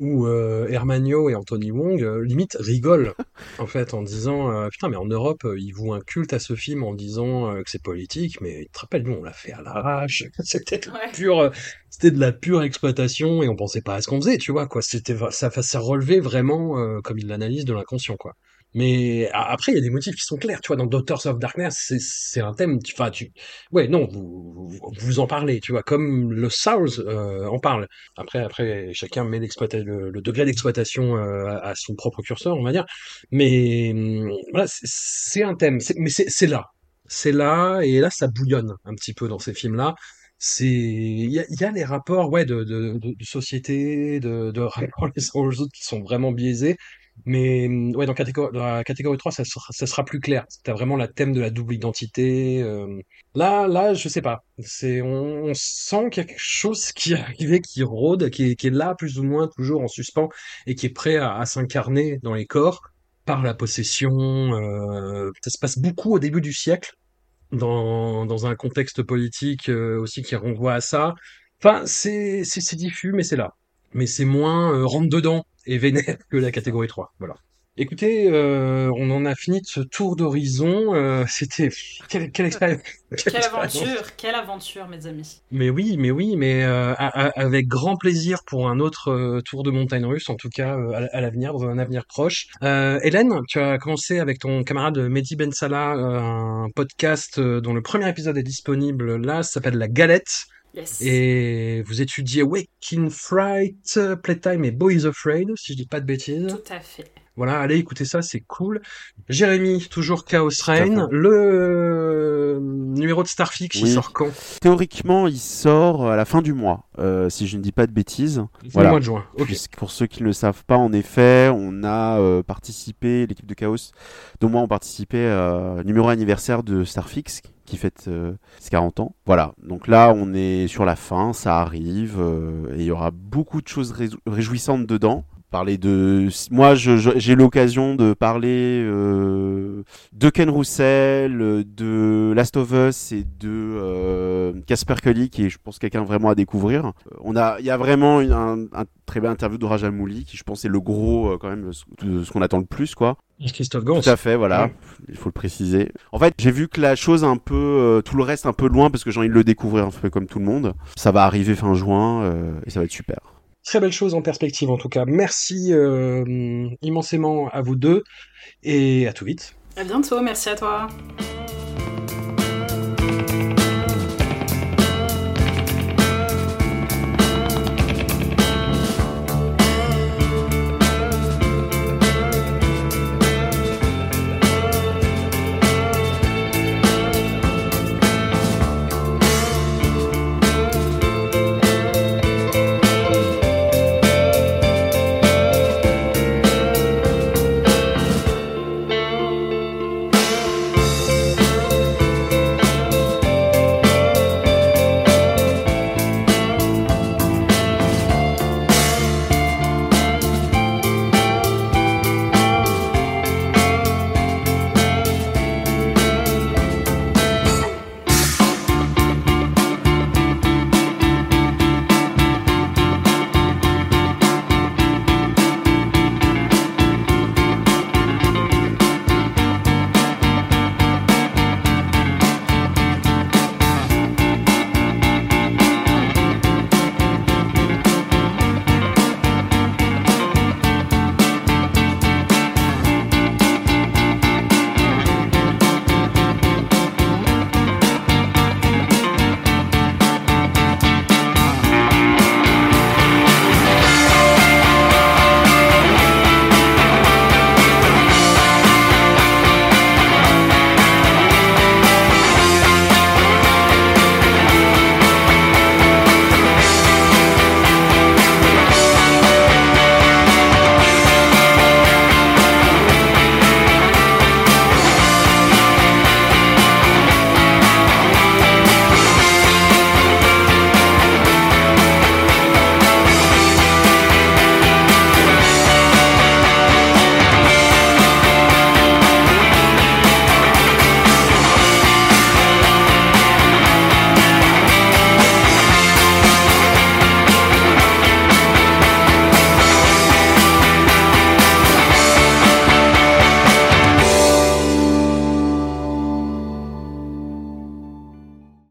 où euh, Hermanio et Anthony Wong euh, limite rigolent en fait en disant euh, putain mais en Europe ils vouent un culte à ce film en disant que c'est politique mais tu te rappelles nous on l'a fait à l'arrache. C'était de la Ouais. pure c'était de la pure exploitation et on pensait pas à ce qu'on faisait tu vois quoi. C'était ça ça relevait vraiment euh, comme il l'analyse de l'inconscient quoi mais après il y a des motifs qui sont clairs tu vois dans Daughters of Darkness c'est un thème enfin tu ouais non vous, vous en parlez tu vois comme le South euh, en parle après, après, chacun met le, le degré d'exploitation euh, à, son propre curseur, on va dire. Mais hum, voilà, c'est- un thème. Mais c'est là, c'est là, et là, ça bouillonne un petit peu dans ces films-là. C'est, il y a, y a les rapports, ouais, de, de, de, de société, de, de rapports les uns aux autres qui sont vraiment biaisés. Mais hum, ouais, dans, catégorie, dans la catégorie 3, ça sera, plus clair. T'as vraiment la thème de la double identité. euh, Là, là, je sais pas. C'est, on, on sent quelque chose qui est arrivé, qui rôde, qui est, qui est là plus ou moins toujours en suspens et qui est prêt à, à s'incarner dans les corps par la possession. euh, ça se passe beaucoup au début du siècle, dans, dans un contexte politique euh, aussi qui renvoie à ça. Enfin, c'est diffus, mais c'est là. Mais c'est moins euh, rentre dedans et vénère que la catégorie 3. Voilà. Écoutez, euh, on en a fini de ce tour d'horizon. Euh, C'était quelle, quelle expérience Quelle aventure, quelle aventure, mes amis. Mais oui, mais oui, mais euh, a- a- avec grand plaisir pour un autre euh, tour de montagne russe, en tout cas euh, à, à l'avenir, dans un avenir proche. Euh, Hélène, tu as commencé avec ton camarade Mehdi Ben Salah euh, un podcast dont le premier épisode est disponible là, ça s'appelle La Galette. Yes. Et vous étudiez Waking Fright, Playtime et Boy is Afraid, si je dis pas de bêtises. Tout à fait. Voilà, allez écoutez ça, c'est cool. Jérémy, toujours Chaos. Reign. Le euh, numéro de Starfix, il sort quand? Théoriquement, il sort à la fin du mois, euh, si je ne dis pas de bêtises. Le Voilà. mois de juin. Ok. Puisque pour ceux qui ne le savent pas, en effet, on a euh, participé, l'équipe de Chaos, dont moi, on participait euh, au numéro anniversaire de Starfix, qui fête euh, ses 40 ans. Voilà, donc là, on est sur la fin, ça arrive, euh, et il y aura beaucoup de choses ré- réjouissantes dedans. Parler de, moi, j'ai l'occasion de parler euh, de Ken Roussel, euh, de Last of Us et de euh, Casper Kelly, qui est, je pense, quelqu'un vraiment à découvrir. Euh, On a, il y a vraiment une- un, un très belle interview de Raja Mouli, qui je pense est le gros euh, quand même ce, de ce qu'on attend le plus, quoi. Christophe Gans. Tout à fait, voilà. Ouais. Il faut le préciser. En fait, j'ai vu que la chose un peu, euh, tout le reste un peu loin parce que j'ai envie de le découvrir un peu comme tout le monde. Ça va arriver fin juin euh, et ça va être super. Très belle chose en perspective en tout cas. Merci euh, immensément à vous deux et à tout vite. À bientôt, merci à toi.